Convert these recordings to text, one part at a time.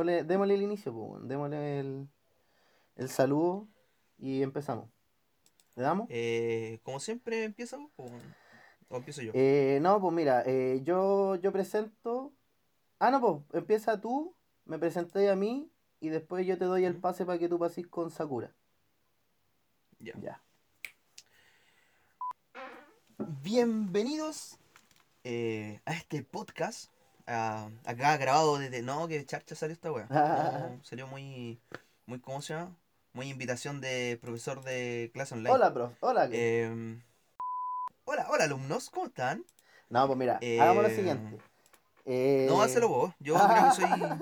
démosle, démosle el inicio, pues. Démosle el, el saludo y empezamos. ¿Le damos? Eh, como siempre, ¿empieza vos o, empiezo yo? Eh, no, pues mira, eh, yo, yo presento. Ah, no, pues empieza tú, me presenté a mí y después yo te doy el pase para que tú pases con Sakura. Ya. Ya. Bienvenidos eh, a este podcast. Acá grabado desde. No, que charcha salió esta wea. No, salió muy. muy ¿Cómo se llama? Muy invitación de profesor de clase online. Hola, prof. Hola. Eh, hola, hola alumnos, ¿cómo están? no, pues mira, eh, hagamos lo siguiente. Eh, No, hazlo vos. Yo creo que soy.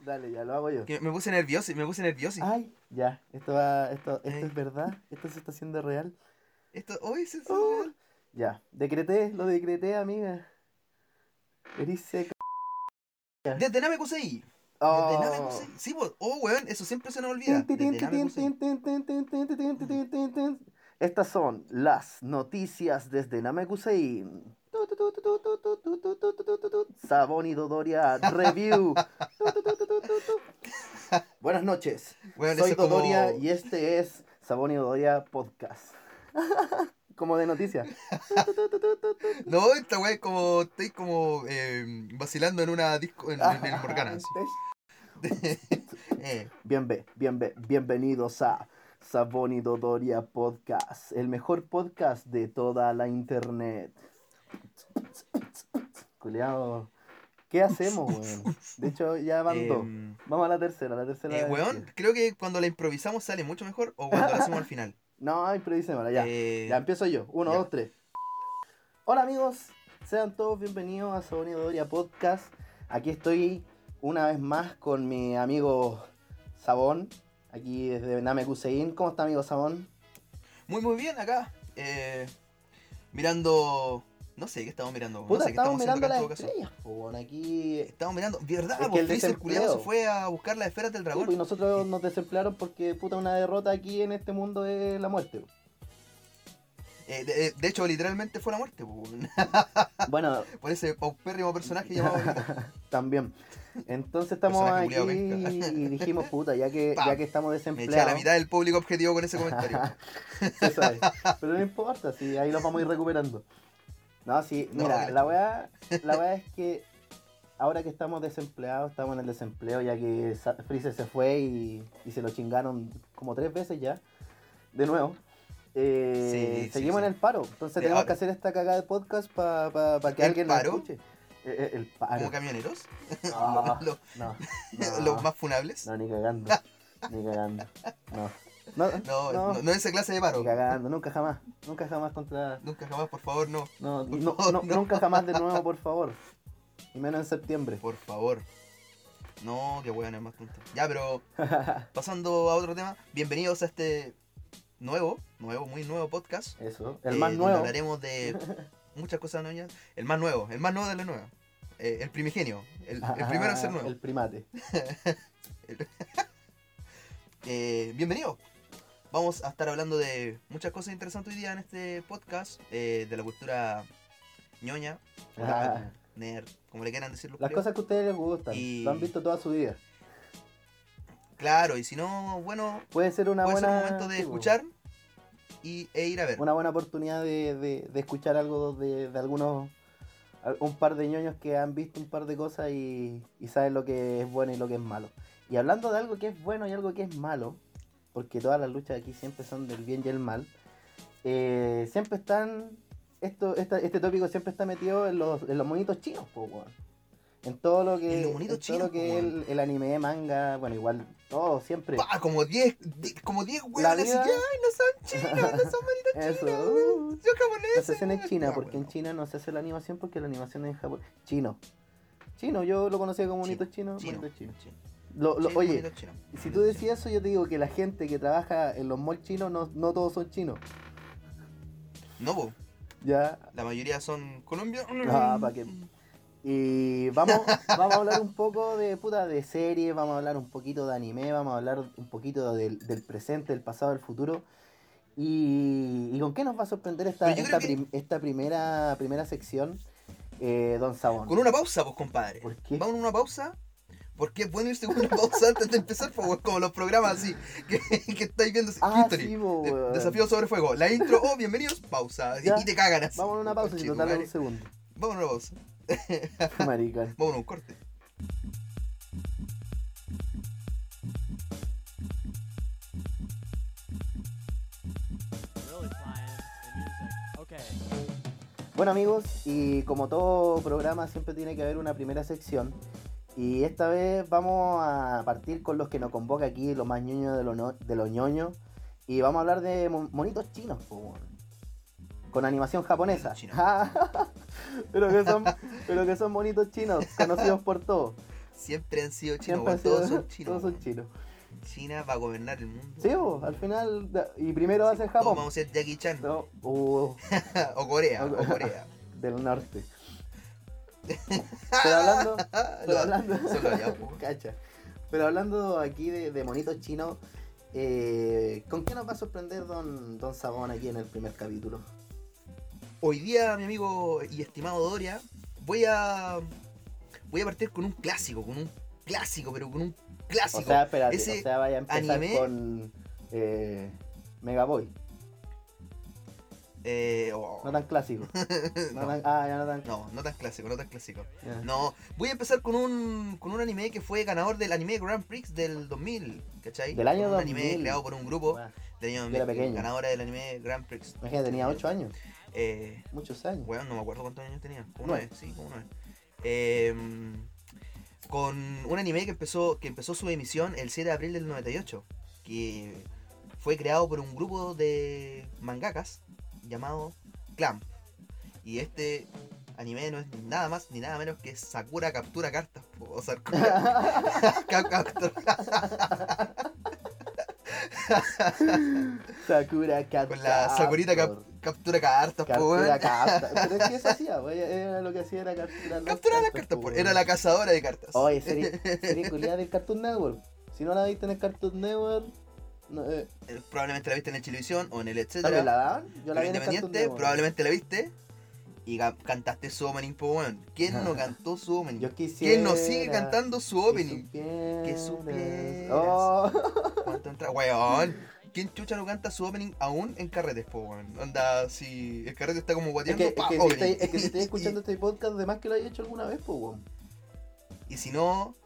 Dale, ya lo hago yo. que me puse nervioso, me puse nervioso. Ay, ya, esto va, esto, esto Eh. es verdad, esto se está haciendo real. Esto, hoy se Oh. Ya, decreté, lo decreté, amiga. Eres seca. Desde Name Kusei. Oh. Sí. Oh, weón, eso siempre se nos olvida. Estas son las noticias desde Name Kusei. Sabón y Dodoria Review. Buenas noches. Bueno, Soy Dodoria y este es Sabón y Dodoria Podcast. Como de noticias. No, esta weá es como. Estoy como eh, vacilando en una disco. En, en el Morgana. Eh, Bienve- bienve- bienvenidos a Sabón y Dodoria Podcast, el mejor podcast de toda la internet. Culeado, ¿qué hacemos, weón? De hecho, ya van dos. em, Vamos a la tercera, la tercera. eh, weón, creo que cuando la improvisamos sale mucho mejor o cuando la hacemos al final. No, improvisémosla, ya. Eh, Ya empiezo yo. Uno, ya. dos, tres. Hola amigos, sean todos bienvenidos a Sabón y Dodoria Podcast. Aquí estoy una vez más con mi amigo Sabón, aquí desde Namekusein. ¿Cómo está amigo Sabón? Muy, muy bien acá. eh, mirando. No sé qué estamos mirando. Puta, no sé qué estamos estamos mirando las estrellas, weón, aquí... Estamos mirando. ¿Verdad? Es que Porque el Freezer culiado se fue a buscar las esferas del dragón. pues, y nosotros nos desemplearon porque puta una derrota aquí en este mundo es la muerte. po. Eh, de, de hecho, literalmente fue la muerte. Bueno, Por ese paupérrimo personaje llamado. También. Entonces estamos aquí y dijimos, puta, ya que, ya que estamos Me eché a la desempleados... mitad del público objetivo con ese comentario. Eso es. Pero no importa, sí, ahí los vamos a ir recuperando. No, sí, No, mira, que la weá, la weá es que ahora que estamos desempleados, estamos en el desempleo, ya que Freezer se fue y, y se lo chingaron como tres veces ya, de nuevo. eh, Sí, seguimos sí. en el paro, entonces tenemos ahora. que hacer esta cagada de podcast para que ¿El alguien paro? lo escuche. Eh, eh, el paro. Como camioneros. No, Los- no, los más funables. no, ni cagando, ni cagando, no. No, No, no, no, no esa clase de paro. cagando, nunca jamás, nunca jamás contra... Nunca jamás, por favor, no. No, no, favor, no, no. nunca jamás de nuevo, por favor. Y menos en septiembre. Por favor. No, qué weón es más tonto. Ya, pero pasando a otro tema, bienvenidos a este nuevo, nuevo, muy nuevo podcast. Eso, el eh, más donde nuevo. Hablaremos de muchas cosas nuevas. El más nuevo, el más nuevo de la nueva. Eh, el primigenio, el, el primero en ser nuevo. El primate. Eh, bienvenido. Vamos a estar hablando de muchas cosas interesantes hoy día en este podcast, eh, de la cultura ñoña, Ah. nerd, como le quieran decir los Las cosas que a ustedes les gustan. Y- Lo han visto toda su vida. Claro, y si no, bueno, Puede ser una puede buena. ser un momento de sí, escuchar y, e ir a ver. Una buena oportunidad de, de- de escuchar algo de, de algunos. al- Un par de ñoños que han visto un par de cosas y, y saben lo que es bueno y lo que es malo. Y hablando de algo que es bueno y algo que es malo, porque todas las luchas aquí siempre son del bien y el mal, eh, siempre están. Esto, esta- este tópico siempre está metido en los, en los monitos chinos, po, weón. En todo lo que, En monitos en todo lo chinos, que el, el anime, manga, bueno, igual, todo, siempre. Pa, como 10 di- como 10 La huevones y vida- ay, no son chinos, no son manitos Eso. chinos, uh, yo japonés. La hacen en China, porque en China no se hace la animación porque la animación es en Japón. Chino. Chino, yo lo conocía como monitos chinos, Chino, monitos chinos. chino. Lo- lo- Chino, oye, si tú decías eso, yo te digo que la gente que trabaja en los malls chinos no, no todos son chinos. No, po, Ya. la mayoría son colombianos. Ah, pa' qué. Y vamos, vamos a hablar un poco de puta de series, vamos a hablar un poquito de anime, vamos a hablar un poquito del, del presente, del pasado, del futuro. Y, y con qué nos va a sorprender esta, que- esta primera, primera sección, eh, Don Sabón? Con una pausa, pues, compadre. ¿Por qué? Vamos a una pausa Porque es bueno irse con una pausa antes de empezar, pues, como los programas así, que, que estáis viendo Ah, History. sí, de-. Desafío sobre fuego. La intro, oh, bienvenidos, pausa. Y, Ya. y te cagan así. Vamos a una pausa dale madre. un segundo. Vamos a una pausa. Maricón. Vamos a un corte. Bueno amigos, y como todo programa siempre tiene que haber una primera sección. Y esta vez vamos a partir con los que nos convoca aquí, los más ñoños de los no- de los ñoños. Y vamos a hablar de mo- monitos chinos, po, con animación japonesa. Pero, que son, pero que son monitos chinos, conocidos por todos. Siempre han sido chinos, han sido- todos son chinos. todos son chinos. China va a gobernar el mundo. Sí, al final, y primero va a ser Japón. vamos a ser Jackie Chan. No, uh, o Corea, O- o Corea. del norte. Pero hablando, pero No, hablando. Cacha. Pero hablando aquí de, de monitos chinos, eh, ¿con qué nos va a sorprender Don, Don Sabón aquí en el primer capítulo? Hoy día, mi amigo y estimado Doria, voy a voy a partir con un clásico, con un clásico, pero con un clásico. O sea, espérate, ese o sea, vaya a empezar anime- con eh, Megaboy. Eh, oh, No tan clásico. No no, tan- ah, ya no tan no, no tan clásico, no tan clásico. No, voy a empezar con un, con un anime que fue ganador del anime Grand Prix del 2000, ¿cachai? Del año un 2000. anime creado por un grupo Bueno, del año Yo era 2000, pequeño. ganadora del anime Grand Prix. imagínate, tenía 8 años. Eh, Muchos años. Weón, no me acuerdo cuántos años tenía. Nueve. nueve, sí, como nueve. Eh, con un anime que empezó, que empezó su emisión el 7 de abril del 98. Que fue creado por un grupo de mangakas llamado Clamp. Y este anime no es nada más ni nada menos que Sakura Captura Cartas. O Sakura Cap- Captura- Sakura Captor. con la Sakurita cap- Captura Cartas, Captura cartas. Pero es que eso hacía, pues, era lo que hacía era capturar las Capturar las cartas, era la cazadora de cartas. Oye, serie, serie culiada del Cartoon Network. Si no la viste en el Cartoon Network, no, eh, Eh, Probablemente la viste en el Chilevisión o en el etcétera. ¿también la daban? Yo la vi en el independiente, Network. probablemente la viste y cantaste su opening, po, weón. ¿Quién no cantó su opening? Yo quisiera. ¿Quién no sigue cantando su opening? Que Que supieras. Oh. ¿Cuánto entra? Weón. ¿Quién chucha no canta su opening aún en carretes, po, weón? Onda, si el carrete está como Es guateando, que, es, pa, que si estáis, es que si estáis escuchando este podcast, además que lo hayas hecho alguna vez, pues, weón. Y si no,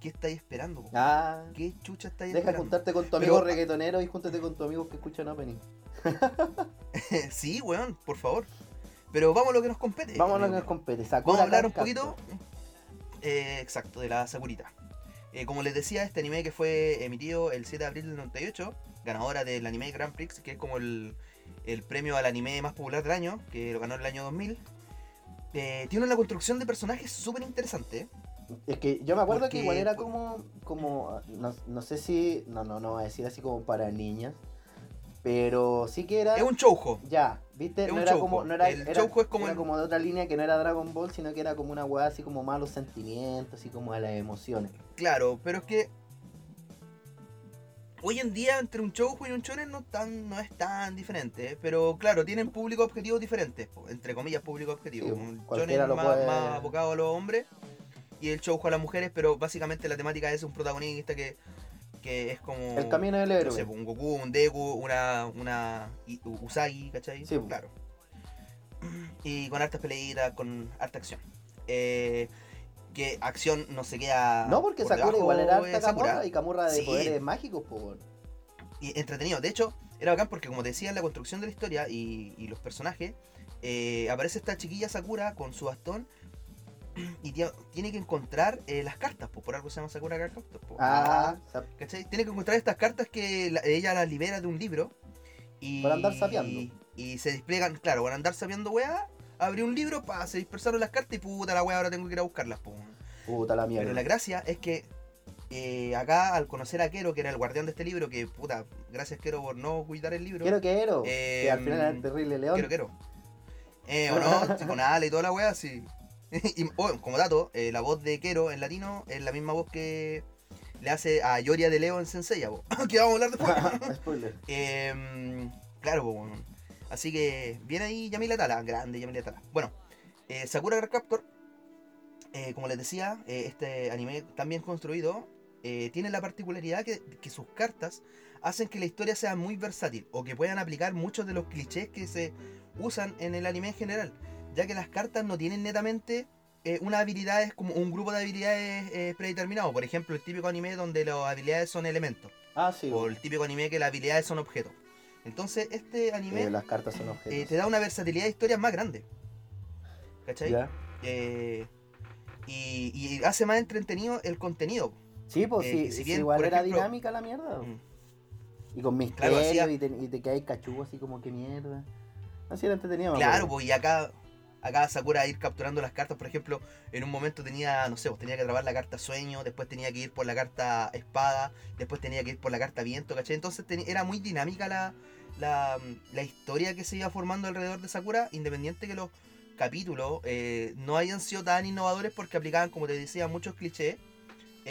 ¿qué estáis esperando, po? Ah. ¿Qué chucha estáis Deja esperando? juntarte con tu Pero- amigo reggaetonero y júntate con tu amigo que escuchan opening. sí, weón, por favor. Pero vamos a lo que nos compete. Vamos a lo que nos compete. Vamos Sakura a hablar un poquito, eh, exacto, de la Sakurita. Eh, como les decía, este anime que fue emitido el 7 de abril del 98, ganadora del anime Grand Prix, que es como el, el premio al anime más popular del año, que lo ganó en el año 2000, eh, tiene una construcción de personajes súper interesante. Es que yo me acuerdo Porque- que igual era como, como no, no sé si, no, no, no voy a decir así como para niñas, pero sí que era, Es un shoujo. ya, viste, es no era como, no era, El era, shoujo es como era el- como de otra línea que no era Dragon Ball, sino que era como una weá así como malos sentimientos, así como a las emociones. Claro, pero es que hoy en día entre un shoujo y un shonen no, tan, no es tan diferente, ¿eh? pero claro, tienen públicos objetivos diferentes, entre comillas público objetivo. Sí, un shonen más, puede- más abocado a los hombres y el shoujo a las mujeres, pero básicamente la temática es un protagonista que, que es como... El camino del no héroe. sé, un Goku, un Deku, una, una Usagi, ¿cachai? Sí, claro. Y con hartas peleitas, con harta acción. Eh, que acción no se queda. no, porque por Sakura igual era Sakura. Camurra y Camurra de Sí. poderes mágicos, weón. Y entretenido. De hecho, era bacán porque, como te decía, en la construcción de la historia y, y los personajes, eh, aparece esta chiquilla Sakura con su bastón y tie- tiene que encontrar eh, las cartas, pues por algo se llama Sakura Card Captor, po. Ah, sa- ¿Cachai? Tiene que encontrar estas cartas que la- ella las libera de un libro. Y, Para andar sapeando. Y se despliegan, claro, para andar sapeando weá, abrió un libro, pa, se dispersaron las cartas y puta la weá, ahora tengo que ir a buscarlas, po. puta la mierda. Pero la gracia es que eh, acá, al conocer a Kero, que era el guardián de este libro, que puta, gracias Kero por no cuidar el libro. Quiero que Ero, Eh, que al final era el terrible león. Quiero, quiero. Eh, o no, con ala y toda la wea, sí. y oh, como dato, eh, la voz de Kero en latino es la misma voz que le hace a Yoria de Leo en Senseiya, que vamos a hablar después. Spoiler. Em, claro, po, bueno. así que viene ahí Yamila Tala, grande Yamila Tala. Bueno, eh, Sakura Captor eh, como les decía, eh, este anime tan bien construido eh, tiene la particularidad que, que sus cartas hacen que la historia sea muy versátil o que puedan aplicar muchos de los clichés que se usan en el anime en general, ya que las cartas no tienen netamente eh, unas habilidades como un grupo de habilidades eh, predeterminado. Por ejemplo, el típico anime donde las habilidades son elementos. Ah, sí. O el típico anime que las habilidades son objetos. Entonces, este anime eh, las cartas son eh, objetos. te da una versatilidad de historias más grande. ¿Cachai? Ya. Eh, y, y hace más entretenido el contenido. Sí, pues eh, sí, si sí, bien, igual era ejemplo- dinámica la mierda. Mm. Y con misterio Claro, hacía- y, te, y te quedáis cachugo así como que mierda. Así era entretenido. Claro, pues y acá, acá Sakura ir capturando las cartas, por ejemplo, en un momento tenía, no sé, pues tenía que trabar la carta sueño, después tenía que ir por la carta espada, después tenía que ir por la carta viento, ¿cachai? Entonces era muy dinámica la, la, la historia que se iba formando alrededor de Sakura, independiente que los capítulos eh, no hayan sido tan innovadores porque aplicaban, como te decía, muchos clichés.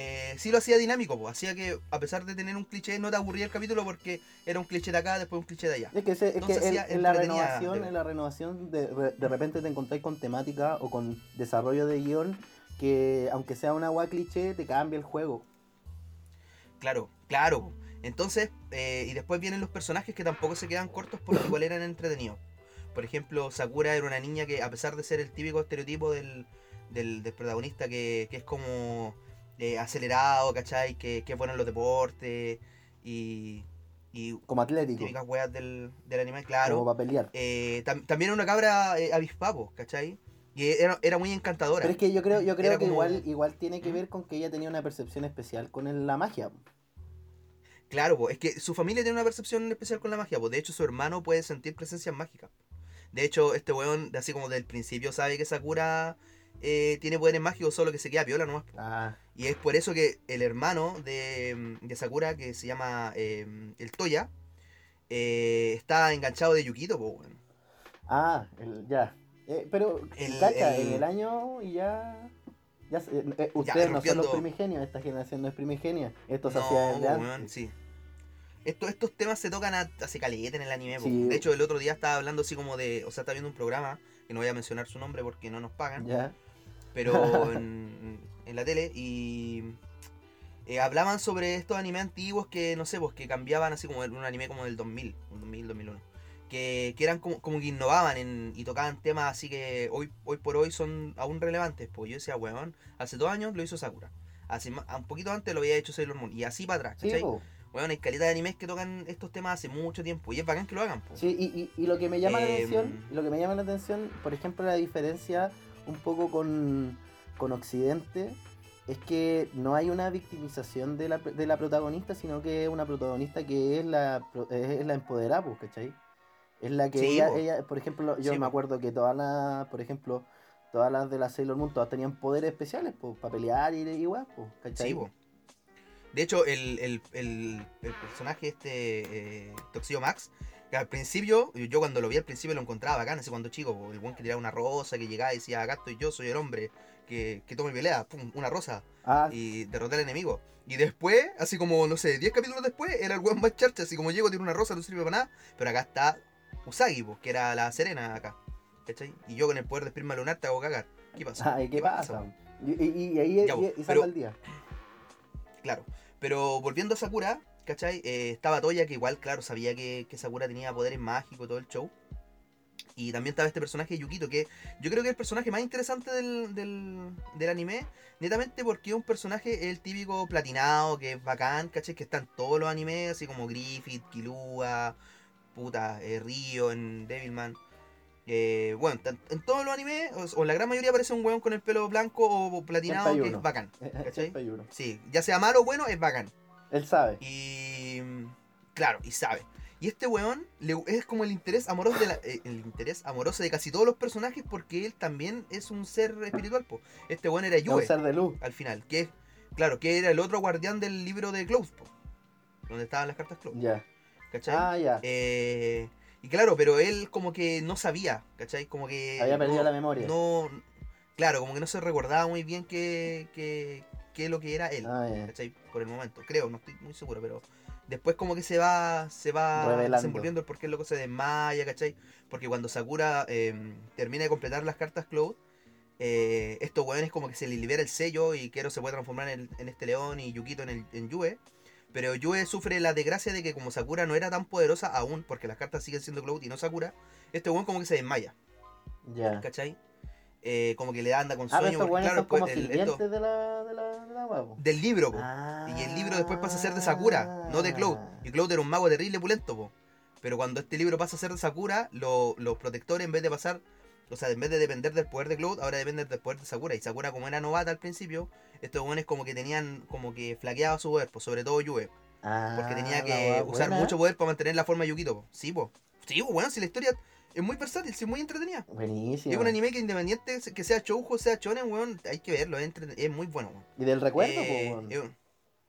Eh, sí lo hacía dinámico, pues, hacía que a pesar de tener un cliché no te aburría el capítulo porque era un cliché de acá, después un cliché de allá. Es que, ese- es que en, la renovación, de en la renovación de, de repente te encontráis con temática o con desarrollo de guion que aunque sea una agua cliché te cambia el juego. Claro, claro. Entonces, eh, y después vienen los personajes que tampoco se quedan cortos porque igual eran entretenidos. Por ejemplo, Sakura era una niña que, a pesar de ser el típico estereotipo del, del, del protagonista que, que es como eh, acelerado, ¿cachai? Que, que es bueno en los deportes y, y Como atlético. típicas weas del, del anime, Como claro. para pelear. Eh, tam- también era una cabra eh, avispapo, ¿cachai? Y era, era muy encantadora. Pero es que yo creo, yo creo Era que como- igual, igual tiene que ¿Mm? ver con que ella tenía una percepción especial con la magia. Claro, po, es que su familia tiene una percepción especial con la magia, pues de hecho su hermano puede sentir presencias mágicas. De hecho, este weón, así como del principio, sabe que Sakura eh, tiene poderes mágicos, solo que se queda piola nomás. Ah, Y es por eso que el hermano de, de Sakura, que se llama eh, el Toya, eh, está enganchado de Yukito, pues weón. ah, el- ya. Eh, pero, El- cacha, el- en el año y ya... ya eh, ustedes no son los primigenios, esta generación no es primigenia. Esto se No, hacía desde antes. sí. Esto- estos temas se tocan a- hace caleta en el anime. Sí. De hecho, el otro día estaba hablando así como de. O sea, estaba viendo un programa, que no voy a mencionar su nombre porque no nos pagan. Ya. Pero en, en la tele y eh, hablaban sobre estos animes antiguos que no sé, pues que cambiaban así como un anime como del 2000, un 2000, 2001, que, que eran como, como que innovaban en- y tocaban temas así que hoy, hoy por hoy son aún relevantes, pues yo decía, weón, hace dos años lo hizo Sakura. Hace un poquito antes lo había hecho Sailor Moon y así para atrás, Sí, ¿cachai? Weón, hay calidad de animes que tocan estos temas hace mucho tiempo y es bacán que lo hagan. Sí, y, y- y lo que me llama la Em. atención, lo que me llama la atención, por ejemplo, la diferencia un poco con, con Occidente, es que no hay una victimización de la, de la protagonista, sino que es una protagonista que es la, es la empoderada, pues, ¿cachai? Es la que Sí, ella, ella, por ejemplo, yo Sí, me acuerdo que todas las, por ejemplo, todas las de la Sailor Moon, todas tenían poderes especiales, pues, para pelear y igual, pues, ¿cachai? Sí, po. De hecho, el, el, el, el personaje este, eh, Toxio Max, que al principio, yo- cuando lo vi al principio lo encontraba bacán, ese cuando chico, el buen que tiraba una rosa, que llegaba y decía, acá estoy yo, soy el hombre que, que toma mi pelea, pum, una rosa, Ah, y derroté al enemigo. Y después, así como, no sé, 10 capítulos después, era el buen más charcha, así como llego, tiro una rosa, no sirve para nada, pero acá está Usagi, que era la serena acá, ¿cachai? Y yo con el poder de espirma lunar te hago cagar. ¿Qué pasa? ay, ¿qué pasa? Y, y- y ahí Ya, y, y pero- el día. Claro. Pero volviendo a Sakura, ¿cachai? Eh, estaba Toya, que igual, claro, sabía que, que Sakura tenía poderes mágicos y todo el show. Y también estaba este personaje Yukito, que yo creo que es el personaje más interesante del, del, del anime, netamente porque es un personaje, el típico platinado, que es bacán, ¿cachai? Que está en todos los animes, así como Griffith, Killua, puta, eh, Río en Devilman. Eh, bueno, en todos los animes, o, o la gran mayoría aparece un weón con el pelo blanco o platinado, que es bacán. ¿Cachai? Sí, ya sea malo o bueno, es bacán. Él sabe. Y. Claro, y sabe. Y este weón le- es como el interés amoroso de la- eh, el interés amoroso de casi todos los personajes porque él también es un ser espiritual. Po. Este weón era un Yue ser de luz. al final. Que claro, que era el otro guardián del libro de Close, po, donde estaban las cartas Close. Ya. ¿Cachai? Ah, ya. Eh, y claro, pero él como que no sabía, ¿cachai? Como que. Había perdido no- la memoria. No. Claro, como que no se recordaba muy bien qué, qué, qué es lo que era él. Ah, ya. ¿cachai? Por el momento, creo, no estoy muy seguro, pero después como que se va se va Revelando. desenvolviendo el por qué el loco se desmaya, ¿cachai? Porque cuando Sakura eh, termina de completar las cartas Cloud, eh, estos weones como que se les libera el sello y Kero se puede transformar en, en este león y Yukito en, el, en Yue. Pero Yue sufre la desgracia de que como Sakura no era tan poderosa aún, porque las cartas siguen siendo Cloud y no Sakura, este weón como que se desmaya, Ya. ¿cachai? Eh, como que le anda con Ah, pero sueño, porque buenos claro, son como el- esto- de la, de la, de la po. del libro, po. Ah. Y el libro después pasa a ser de Sakura, no de Cloud. Y Cloud era un mago terrible pulento, po. Pero cuando este libro pasa a ser de Sakura, lo- los protectores en vez de pasar, o sea, en vez de depender del poder de Cloud, ahora dependen del poder de Sakura. Y Sakura como era novata al principio, estos buenos como que tenían como que flaqueaba su poder, pues sobre todo Yue. Ah, Porque tenía que usar buena. mucho poder para mantener la forma de Yukito, po. Sí, po. Sí, po, bueno, si la historia es muy versátil, sí, es muy entretenida. Buenísimo. Es un anime que independiente que sea shoujo, sea shonen, weón, hay que verlo, es, muy bueno, weón. Y del recuerdo, Eh, po, weón.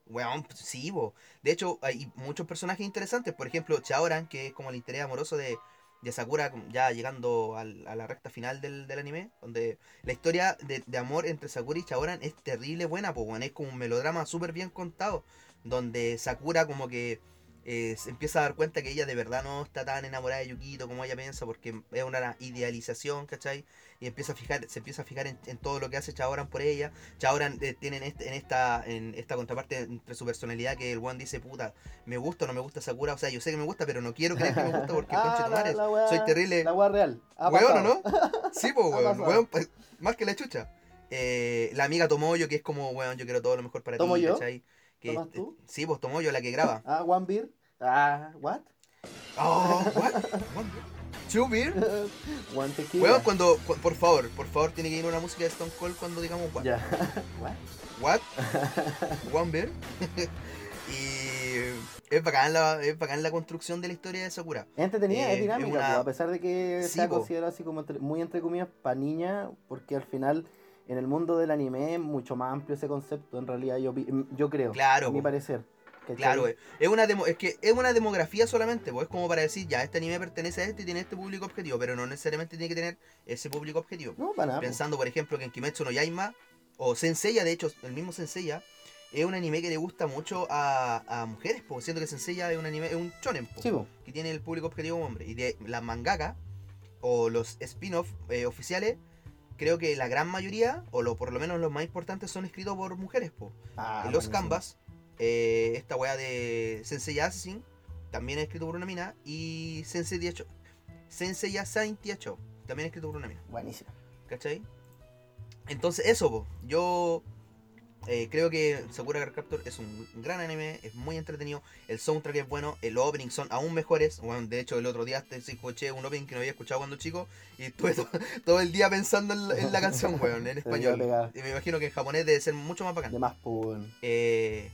Weón, pues, sí, bo. De hecho, hay muchos personajes interesantes. Por ejemplo, Chaoran, que es como el interés amoroso de, de Sakura, ya llegando al- a la recta final del, del anime. Donde la historia de, de amor entre Sakura y Chaoran es terrible buena, pues, weón. Es como un melodrama súper bien contado. Donde Sakura, como que eh, se empieza a dar cuenta que ella de verdad no está tan enamorada de Yukito como ella piensa, porque es una idealización, ¿cachai? Y empieza a fijar, se empieza a fijar en, en todo lo que hace Chaoran por ella. Chaoran eh, tiene en, este- en esta en esta contraparte entre su personalidad que el one dice, puta, me gusta o no me gusta Sakura. O sea, yo sé que me gusta, pero no quiero creer que me gusta porque Ah, conche la- madre, la wea- soy terrible. La wea real. Weón, ¿o pasado. no? Sí, pues, weón, weón, más que la chucha. Eh, la amiga Tomoyo, que es como, weón, yo quiero todo lo mejor para ¿Tomo ti, yo? Que, ¿Tomas tú? Sí, pues Tomoyo, la que graba. Ah, One Beer. Ah, what? Oh, what? What? Two beer? One Tequila. Weón, cuando, cu- por favor, por favor, tiene que ir una música de Stone Cold cuando digamos what. Ya. what? What? One beer? y es bacán, la, es bacán la construcción de la historia de Sakura. Entretenida, Eh, es dinámica, es una- a pesar de que Sí, po. considerado así como entre- muy entre comillas para niña, porque al final en el mundo del anime es mucho más amplio ese concepto, en realidad yo, pi- yo creo, Claro, a mi parecer. ¿cachai? Claro, es una demo- es que es una demografía solamente, pues es como para decir, ya, este anime pertenece a este y tiene este público objetivo, pero no necesariamente tiene que tener ese público objetivo. No, para nada. Pensando, por ejemplo, que en Kimetsu no Yaima, o Senseiya, de hecho, el mismo Senseiya, es un anime que le gusta mucho a, a mujeres, pues siento que Senseiya es un anime, es un shonen, po, Sí, que tiene el público objetivo hombre. Y de las mangaka, o los spin-off eh, oficiales, creo que la gran mayoría, o lo, por lo menos los más importantes, son escritos por mujeres, po. Ah, los buenísimo. Canvas, eh, esta weá de Sensei Assassin, también es escrito por una mina, y Sensei Diacho, Sensei Saint Diacho, también es escrito por una mina, Buenísimo. ¿cachai? Entonces eso, po, yo eh, creo que Sakura Card Captor es un gran anime, es muy entretenido, el soundtrack es bueno, el opening son aún mejores, bueno, de hecho el otro día te escuché un opening que no había escuchado cuando chico, y estuve to- todo el día pensando en la, en la canción, weón, en español, y me imagino que en japonés debe ser mucho más bacán. De más, weón. Eh,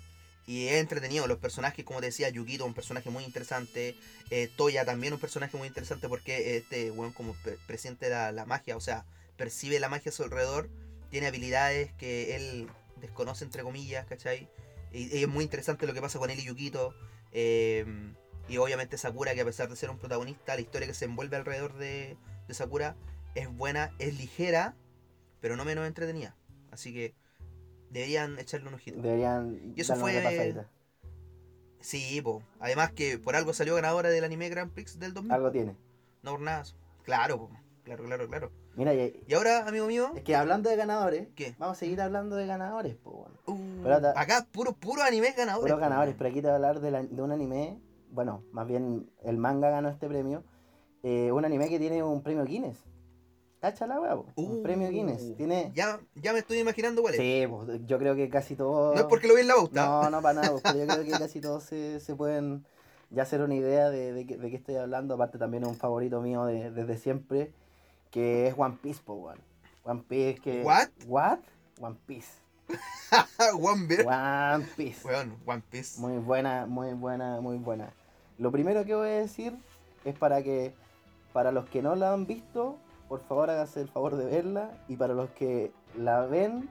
y es entretenido. Los personajes, como te decía, Yukito, un personaje muy interesante. Eh, Toya también un personaje muy interesante porque este weón como pre- presiente la, la magia, o sea, percibe la magia a su alrededor. Tiene habilidades que él desconoce, entre comillas, ¿cachai? Y, y es muy interesante lo que pasa con él y Yukito. Eh, y obviamente Sakura, que a pesar de ser un protagonista, la historia que se envuelve alrededor de, de Sakura es buena, es ligera, pero no menos entretenida. Así que deberían echarle un ojito. Deberían Y eso una fue-. Sí, po. Además que por algo salió ganadora del anime Grand Prix del 2000. Algo tiene. No por nada. Claro, po. Claro, claro, claro. Mira, y- Y ahora, amigo mío, es que hablando de ganadores, ¿qué? vamos a seguir hablando de ganadores, po, weón. Uh, Pero ta- acá puro, puro anime ganador. Puros ganadores, pero aquí te voy a hablar de, la- de un anime, bueno, más bien el manga ganó este premio, eh, un anime que tiene un premio Guinness. ¿Cacha la weá, po? Un premio Guinness. Tiene... Uh, Ya, ya me estoy imaginando cuál es. Sí, pues, yo creo que casi todos... No es porque lo vi en la pauta. No, no para nada, pues, pero yo creo que casi todos se, se pueden ya hacer una idea de, de, qué- de qué estoy hablando. Aparte también es un favorito mío de- desde siempre, que es One Piece, po, weón. One Piece que... What? What? One Piece. One. One Piece. Weón, One Piece. Muy buena, muy buena, muy buena. Lo primero que voy a decir es para que, para los que no la han visto, por favor háganse el favor de verla. Y para los que la ven,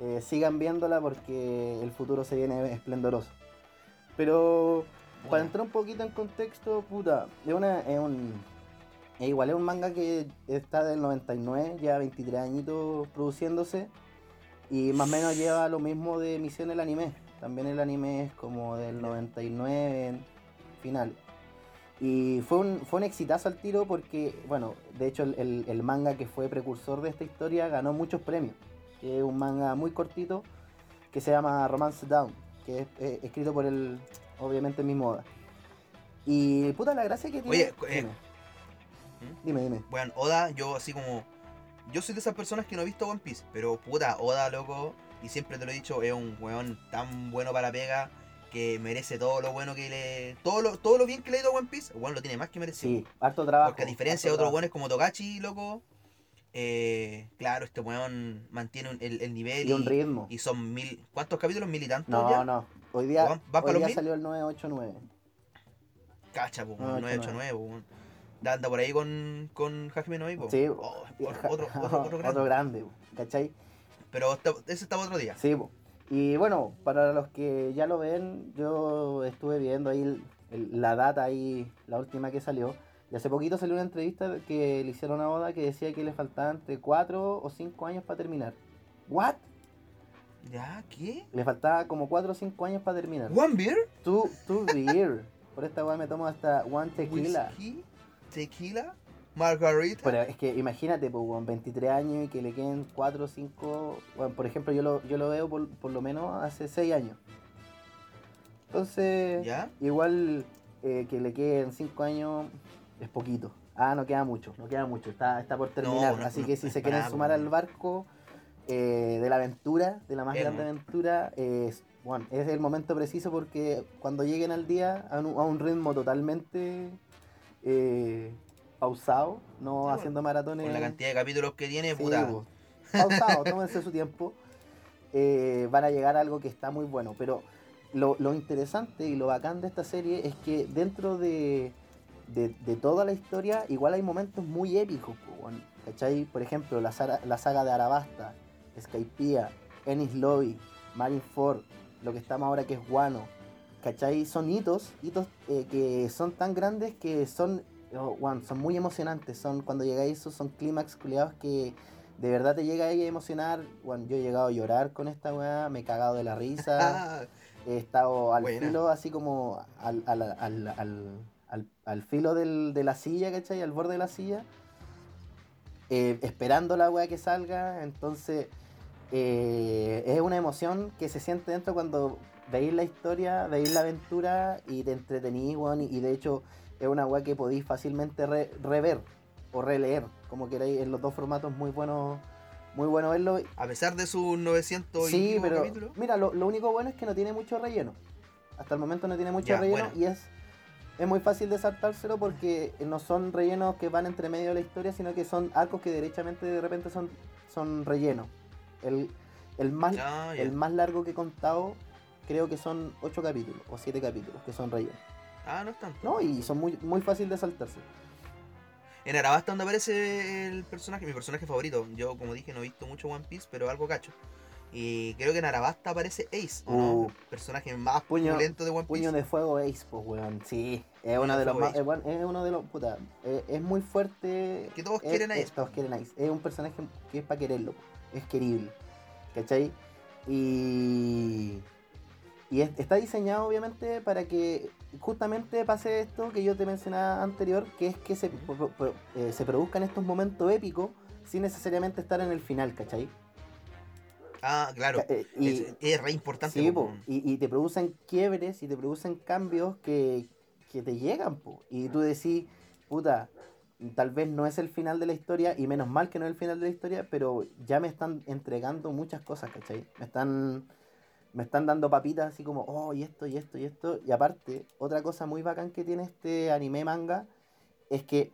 eh, sigan viéndola porque el futuro se viene esplendoroso. Pero para Buena. entrar un poquito en contexto, puta, es, una, es un... igual es un manga que está del 99, ya 23 añitos produciéndose. Y más o menos lleva lo mismo de emisión el anime. También el anime es como del 99 en final. Y fue un, fue un exitazo al tiro porque, bueno, de hecho el, el- el manga que fue precursor de esta historia ganó muchos premios. Que es un manga muy cortito que se llama Romance Down, que es eh, escrito por el, obviamente, el mismo Oda. Y puta la gracia que tiene... Oye, eh, dime. dime, dime. Bueno, Oda, yo así como. Yo soy de esas personas que no he visto One Piece, pero puta, Oda, loco, y siempre te lo he dicho, es un weón tan bueno para pega que merece todo lo bueno que le. Todo lo, todo lo bien que le ha ido a One Piece, weón lo tiene más que merecido. Sí, harto trabajo. Porque a diferencia de otros weones como Togachi, loco, eh, claro, este weón mantiene un- el, el nivel Y un ritmo. y son mil. ¿Cuántos capítulos? ¿Mil y tantos? No, ya? no. Hoy día, ¿Va- va para hoy los día mil? salió el 989. Cacha, pues, No, 989, pues. Anda por ahí con, con Hajime no Ippo. Sí, Oh, otro, otro, otro, otro grande. grande, ¿cachai? Pero ese estaba otro día. Sí, po. y bueno, para los que ya lo ven, yo estuve viendo ahí el- el- la data ahí, la última que salió. Y hace poquito salió una entrevista que le hicieron a Oda que decía que le faltaban entre 4 o 5 años para terminar. ¿What? ¿Ya? ¿Qué? Le faltaba como 4 o 5 años para terminar. ¿One beer? Two, two beer. Por esta weá me tomo hasta one tequila. Whisky, tequila, margarita. Pero es que imagínate, pues, weón, 23 años y que le queden 4 o 5. Bueno, por ejemplo, yo lo, yo lo veo por, por lo menos hace 6 años. Entonces, ¿Ya? igual eh, que le queden 5 años es poquito. Ah, no queda mucho, no queda mucho, está, está por terminar. no, Así que si se quieren sumar al barco eh, de la aventura, de la más grande aventura, es, bueno, es el momento preciso porque cuando lleguen al día a un, a un ritmo totalmente eh, pausado, no Ah, haciendo maratones. Con la cantidad de capítulos que tiene, Sí, puta. Pausado, tómense su tiempo. eh, van a llegar a algo que está muy bueno. Pero lo, lo interesante y lo bacán de esta serie es que dentro de, de, de toda la historia, igual hay momentos muy épicos. ¿Cachai? Por ejemplo, la, saga- la saga de Arabasta, Skypiea, Ennis Lobby, Marineford, lo que estamos ahora que es Guano. ¿Cachai? Son hitos, hitos eh, que son tan grandes que son, oh, son muy emocionantes. Son cuando llegáis, esos son clímax culiados que de verdad te llega ahí a emocionar. Bueno, yo he llegado a llorar con esta weá, me he cagado de la risa. He estado al Buena. filo, así como al, al, al, al, al- al filo del- de la silla, ¿cachai? Al borde de la silla. eh, esperando la weá que salga. Entonces, eh, es una emoción que se siente dentro cuando veis la historia, veis la aventura y te entretenís, weón. Y, de hecho, es una weá que podéis fácilmente re- rever o releer, como queráis, en los dos formatos muy buenos. Muy bueno verlo. a pesar de sus 900 y Sí, pero capítulos. mira, lo, lo único bueno es que no tiene mucho relleno. Hasta el momento no tiene mucho Ya, relleno bueno. y es, es muy fácil de saltárselo porque no son rellenos que van entre medio de la historia, sino que son arcos que derechamente de repente son, son rellenos. El, el, más, Ya, ya. el más largo que he contado creo que son 8 capítulos o 7 capítulos que son rellenos. Ah, no es tanto. ¿No? Y son muy, muy fácil de saltarse. En Arabasta donde aparece el personaje, mi personaje favorito. Yo, como dije, no he visto mucho One Piece, pero algo cacho. Y creo que en Arabasta aparece Ace, ¿o no? Uh. El personaje más Puño- pulento de One Piece. Puño de fuego Ace, pues weón. Sí, es uno de de los más. Es, es uno de los. Puta, eh, es muy fuerte. Que todos es- quieren es- Ace. Todos quieren Ace. Es un personaje que es para quererlo. Es querible. ¿Cachai? Y. Y es- está diseñado, obviamente, para que justamente pase esto que yo te mencionaba anterior, que es que se, pro- pro- eh, se produzcan estos momentos épicos sin necesariamente estar en el final, ¿cachai? Ah, claro. Eh, y- es, es re importante. Sí, po, po, y, y te producen quiebres y te producen cambios que, que te llegan, po. Y tú decís, puta, tal vez no es el final de la historia, y menos mal que no es el final de la historia, pero ya me están entregando muchas cosas, ¿cachai? Me están, me están dando papitas así como, oh, y esto, y esto, y esto. Y aparte, otra cosa muy bacán que tiene este anime manga es que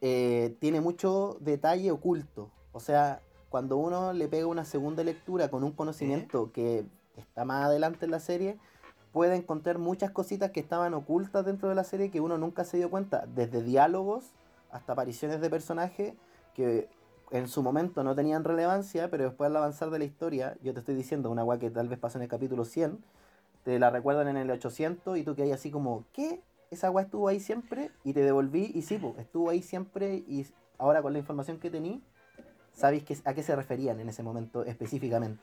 eh, tiene mucho detalle oculto. O sea, cuando uno le pega una segunda lectura con un conocimiento que está más adelante en la serie, puede encontrar muchas cositas que estaban ocultas dentro de la serie que uno nunca se dio cuenta, desde diálogos hasta apariciones de personajes que en su momento no tenían relevancia, pero después al avanzar de la historia, yo te estoy diciendo una weá que tal vez pasó en el capítulo 100, te la recuerdan en el 800 y tú que hay así como, ¿qué? Esa weá estuvo ahí siempre y te devolví y sí, po, estuvo ahí siempre y ahora con la información que tení, sabéis que, a qué se referían en ese momento específicamente.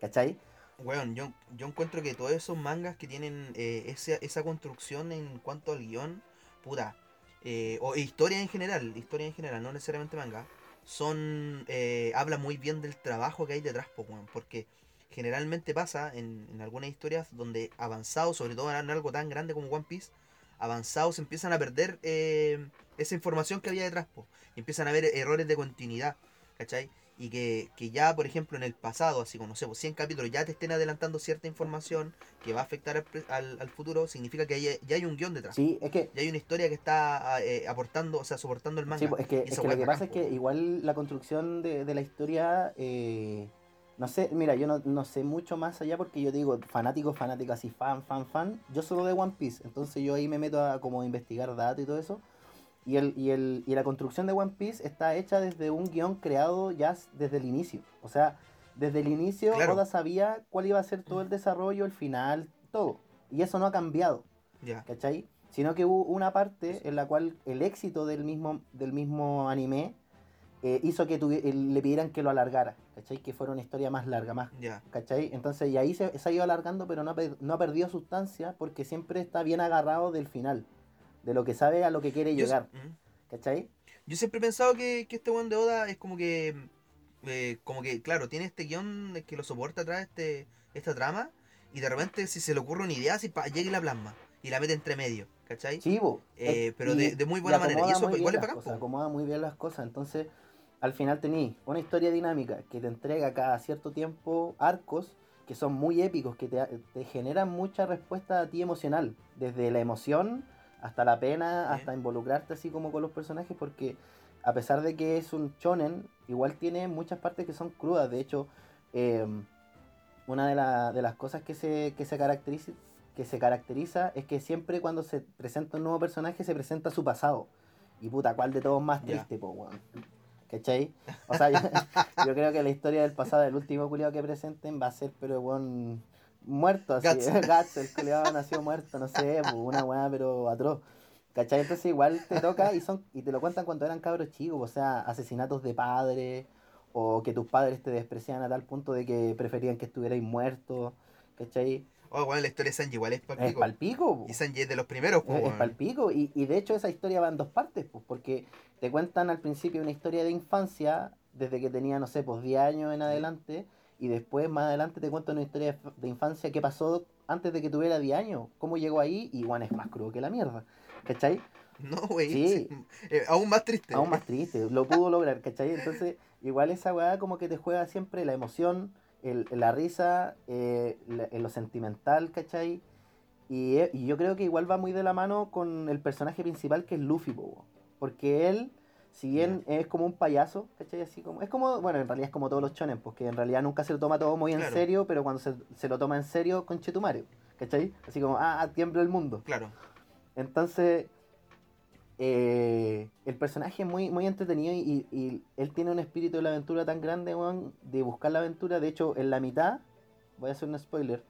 ¿Cachai? Weón, yo, yo encuentro que todos esos mangas que tienen eh, esa, esa construcción en cuanto al guion, puta, eh, o historia en general, historia en general, no necesariamente manga, son, eh, habla muy bien del trabajo que hay detrás, po, weón, porque generalmente pasa en, en algunas historias donde avanzados, sobre todo en algo tan grande como One Piece, avanzados empiezan a perder eh, esa información que había detrás, po, y empiezan a haber errores de continuidad, ¿cachai? Y que, que ya, por ejemplo, en el pasado, así como, no sé, pues, 100 capítulos, ya te estén adelantando cierta información que va a afectar al, al- al futuro, significa que hay- ya hay un guion detrás. Sí, es que Ya hay una historia que está eh, aportando, o sea, soportando el manga. Sí, pues, es que, es que lo que pasa es que igual la construcción de, de la historia, eh, no sé, mira, yo no, no sé mucho más allá porque yo digo, fanático, fanático, así, fan, fan, fan, yo solo de One Piece, entonces yo ahí me meto a como investigar datos y todo eso, y, el, y, el, y la construcción de One Piece está hecha desde un guion creado ya desde el inicio, o sea, desde el inicio Claro. Oda sabía cuál iba a ser todo el desarrollo, el final, todo, y eso no ha cambiado. Ya. ¿cachai? Sino que hubo una parte en la cual el éxito del mismo, del mismo anime eh, hizo que eh, le pidieran que lo alargara, ¿cachai? Que fuera una historia más larga, más, Ya. ¿cachai? Entonces, y ahí se, se ha ido alargando, pero no no ha perdido sustancia porque siempre está bien agarrado del final, de lo que sabe a lo que quiere Yo, llegar, mm. ¿cachai? Yo siempre he pensado que, que este buen de Oda es como que. eh, como que, claro, tiene este guion que lo soporta atrás, este, esta trama. Y de repente, si se le ocurre una idea, si pa, llega y la plasma. Y la mete entre medio, ¿cachai? Chivo. Eh, pero de- de muy buena manera, y eso igual es bacán, po. Acomoda muy bien las cosas. Entonces, al final tení una historia dinámica que te entrega cada cierto tiempo arcos que son muy épicos, que te, te generan mucha respuesta a ti emocional. Desde la emoción hasta la pena, hasta involucrarte así como con los personajes, porque a pesar de que es un shonen, igual tiene muchas partes que son crudas. De hecho, eh, una de, la- de las cosas que se, que se caracteriza que se caracteriza es que siempre cuando se presenta un nuevo personaje se presenta su pasado. Y puta, ¿cuál de todos más triste, po, weón? ¿Cachai? O sea, yo, yo creo que la historia del pasado del último culiado que presenten va a ser, pero weón, muerto así. Guts. Guts, el culiado nació muerto, no sé, po, una weá, pero atroz. ¿Cachai? Entonces igual te toca y son y te lo cuentan cuando eran cabros chicos, o sea, asesinatos de padres, o que tus padres te despreciaban a tal punto de que preferían que estuvierais muerto, ¿cachai? Oh, bueno, la historia de Sanji igual es Es palpico. palpico, po. Y Sanji es de los primeros, po, Es, es palpico. Y, y de hecho esa historia va en dos partes, pues, porque te cuentan al principio una historia de infancia, desde que tenía, no sé, pues 10 años en adelante, y después más adelante te cuentan una historia de infancia que pasó antes de que tuviera 10 años, cómo llegó ahí, y es más crudo que la mierda, ¿cachai? No, güey. Sí. eh, aún más triste. Aún más triste, lo pudo lograr, ¿cachai? Entonces, igual esa weá como que te juega siempre la emoción, el, la risa, eh, la- lo sentimental, ¿cachai? Y, eh, y yo creo que igual va muy de la mano con el personaje principal que es Luffy, weón. porque él, si bien es como un payaso, ¿cachai? Así como, es como, bueno, en realidad es como todos los chones, porque en realidad nunca se lo toma todo muy en serio, pero cuando se, se lo toma en serio, con Chetumario, ¿cachai? Así como, ah, tiembla el mundo. Claro. Entonces, eh, el personaje es muy, muy entretenido y, y él tiene un espíritu de la aventura tan grande, weón, de buscar la aventura. De hecho, en la mitad, voy a hacer un spoiler,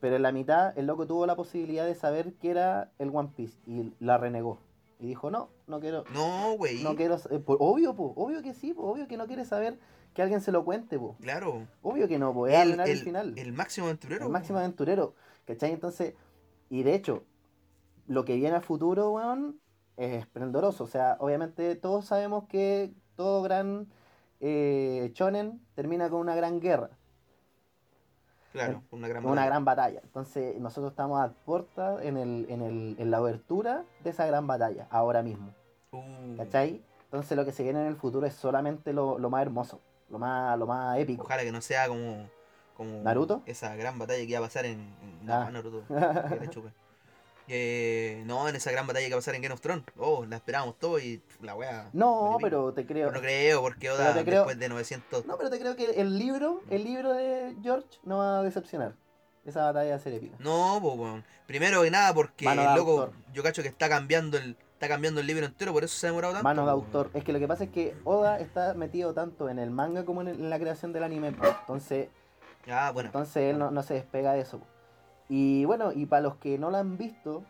pero en la mitad el loco tuvo la posibilidad de saber qué era el One Piece y la renegó. Y dijo, no, no quiero, No, güey. no quiero, eh, obvio, po, obvio que sí, po, obvio que no quiere saber que alguien se lo cuente, po. Claro. obvio que no, po, es El, arruinar el, el- final el máximo aventurero. el máximo aventurero, ¿cachai? Entonces, y de hecho, lo que viene a futuro, weón, es esplendoroso. O sea, obviamente todos sabemos que todo gran eh, shonen termina con una gran guerra, Claro, una gran con una batalla. gran batalla. Entonces, nosotros estamos a puerta en, el, en, el, en la abertura de esa gran batalla, ahora mismo, Uh, ¿cachai? Entonces, lo que se viene en el futuro es solamente lo, lo más hermoso, lo más, lo más épico. Ojalá que no sea como, como ¿Naruto? esa gran batalla que iba a pasar en, en- no, Ah. Naruto, que. Eh, no, en esa gran batalla que va a pasar en Game of Thrones. Oh, la esperábamos todo y la wea. No, pero te creo. Pero no creo, porque Oda creo- después de 900. No, pero te creo que el libro, el libro de George no va a decepcionar. Esa batalla va a ser épica. No, pues, weón. Primero que nada, porque loco, yo cacho que está cambiando el está cambiando el libro entero, por eso se ha demorado tanto. Mano de autor. Es que lo que pasa es que Oda está metido tanto en el manga como en, la creación del anime. po. Entonces. Ah, bueno. entonces él no, no se despega de eso. po. Y bueno, y para los que no lo han visto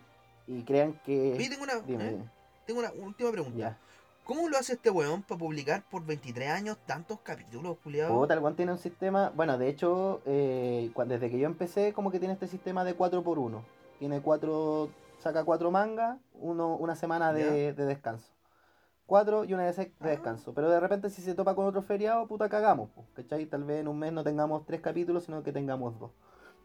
y crean que... Oye, tengo una, Dime, ¿eh? dime. tengo una última pregunta. Ya. ¿Cómo lo hace este weón para publicar por 23 años tantos capítulos, culiado? Puta, el weón tiene un sistema... Bueno, de hecho, eh, cua- desde que yo empecé, como que tiene este sistema de 4x1. Tiene cuatro, saca cuatro mangas, uno, una semana de, de descanso. Cuatro y una de, de Ah. descanso. Pero de repente si se topa con otro feriado, puta cagamos, ¿cachai? Tal vez en un mes no tengamos tres capítulos, sino que tengamos dos.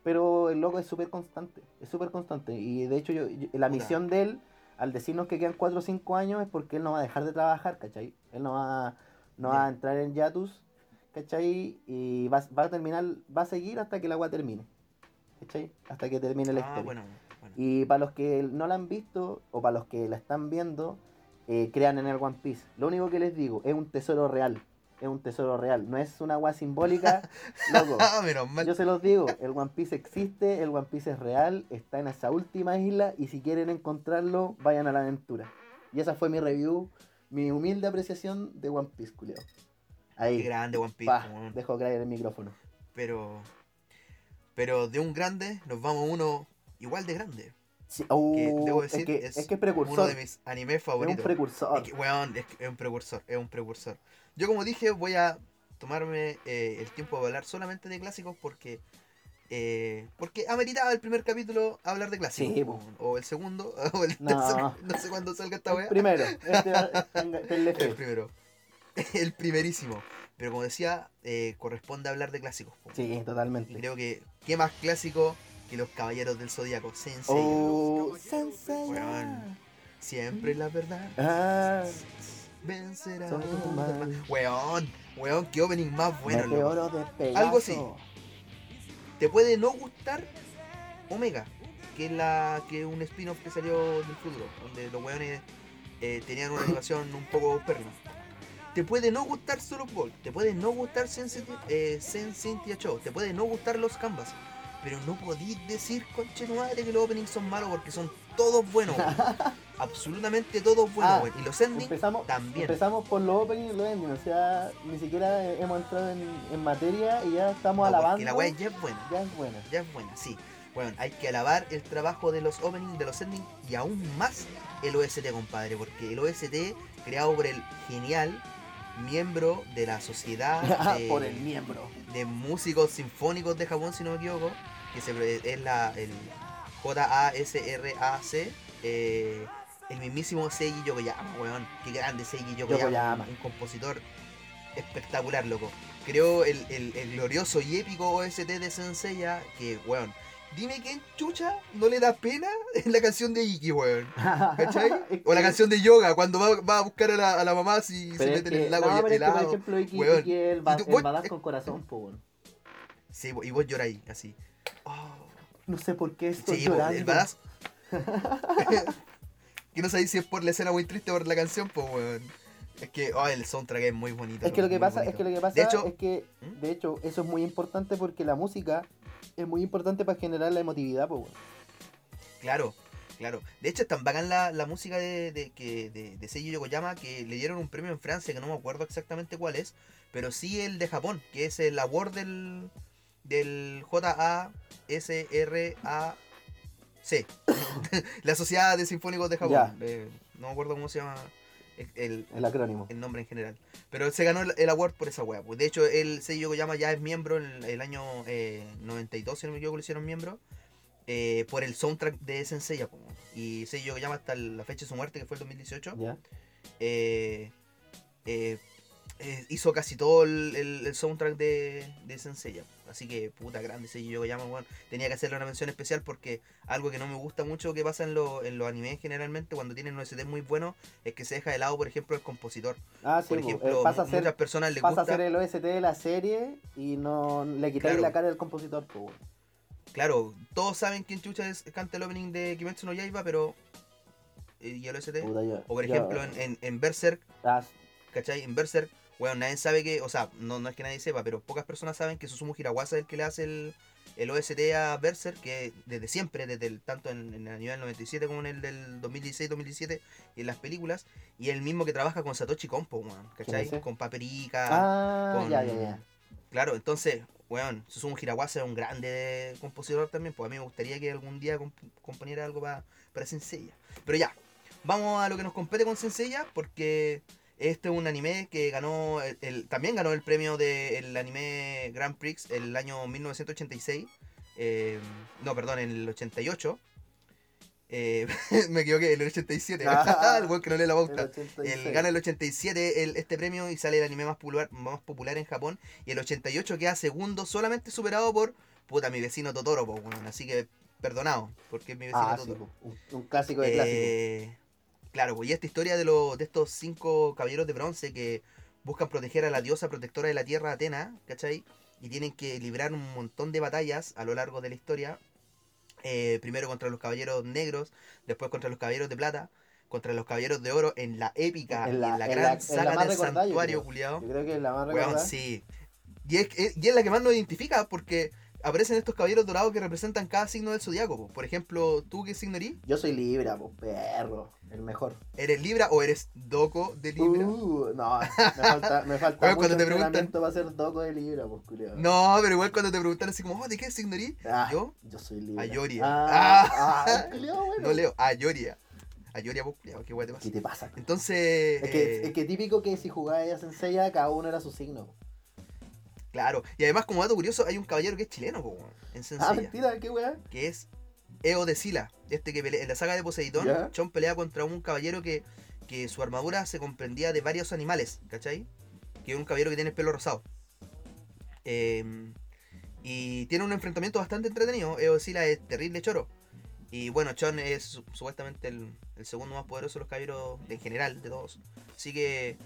Pero el loco es súper constante, es súper constante. Y de hecho yo, yo- la misión de él, al decirnos que quedan cuatro o cinco años, es porque él no va a dejar de trabajar, ¿cachai? Él no va, no va a entrar en Yatus, ¿cachai? Y va, va a terminar, va a seguir hasta que el agua termine, ¿cachai? Hasta que termine la Ah, historia. bueno. Y para los que no la han visto o para los que la están viendo, eh, crean en el One Piece. Lo único que les digo, es un tesoro real. Es un tesoro real. No es una agua simbólica, loco. Yo se los digo, el One Piece existe, el One Piece es real, está en esa última isla y si quieren encontrarlo, vayan a la aventura. Y esa fue mi review, mi humilde apreciación de One Piece. Qué Ahí, grande One Piece, pa, weón. dejo caer el micrófono. Pero. Pero de un grande nos vamos a uno igual de grande. Sí, Que uh, debo es, decir, que, es, es que es uno precursor. de mis animes Es favoritos. un precursor. Es que, es, es un precursor, es un precursor. Yo como dije, voy a tomarme eh, el tiempo de hablar solamente de clásicos porque eh, porque ameritaba el primer capítulo hablar de clásicos. Sí, po. o el segundo, o el No. tercero, no sé cuándo salga esta El wea. primero, este tenga- tenle fe. El primero. El primerísimo. Pero como decía, eh, corresponde hablar de clásicos. po. Sí, Y totalmente. creo que, ¿qué más clásico que los Caballeros del Zodíaco? Sensei. Oh, Sensei. Weón. Siempre la verdad. Ah, Vencerá. Son tu mal. Weón, weón, qué opening más bueno. loco. de. Algo así. Te puede no gustar Omega, que es la que es un spin-off que salió del futuro, donde los weones eh, tenían una animación un poco pérrima. Te puede no gustar Solo Ball, te puede no gustar eh, Sen Cynthia Show, te puede no gustar los Canvas, pero no podís decir, conche madre, que los openings son malos porque son todos buenos, absolutamente todos buenos, Ah, y los endings Empezamos, también. empezamos por los openings y los endings. O sea, ni siquiera hemos entrado en, en materia y ya estamos No, alabando. porque la weá ya es buena. Ya es buena. ya es buena, sí. Bueno, hay que alabar el trabajo de los openings, de los endings y aún más el OST, compadre, porque el OST, creado por el genial miembro de la sociedad de, por el miembro. de músicos sinfónicos de Japón, si no me equivoco, que se, es la, el J-A-S-R-A-C, eh, el mismísimo Seiji Yokoyama, weón. Qué grande Seiji Yokoyama, Yokoyama. un compositor espectacular, loco. Creó el, el- el glorioso y épico OST de Senseiya, que, weón, dime quién chucha no le da pena en la canción de Iki, weón. ¿Cachai? O la canción de yoga, cuando va, va a buscar a la, a la mamá si se pero mete en el lago no, que, helado. por ejemplo, Iki, weón. Iki es el, ba- Y el badass con corazón, po, weón. Sí, y vos lloráis así. Oh. No sé por qué estoy Sí, llorando. el badass. que no sabéis si es por la escena muy triste o por la canción, pues weón. Es que oh, el soundtrack es muy bonito. Es que lo que pasa, es que lo que pasa De hecho- es que, ¿Mm? de hecho, eso es muy importante porque la música es muy importante para generar la emotividad, po, weón. Claro, claro. De hecho es tan bacán la, la música de, de, que, de, de Seiji Yokoyama que le dieron un premio en Francia que no me acuerdo exactamente cuál es, pero sí el de Japón, que es el award del, del J-A-S-R-A-C. la Sociedad de Sinfónicos de Japón. Eh, no me acuerdo cómo se llama el- el, El acrónimo. el nombre en general. Pero se ganó el, el award por esa wea. Pues de hecho, el Seiji Yokoyama ya es miembro en el, año eh, 92, si no me equivoco, lo hicieron miembro. eh, por el soundtrack de Senseiya. po. Y Seiji Yokoyama hasta la fecha de su muerte, que fue el 2018. ¿Ya? eh, eh, hizo casi todo el, el- el soundtrack de, de Senseiya. Así que, puta grande, Seiji Yokoyama, weón. Tenía que hacerle una mención especial porque algo que no me gusta mucho que pasa en, lo- en los animes generalmente cuando tienen un OST muy bueno es que se deja de lado, por ejemplo, el compositor. Ah, sí, Por po, ejemplo, eh, pasa, a ser, muchas personas les pasa a gusta. ser el OST de la serie y no le quitáis Claro. la cara del compositor, po, weón. Claro, todos saben quién chucha es, canta el opening de Kimetsu no Yaiba, pero. eh, ¿Y el OST? Puta, yo- O por yo- ejemplo, en, en, en Berserk, ah, ¿cachai? En Berserk, bueno, nadie sabe que. O sea, no, no es que nadie sepa, pero pocas personas saben que Susumu Hirawasa es el que le hace el, el OST a Berserk, que desde siempre, desde el, tanto en, en el año del 97 como en el del 2016-2017 y en las películas, y el mismo que trabaja con Satoshi Kompo, weón, ¿cachai? Con Paperica. ah, con- ya, ya, ya. Claro, entonces, weón, Susumu Hirawasa es un grande compositor también, pues a mí me gustaría que algún día comp- componiera algo para para Senseiya. Pero ya, vamos a lo que nos compete con Senseiya, porque este es un anime que ganó, el, el- también ganó el premio del anime Grand Prix el año 1986, eh, no, perdón, en el 88. Eh, me equivoqué, el 87. Ah, el que no lee la El pauta. 86. Él gana el 87 el, este premio y sale el anime más popular, más popular en Japón. Y el 88 queda segundo, solamente superado por puta mi vecino Totoro, pues bueno. Así que perdonado, porque es mi vecino Ah, Totoro. po, un, un clásico de. Eh, claro, pues y esta historia de, los de estos cinco caballeros de bronce que buscan proteger a la diosa protectora de la tierra, Atena, ¿cachai? Y tienen que librar un montón de batallas a lo largo de la historia. Eh, primero contra los caballeros negros, después contra los caballeros de plata, contra los caballeros de oro en la épica En la- en la en gran en la saga más del yo santuario, creo. culiado. Yo creo que es la más recordada. sí. Y es, es- y es la que más nos identifica porque aparecen estos caballeros dorados que representan cada signo del zodiaco. po. Por ejemplo, ¿tú qué signo eres? Yo soy Libra, pues perro. El mejor. ¿Eres Libra o eres Doco de Libra? Uh, no, me falta, me falta Weón, mucho cuando te preguntan- para ser doco de Libra, pues. No, pero igual cuando te preguntan así como, oh, ¿de qué signo eres? Ah, Yo Yo soy Libra. Ayoria. Ah, Ah. ah, bueno. no leo, Ayoria. Ayoria, pues, culiao, qué guay te pasa. ¿Qué te pasa? Entonces, Es que, eh, es que típico que si jugaba ella Senseiya, cada uno era su signo. Claro. Y además, como dato curioso, hay un caballero que es chileno, po, en Ah, Senseiya, mentira, qué weá. que es Eo de Sila. Este que pelea, en la saga de Poseidón. Chon pelea contra un caballero que, que su armadura se comprendía de varios animales, ¿cachai? Que es un caballero que tiene el pelo rosado. Eh, y tiene un enfrentamiento bastante entretenido. Eo de Sila es terrible choro. Y bueno, Chon es su- supuestamente el, el segundo más poderoso de los caballeros en general, de todos. Así que,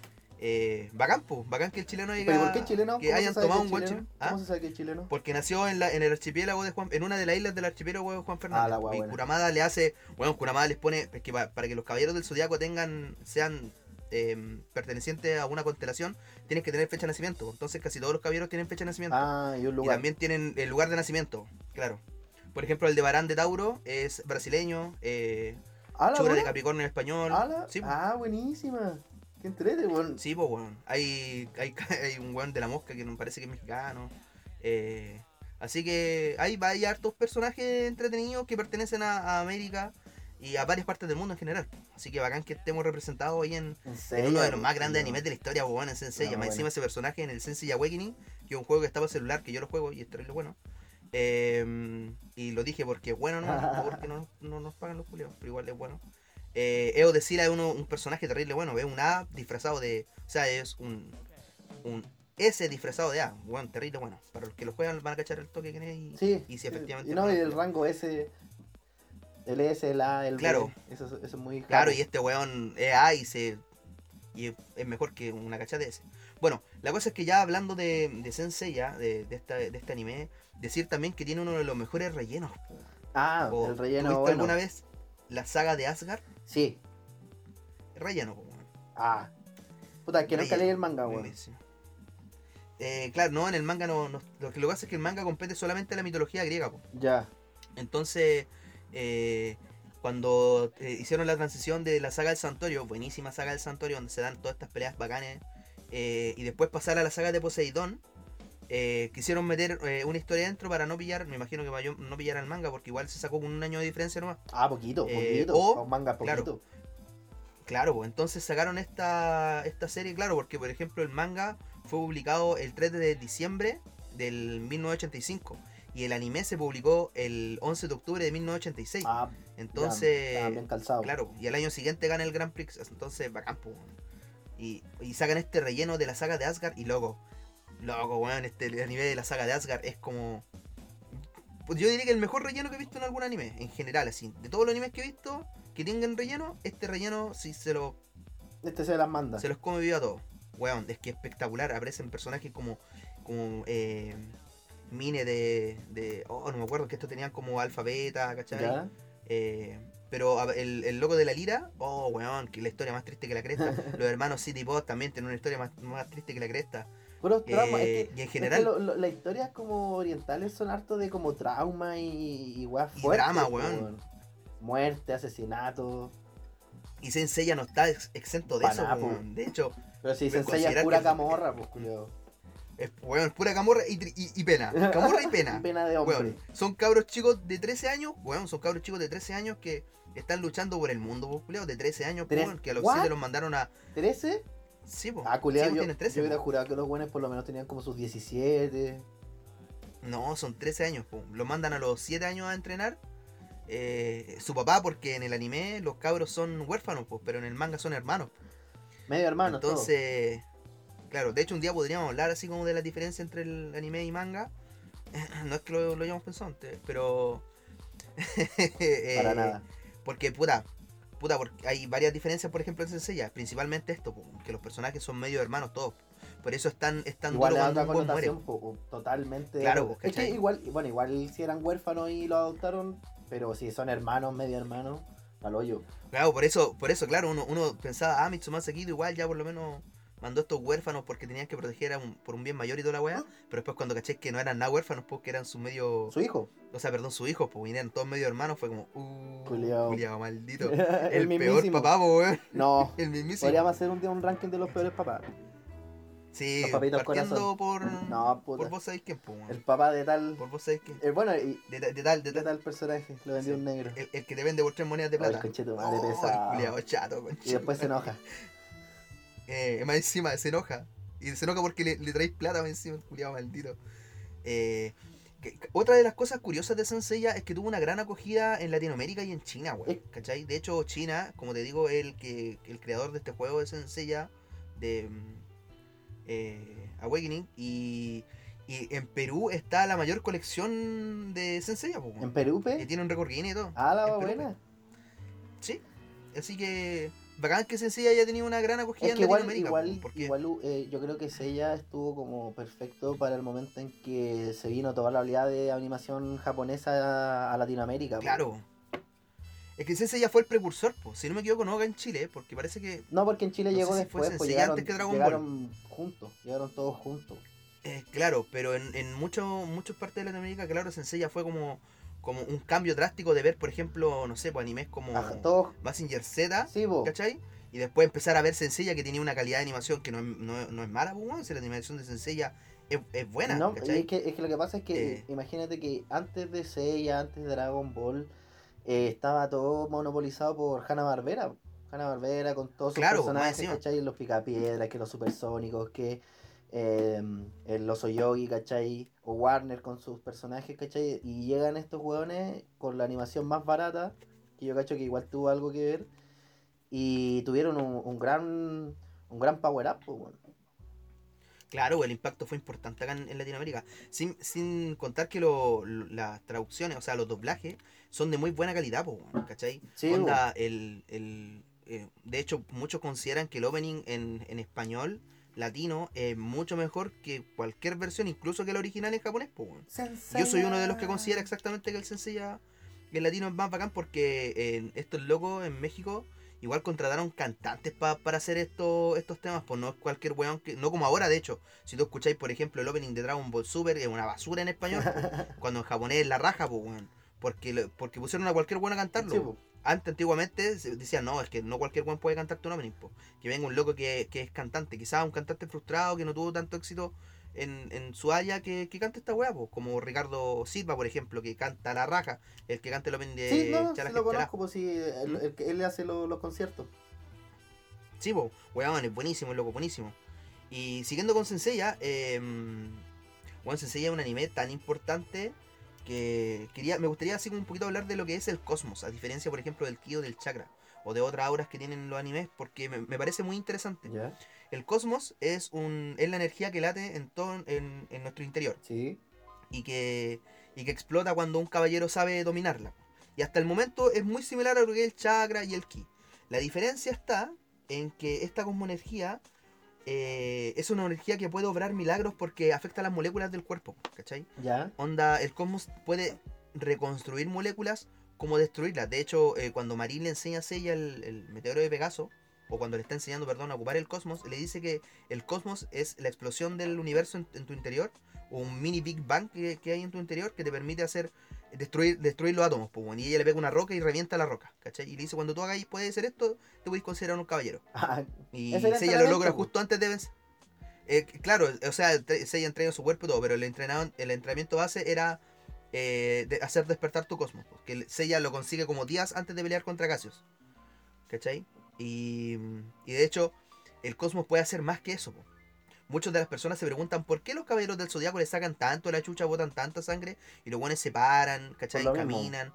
eh, bacán, po, bacán que el chileno haya, ¿Pero por qué chileno? que ¿Cómo se hayan tomado un buen chileno? chileno. ¿Ah? ¿Cómo se sabe que es chileno? Porque nació en, la, en el archipiélago de Juan, en una de las islas del archipiélago de Juan Fernández. Ah, la y buena. Kuramada le hace, bueno, Kuramada les pone, es que pa- para que los caballeros del zodiaco tengan, sean eh, pertenecientes a una constelación, tienen que tener fecha de nacimiento. Entonces casi todos los caballeros tienen fecha de nacimiento. Ah, y un y lugar. también tienen el lugar de nacimiento, claro. Por ejemplo, el de Barán de Tauro es brasileño, eh, ¿Ah, la Chura de? Capricornio en español. ¿Ah, la- Sí, po. Ah, buenísima. Qué entrete, weón. Sí, pues, weón. Hay, hay, hay un weón de la mosca que me parece que es mexicano. Eh, así que hay, hay hartos personajes entretenidos que pertenecen a, a América y a varias partes del mundo en general. Así que bacán que estemos representados ahí en, En en serio, uno de los más grandes no. animes de la historia, weón, en Sensei. Más bueno. encima ese personaje en el Sensei Awakening, que es un juego que está para celular, que yo lo juego y es terrible bueno. Eh, y lo dije porque es bueno, no, no porque no, no nos pagan los culiados, pero igual es bueno. Eh, Eo de Sila es uno, un personaje terrible bueno, es un A disfrazado de. O sea, es un. un S disfrazado de A, bueno, terrible bueno. Para los que lo juegan van a cachar el toque que es y, Sí. y si efectivamente. Y no, y el rango S. El S, el A, el B. Claro. Eso, es- eso es muy. Claro, claro. y este weón es A y se. Y es- mejor que una cacha de ese. Bueno, la cosa es que ya hablando de, de Sensei, ya, de, de, esta, de este anime, decir también que tiene uno de los mejores rellenos. Ah, O, el relleno. ¿tuviste Bueno. alguna vez la saga de Asgard? Sí. Relleno, weón. Ah. Puta, que nunca leí el manga, weón. Buenísimo. Eh, claro, no, en el manga no, no- Lo que lo que pasa es que el manga compete solamente la mitología griega, po. Ya. Entonces, eh, cuando eh, hicieron la transición de la saga del Santuario, buenísima saga del Santuario, donde se dan todas estas peleas bacanes, eh, y después pasar a la saga de Poseidón, eh, quisieron meter eh, una historia dentro para no pillar, me imagino que para no pillar al manga, porque igual se sacó con un año de diferencia nomás. Ah, poquito, Eh, poquito. o- un manga, claro. poquito. Claro, pues entonces sacaron esta, esta serie, claro, porque por ejemplo el manga fue publicado el 3 de diciembre del 1985 y el anime se publicó el 11 de octubre de 1986. Ah, entonces, bien calzado. claro, y al año siguiente gana el Grand Prix, entonces bacán, pues, y, y sacan este relleno de la saga de Asgard y loco, loco, weón, este el anime de la saga de Asgard es como... pues, Yo diría que el mejor relleno que he visto en algún anime, en general, así. De todos los animes que he visto que tengan relleno, este relleno sí se lo Este se las manda. se los come vivo a todos. Weón, es que espectacular. Aparecen personajes como. como eh, Mine de, de. Oh, no me acuerdo que estos tenían como alfa beta, ¿cachai? ¿Ya? Eh, pero el, el loco de la lira, oh weón, que la historia más triste que la cresta. Los hermanos City Bot también tienen una historia más, más triste que la cresta. Puros traumas. Eh, es que, y en es que general, lo- lo- las historias como orientales son harto de como trauma y, y Y drama, weón. Muerte, asesinato. y Senseiya no está ex- exento de eso, weón. De hecho, Pero si Voy se a enseña considerar pura que- camorra, pues culiao. es, weón, es pura camorra y, y- y pena. Camorra y pena. Pena de hombre. Weón, son cabros chicos de 13 años, weón, son cabros chicos de 13 años que están luchando por el mundo, pues, de 13 años, weón, que a los ¿What? 7 los mandaron a... ¿13? Sí, pues, Ah, culiao, sí, yo, tienen 13, yo hubiera po. jurado que los buenos por lo menos tenían como sus 17. No, son 13 años, po. los mandan a los 7 años a entrenar eh, su papá, porque en el anime los cabros son huérfanos, pues, pero en el manga son hermanos. Medio hermano, Entonces, claro, de hecho un día podríamos hablar así como de la diferencia entre el anime y manga. No es que lo, lo hayamos pensado antes, pero... eh, Para nada. Porque, puta, puta, porque hay varias diferencias, por ejemplo, en Senseiya. Principalmente esto, que los personajes son medio hermanos todos. Por eso están, están Igual cuando un weón muere. po, totalmente. Claro, es que igual, bueno, igual si eran huérfanos y lo adoptaron, pero si son hermanos, medio hermanos, al hoyo. Claro, por eso, por eso, claro, uno, uno pensaba, ah, Mitsumasa Kido igual ya por lo menos mandó estos huérfanos porque tenían que proteger a un- por un bien mayor y toda la weá. Pero después cuando caché que no eran nada huérfanos, pues que eran sus medio. Su hijo. O sea, perdón, sus hijos, pues eran todos medio hermanos, fue como, uh, Culiao. culiao, maldito. el El, peor papá, po, weón. No. El mismísimo. Podríamos hacer un día un ranking de los peores papás. Sí, Los partiendo corazón. por. No, puta. por vos sabéis quién, weón. El papá de tal. Por vos sabéis quién. eh, bueno, y De, de tal, de de tal. tal personaje. Lo vendió Sí. un negro. El, el que te vende por tres monedas de plata. Oh, el pesado. culiao chato, Y conche- después se enoja. Eh, más encima se enoja. Y se enoja porque le, le traéis plata más encima, el culiao maldito. Eh, que- que- otra de las cosas curiosas de Senseiya es que tuvo una gran acogida en Latinoamérica y en China. Eh. ¿Cachai? De hecho, China, como te digo, es el, que, el creador de este juego de Senseiya, de mm, eh, Awakening. Y, y en Perú está la mayor colección de weón. ¿En Perú, Que pe? tiene un récord y todo. Ah, la buena. Sí. Así que bacán que Senseiya haya tenido una gran acogida Es en igual, Latinoamérica. igual, po, porque- igual eh, yo creo que Seiya estuvo como perfecto para el momento en que se vino toda la oleada de animación japonesa a, Latinoamérica. Claro. Es que ese ya fue el precursor, pues. Si no me equivoco, no acá en Chile, porque parece que. No, porque en Chile No llegó si fue después, pues Sensei llegaron, antes que Dragon Ball. llegaron juntos, llegaron todos juntos. eh, claro, pero en, en muchas partes de Latinoamérica, claro, Sensei ya fue como, como un cambio drástico de ver, por ejemplo, no sé, pues animes como Mazinger Z, sí. ¿cachai? Y después empezar a ver Senseiya que tenía una calidad de animación que no es, no, no es mala, pues, si la animación de Senseiya es, es buena, No, ¿cachai? es, que, es que lo que pasa es que Eh. imagínate que antes de Seiya, antes de Dragon Ball, eh, estaba todo monopolizado por Hanna Barbera. Hanna Barbera con todos sus Claro, personajes. ¿cachai? Los picapiedras, que los supersónicos, que eh, el oso yogi, ¿cachai? O Warner con sus personajes, ¿cachai? Y llegan estos hueones con la animación más barata, que yo cacho que igual tuvo algo que ver, y tuvieron un, un gran un gran power up, pues, weón. Claro, el impacto fue importante acá en, en Latinoamérica. Sin, sin contar que lo- lo- las traducciones, o sea, los doblajes, son de muy buena calidad, weón, ¿cachai? Sí, Onda, el, el, eh, de hecho, muchos consideran que el opening en, en español latino es mucho mejor que cualquier versión, incluso que el original en japonés, po, weón. Yo soy uno de los que considera exactamente que el Senseiya el latino es más bacán porque eh, estos locos en México igual contrataron cantantes pa- para hacer esto, estos temas, pues no es cualquier weón que. No como ahora, de hecho. Si tú escucháis, por ejemplo, el opening de Dragon Ball Super, es una basura en español, cuando en japonés es la raja, pues weón. Porque, porque pusieron a cualquier weón a cantarlo. Sí. Antes, antiguamente, se decían, no, es que no cualquier weón puede cantarte un opening, po. Que venga un loco que, que es cantante, quizás un cantante frustrado que no tuvo tanto éxito en, en su haya que, que cante esta weá, po. como Ricardo Silva, por ejemplo, que canta la raja, el que canta el opening de Sí, no, Chala sí lo conozco, pues sí, el- ¿Mm? el que- él le hace lo- los conciertos. Sí, po, weón, es buenísimo, el loco, buenísimo. Y siguiendo con Senseiya, eh, bueno, Senseiya es un anime tan importante que quería, me gustaría así un poquito hablar de lo que es el cosmos, a diferencia, por ejemplo, del ki o del chakra, o de otras auras que tienen los animes, porque me, me parece muy interesante. ¿Ya? El cosmos es un es la energía que late en todo en, en nuestro interior Sí. y que, y que explota cuando un caballero sabe dominarla. Y hasta el momento es muy similar a lo que es el chakra y el ki. La diferencia está en que esta cosmoenergía eh, es una energía que puede obrar milagros porque afecta a las moléculas del cuerpo, ¿cachai? ¿Ya? Onda, el cosmos puede reconstruir moléculas como destruirlas. De hecho, eh, cuando Marín le enseña a Seiya el, el meteoro de Pegaso, o cuando le está enseñando, perdón, a ocupar el cosmos, le dice que el cosmos es la explosión del universo en, en tu interior, o un mini Big Bang que, que hay en tu interior que te permite hacer destruir, destruir los átomos. Pues, bueno, y ella le pega una roca y revienta la roca, ¿cachai? Y le dice, cuando tú hagáis, puedes hacer esto, te podéis considerar un caballero. Ah, Y Ese era el Seiya lo logra justo antes de vencer. Eh, claro, o sea, Seiya entrena su cuerpo y todo, pero el, entrenado, el entrenamiento base era eh, de hacer despertar tu cosmos. Que el- Seiya lo consigue como días antes de pelear contra Cassius. ¿Cachai? Y, y de hecho, el cosmos puede hacer más que eso. po. Muchas de las personas se preguntan por qué los caballeros del zodiaco le sacan tanto la chucha, botan tanta sangre y los buenos se paran, ¿cachai? Caminan.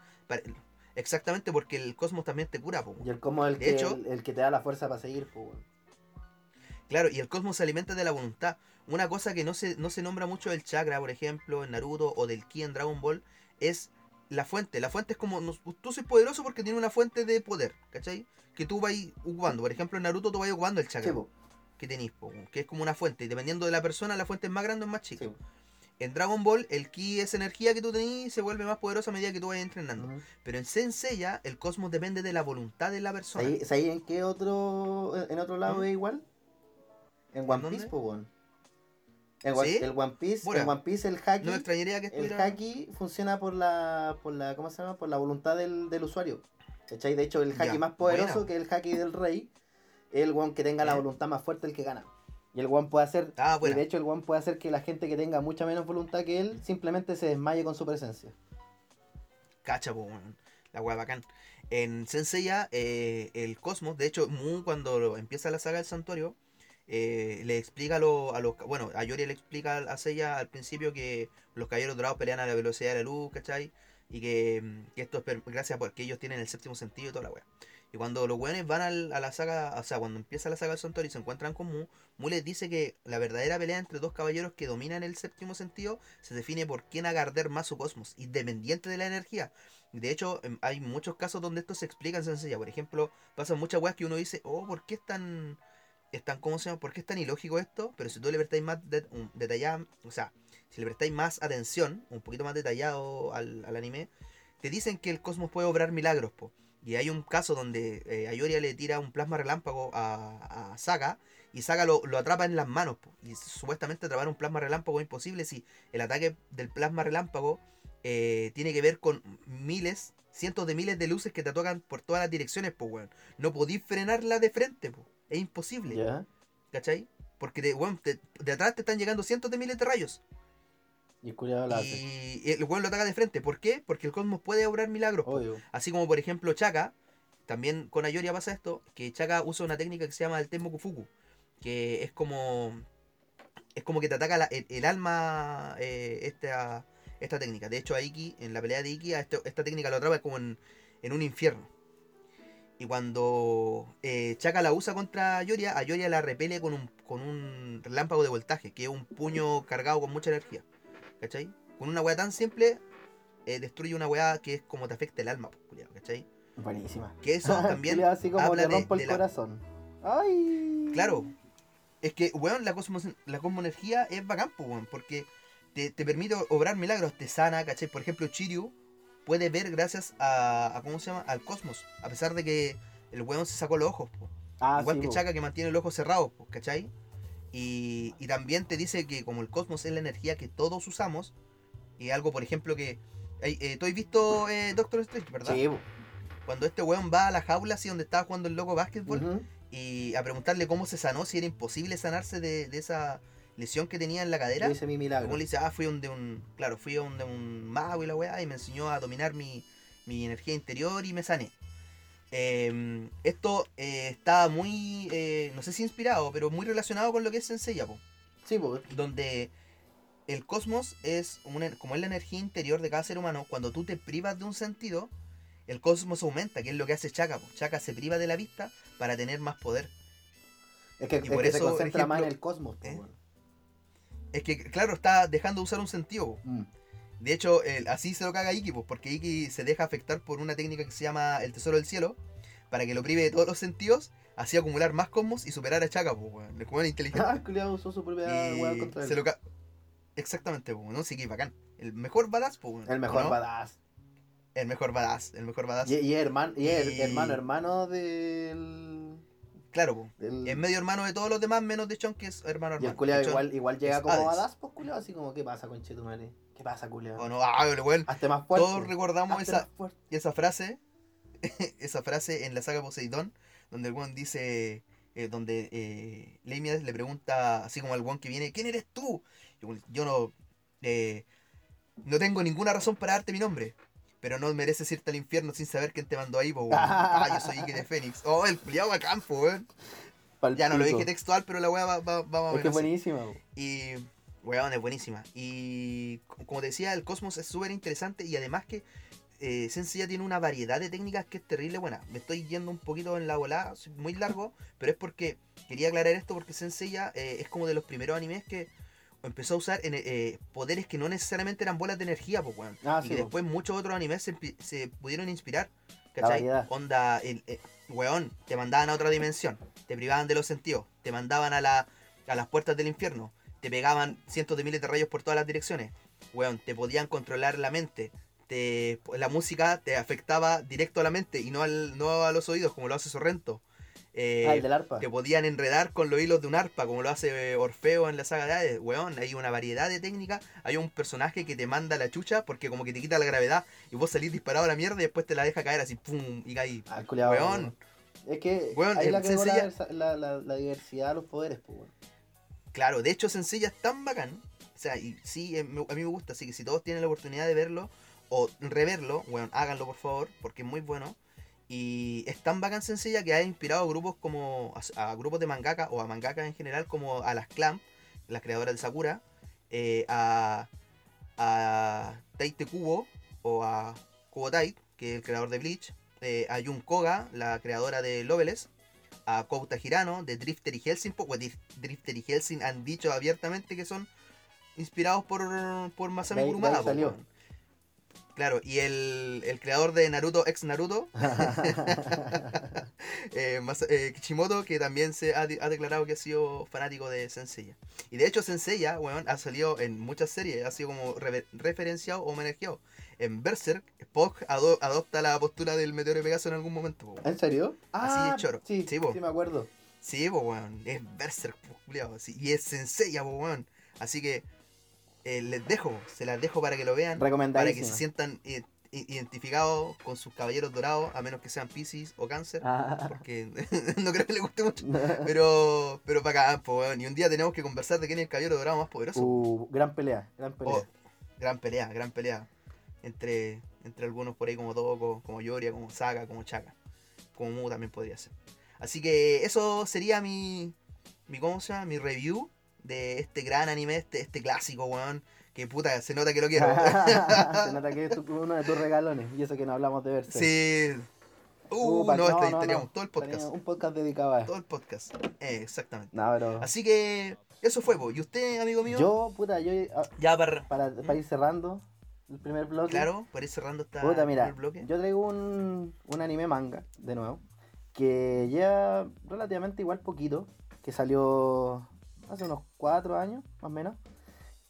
Exactamente, porque el cosmos también te cura, po. Y el cosmos es el De que, hecho- el, el que te da la fuerza para seguir, pues, weón. Claro, y el cosmos se alimenta de la voluntad. Una cosa que no se, no se nombra mucho del chakra, por ejemplo, en Naruto o del ki en Dragon Ball, es la fuente. La fuente es como, nos- tú sois poderoso porque tiene una fuente de poder, ¿cachai? Que tú vas ocupando. Por ejemplo, en Naruto tú vas ocupando el chakra Sí, po. Que tenéis, que es como una fuente. Y dependiendo de la persona, la fuente es más grande o más chica. Sí. En Dragon Ball, el ki es energía que tú tenés y se vuelve más poderosa a medida que tú vayas entrenando. Pero en Senseiya, el cosmos depende de la voluntad de la persona. ¿Sabéis sabéis en qué otro, en otro lado ¿Mm? es igual? En One dónde? Piece. En One- ¿Sí? El One Piece, Bueno, en One Piece el haki, No me extrañaría que el haki funciona por la, por la, ¿cómo se llama? Por la voluntad del, del usuario. ¿Cachai? De hecho, el haki Ya, más poderoso buena. que el haki del rey es el one que tenga la ¿Eh? voluntad más fuerte, el que gana. Y el one puede hacer, Ah, y bueno. de hecho el one puede hacer que la gente que tenga mucha menos voluntad que él simplemente se desmaye con su presencia. Cacha, po. La wea bacán. En Senseiya, eh, el cosmos, de hecho, Mu cuando empieza la saga del santuario, eh, le explica a los, a los. Bueno, a Yori le explica a Seiya al principio que los caballeros dorados pelean a la velocidad de la luz, ¿cachai? Y que, mm, que esto es gracias porque ellos tienen el séptimo sentido y toda la wea. Y cuando los weones van al- a la saga, o sea, cuando empieza la saga del santuario y se encuentran con Mu, Mu les dice que la verdadera pelea entre dos caballeros que dominan el séptimo sentido se define por quién haga arder más su cosmos, independiente de la energía. De hecho, em, hay muchos casos donde esto se explica en sencilla. Por ejemplo, pasan muchas weas que uno dice, oh, ¿por qué es tan, es ¿cómo se llama? ¿Por qué es tan ilógico esto? Pero si tú le prestáis más de- detallada, o sea, si le prestáis más atención, un poquito más detallado al, al anime, te dicen que el cosmos puede obrar milagros, po. Y hay un caso donde eh, Ayoria le tira un plasma relámpago a, a Saga y Saga lo, lo atrapa en las manos. po. Y supuestamente atrapar un plasma relámpago es imposible si el ataque del plasma relámpago eh, tiene que ver con miles, cientos de miles de luces que te tocan por todas las direcciones, po, weón. No podís frenarla de frente, po. Es imposible, ¿Ya? ¿cachai? Porque de, weón, te- de atrás te están llegando cientos de miles de rayos. Y el hace. Y el weón lo ataca de frente. ¿Por qué? Porque el cosmos puede obrar milagros. Obvio. Así como por ejemplo Chaka, también con Ayoria pasa esto, que Chaka usa una técnica que se llama el Tenmoku Fuku, que es como es como que te ataca la- el, el alma eh, esta, esta técnica. De hecho a Iki, en la pelea de Iki, a este- esta técnica lo atrapa como en, en un infierno. Y cuando eh, Chaka la usa contra Ayoria, Ayoria la repele con un, con un relámpago de voltaje, que es un puño cargado con mucha energía. ¿Cachai? Con una weá tan simple, eh, destruye una weá que es como te afecta el alma, pues, culiao, ¿cachai? Buenísima. Que eso también así como habla te de- el de la- corazón. Ay. Claro. Es que, weón, la, cosmos, la cosmoenergía es bacán, pues, weón, porque te, te permite obrar milagros, te sana, ¿cachai? Por ejemplo, Chiryu puede ver gracias a, a- ¿cómo se llama? Al cosmos, a pesar de que el weón se sacó los ojos, po. Ah, Igual sí, que po. Chaka que mantiene el ojo cerrado, po, ¿cachai? Y, y también te dice que como el cosmos es la energía que todos usamos, y algo, por ejemplo, que... eh, ¿Tú has visto eh, Doctor Strange, verdad? Sí. Cuando este weón va a la jaula así donde estaba jugando el loco básquetbol, y a preguntarle cómo se sanó, si era imposible sanarse de, de esa lesión que tenía en la cadera. Yo hice mi milagro. Como le dice, ah, fui donde un, claro, fui donde un mago y la weá, y me enseñó a dominar mi, mi energía interior y me sané. Eh, esto eh, está muy, eh, no sé si inspirado, pero muy relacionado con lo que es Senseiya, po, Sí, po. donde el cosmos es una- como es la energía interior de cada ser humano, cuando tú te privas de un sentido, el cosmos aumenta, que es lo que hace Chaka. po. Chaka se priva de la vista para tener más poder. Es que, Y es por que se eso, concentra más en el cosmos, po, ¿eh? Es que, claro, está dejando de usar un sentido. Mm. De hecho, el- así se lo caga Iki, pues, porque Iki se deja afectar por una técnica que se llama el tesoro del cielo, para que lo prive de todos los sentidos, así acumular más cosmos y superar a Chaka, pues, weón. El weón inteligente. Ah, culiado usó su propia weá contra él. se lo Exactamente, pues, ¿no? Sí que bacán. El mejor badass, pues, weón, El mejor ¿no? badass. El mejor badass, el mejor badass. Y, y hermano, y Y- hermano, hermano del. Claro, del- Es medio hermano de todos los demás, menos de Chon, que es hermano y hermano. el culiado Chon- igual, igual llega como Hades. badass, pues así como, ¿qué pasa, conchetumare? ¿Qué pasa, culiado? O no, ah, el weón. Hazte más fuerte. Todos recordamos esa. Y esa frase, esa frase en la saga Poseidón, donde el one dice, eh, donde eh, Leimias le pregunta, así como al one que viene, ¿quién eres tú? Y el weón, yo no, eh, no tengo ninguna razón para darte mi nombre, pero no mereces irte al infierno sin saber quién te mandó ahí, po, weón. Ah, yo soy Ike de Fénix. Oh, el culiao a campo, weón. Ya no lo dije textual, pero la weá va, va, va más o Es que es buenísima. Y, weón, es buenísima. Y co- como te decía, el cosmos es súper interesante y además que eh, Senseiya tiene una variedad de técnicas que es terrible buena. Me estoy yendo un poquito en la volada, muy largo, pero es porque quería aclarar esto porque Senseiya eh, es como de los primeros animes que empezó a usar eh, poderes que no necesariamente eran bolas de energía, pues, weón. Ah, y sí, que después muchos otros animes se, pudieron inspirar. ¿Cachai? Onda, el, eh, weón, te mandaban a otra dimensión, te privaban de los sentidos, te mandaban a, la, a las puertas del infierno, te pegaban cientos de miles de rayos por todas las direcciones, weón, te podían controlar la mente, te, la música te afectaba directo a la mente y no, al, no a los oídos como lo hace Sorrento. Eh, ah, el del arpa. te podían enredar con los hilos de un arpa, como lo hace Orfeo en la saga de Hades. Weón, hay una variedad de técnicas. Hay un personaje que te manda la chucha porque como que te quita la gravedad y vos salís disparado a la mierda y después te la deja caer así, pum, y caí. Ah, culiao, Weón. Es que Weón, ahí la que la, la, la, diversidad de los poderes, pues, weón. Claro, de hecho Sencilla es tan bacán. O sea, y sí, eh, a mí me gusta, así que si todos tienen la oportunidad de verlo o reverlo, bueno, háganlo por favor, porque es muy bueno. Y es tan bacán sencilla que ha inspirado a grupos como a, a grupos de mangaka o a mangaka en general como a las Clamp, las creadoras de Sakura, eh, a, a Taite Kubo o a Kubo Tait, que es el creador de Bleach, eh, a Yun Koga, la creadora de Loveless, a Kouta Hirano de Drifter y Helsing. pues, Drif- Drifter y Helsing han dicho abiertamente que son inspirados por, por Masami Kurumada. salió. weón. Claro, y el, el creador de Naruto, ex Naruto, eh, Masa- eh, Kishimoto, que también se ha, ha declarado que ha sido fanático de Senseiya. Y de hecho Senseiya, weón, ha salido en muchas series, ha sido como rever- referenciado o homenajeado. En Berserk, Spock ado- adopta la postura del meteoro de Pegaso en algún momento. weón. ¿En serio? Así Ah, es choro. Sí, Sí, sí, me acuerdo. Sí, pues, weón. Es Berserk, sí, Y es Senseiya, pues, weón. Así que eh, les dejo, se las dejo para que lo vean. Para que se sientan identificados con sus caballeros dorados, a menos que sean Pisces o Cáncer. Ah. Porque no creo que les guste mucho. Pero, pero para acá, pues. Y un día tenemos que conversar de quién es el caballero dorado más poderoso. Uh, gran pelea, gran pelea. Oh, gran pelea, gran pelea. Entre, entre algunos por ahí como Doko, como Yoria, como Saga, como Chaka. Como Mu también podría ser. Así que eso sería mi, mi ¿cómo se llama? Mi review de este gran anime, este, este clásico, weón. Que puta, se nota que lo quiero. Se nota que es uno de tus regalones. Y eso que no hablamos de verse. sí. Uh, no, no, este- no, teníamos no. todo el podcast. Un podcast dedicado a eso. Todo el podcast. Eh, exactamente. No, pero. Así que eso fue, po. ¿Y usted, amigo mío? Yo, puta, yo. ah, Ya para... Para, para ir cerrando el primer bloque. Claro, para ir cerrando esta Puta, mira, primer bloque. yo traigo un, un anime manga, de nuevo, que lleva relativamente igual poquito, que salió hace unos cuatro años, más o menos,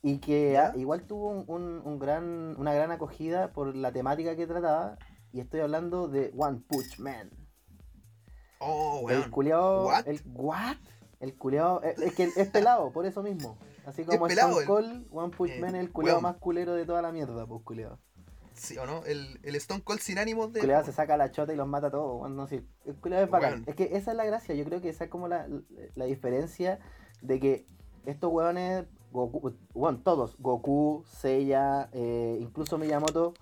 y que ¿Ya? ah, igual tuvo un, un- un gran, una gran acogida por la temática que trataba, y estoy hablando de One Punch Man. Oh, El weón. culiao, What? el what? El culiao, es, es que es pelado, por eso mismo. Así como pelado Stone el- Cold, One Punch eh, Man es el culiao weón. más culero de toda la mierda, pues culiao. Sí o no, el, el Stone Cold sin ánimos de. culiado se saca la chota y los mata a todos. Bueno, no sé, el culiado es bacán. Weón. Es que esa es la gracia. Yo creo que esa es como la, la diferencia de que estos weones, Goku, bueno, todos, Goku, Seiya, eh, incluso Miyamoto,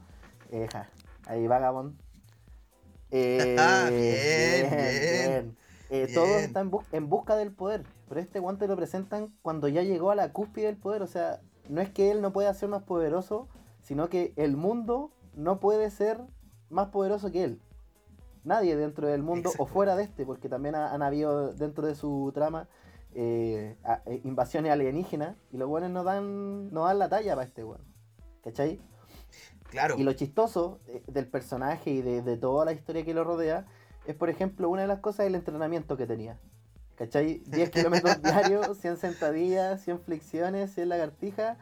eh, ja, ahí Vagabond. Eh, Bien, bien, Eh, todos bien. están en, bus- en busca del poder, pero este guante lo presentan cuando ya llegó a la cúspide del poder. O sea, no es que él no pueda ser más poderoso, sino que el mundo no puede ser más poderoso que él. Nadie dentro del mundo o fuera de este, porque también ha- han habido dentro de su trama eh, a- eh, invasiones alienígenas y los buenos no dan, no dan la talla para este weón. ¿Cachai? Claro. Y lo chistoso eh, del personaje y de, de toda la historia que lo rodea es, por ejemplo, una de las cosas el entrenamiento que tenía. ¿Cachai? 10 kilómetros diarios, 100 sentadillas, 100 flexiones, 100 lagartijas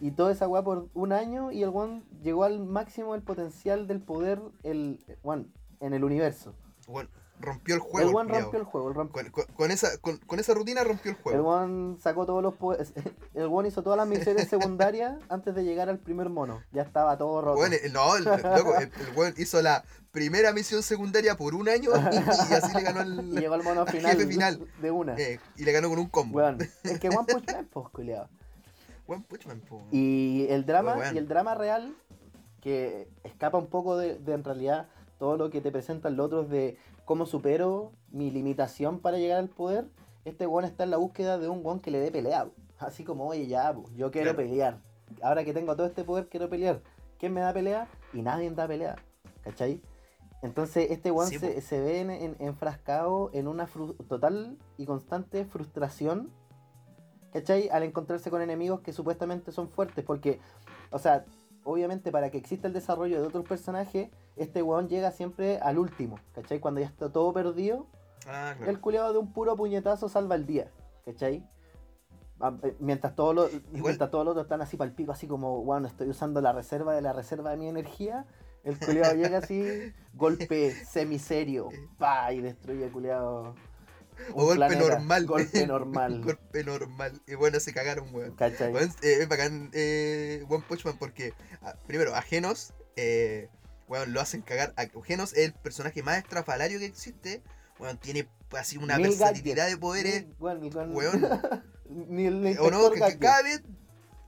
y toda esa weá por un año y el one llegó al máximo del potencial del poder el, one, en el universo. Bueno, rompió el juego. el one rompió el juego, el rompió. Con, con- con esa, con, con esa rutina rompió el El juego. one sacó todos los poderes. El one hizo todas las misiones secundarias antes de llegar al primer mono. Ya estaba todo roto. Bueno, no, el, loco, el, el weón hizo la primera misión secundaria por un año y, así le ganó y el. llegó al mono al final, jefe final. de una. eh, y le ganó con un combo. Es que One Punch Man, pues, culiao. One Punch Man, po. Y el drama, bueno. y el drama real, que escapa un poco de, de, en realidad todo lo que te presentan los otros de cómo supero mi limitación para llegar al poder. Este weón está en la búsqueda de un weón que le dé pelea. Así como, oye, ya, po, yo quiero Claro. pelear. Ahora que tengo todo este poder, quiero pelear. ¿quién me da pelea? Y nadie da pelea, ¿cachai? Entonces este weón Sí, se, ve en- en- enfrascado en una fru- total y constante frustración, ¿cachai? Al encontrarse con enemigos que supuestamente son fuertes, porque, o sea, obviamente para que exista el desarrollo de otros personajes, este weón llega siempre al último, ¿cachai? Cuando ya está todo perdido, Ah, claro. el culiado de un puro puñetazo salva el día, ¿cachai? Ah, eh, Mientras todos los, mientras todos los otros están así para el pico, así como, bueno, estoy usando la reserva de la reserva de mi energía, el culiado llega así, golpe semiserio, pa, y destruye el culiado. O golpe normal. Golpe normal. golpe normal. Y bueno, se cagaron, weón. ¿Cachai? Weón, eh, es bacán eh, One Punch Man porque, ah, primero, a Genos, eh, weón, lo hacen cagar. A Genos es el personaje más estrafalario que existe. Weón, tiene así una Mil versatilidad gadgets. de poderes. Bueno, con- Weón. ni el o no, que, cada vez.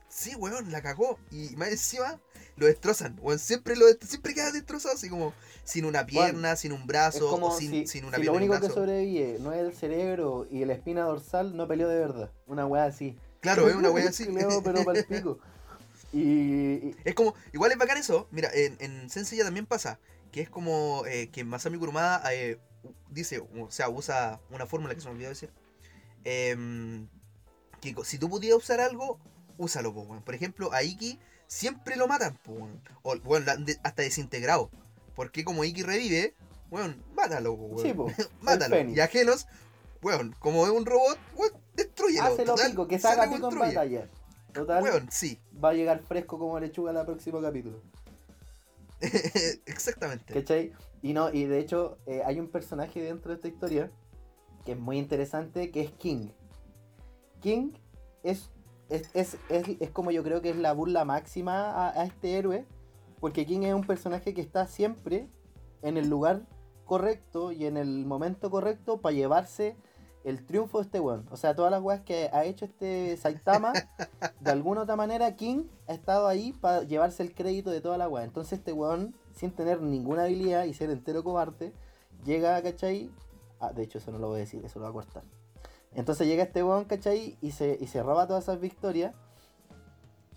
Sí, weón, la cagó. Y más encima lo destrozan. Weón, siempre, lo, siempre queda destrozado, así como sin una pierna, sin un brazo, como sin, si, sin una si lo pierna un único que sobrevive no es el cerebro y la espina dorsal, no peleó de verdad. Una weá así. Claro, es una wea así. Pero para el pico. Y, y- Es como, igual es bacán eso. Mira, en, en Senseiya también pasa. Que es como eh, que Masami Kurumada eh, dice, o sea, usa una fórmula que se me olvidó decir. em, que si tú pudieras usar algo, úsalo, po, weón. Por ejemplo, a Iki siempre lo matan, weón. O, hasta desintegrado. Porque como Iki revive, weón, mátalo, weón. Sí, po, mátalo. Y a Genos, weón, como es un robot, weón, destruyelo. Total, pico, que se salga pico en batalla. Total, Weón, sí. va a llegar fresco como lechuga al próximo capítulo. Exactamente. ¿Cachai? Y no, y de hecho, eh, hay un personaje dentro de esta historia que es muy interesante, que es King. King es, es, es, es- es como yo creo que es la burla máxima a, a este héroe, porque King es un personaje que está siempre en el lugar correcto y en el momento correcto para llevarse el triunfo de este weón. O sea, todas las weas que ha hecho este Saitama, de alguna otra manera King ha estado ahí para llevarse el crédito de toda la wea. Entonces este weón, sin tener ninguna habilidad y ser entero cobarde, llega, ¿cachai? Ah, de hecho eso no lo voy a decir, eso lo voy a cortar. Entonces llega este weón, ¿cachai? Y se, y se roba todas esas victorias.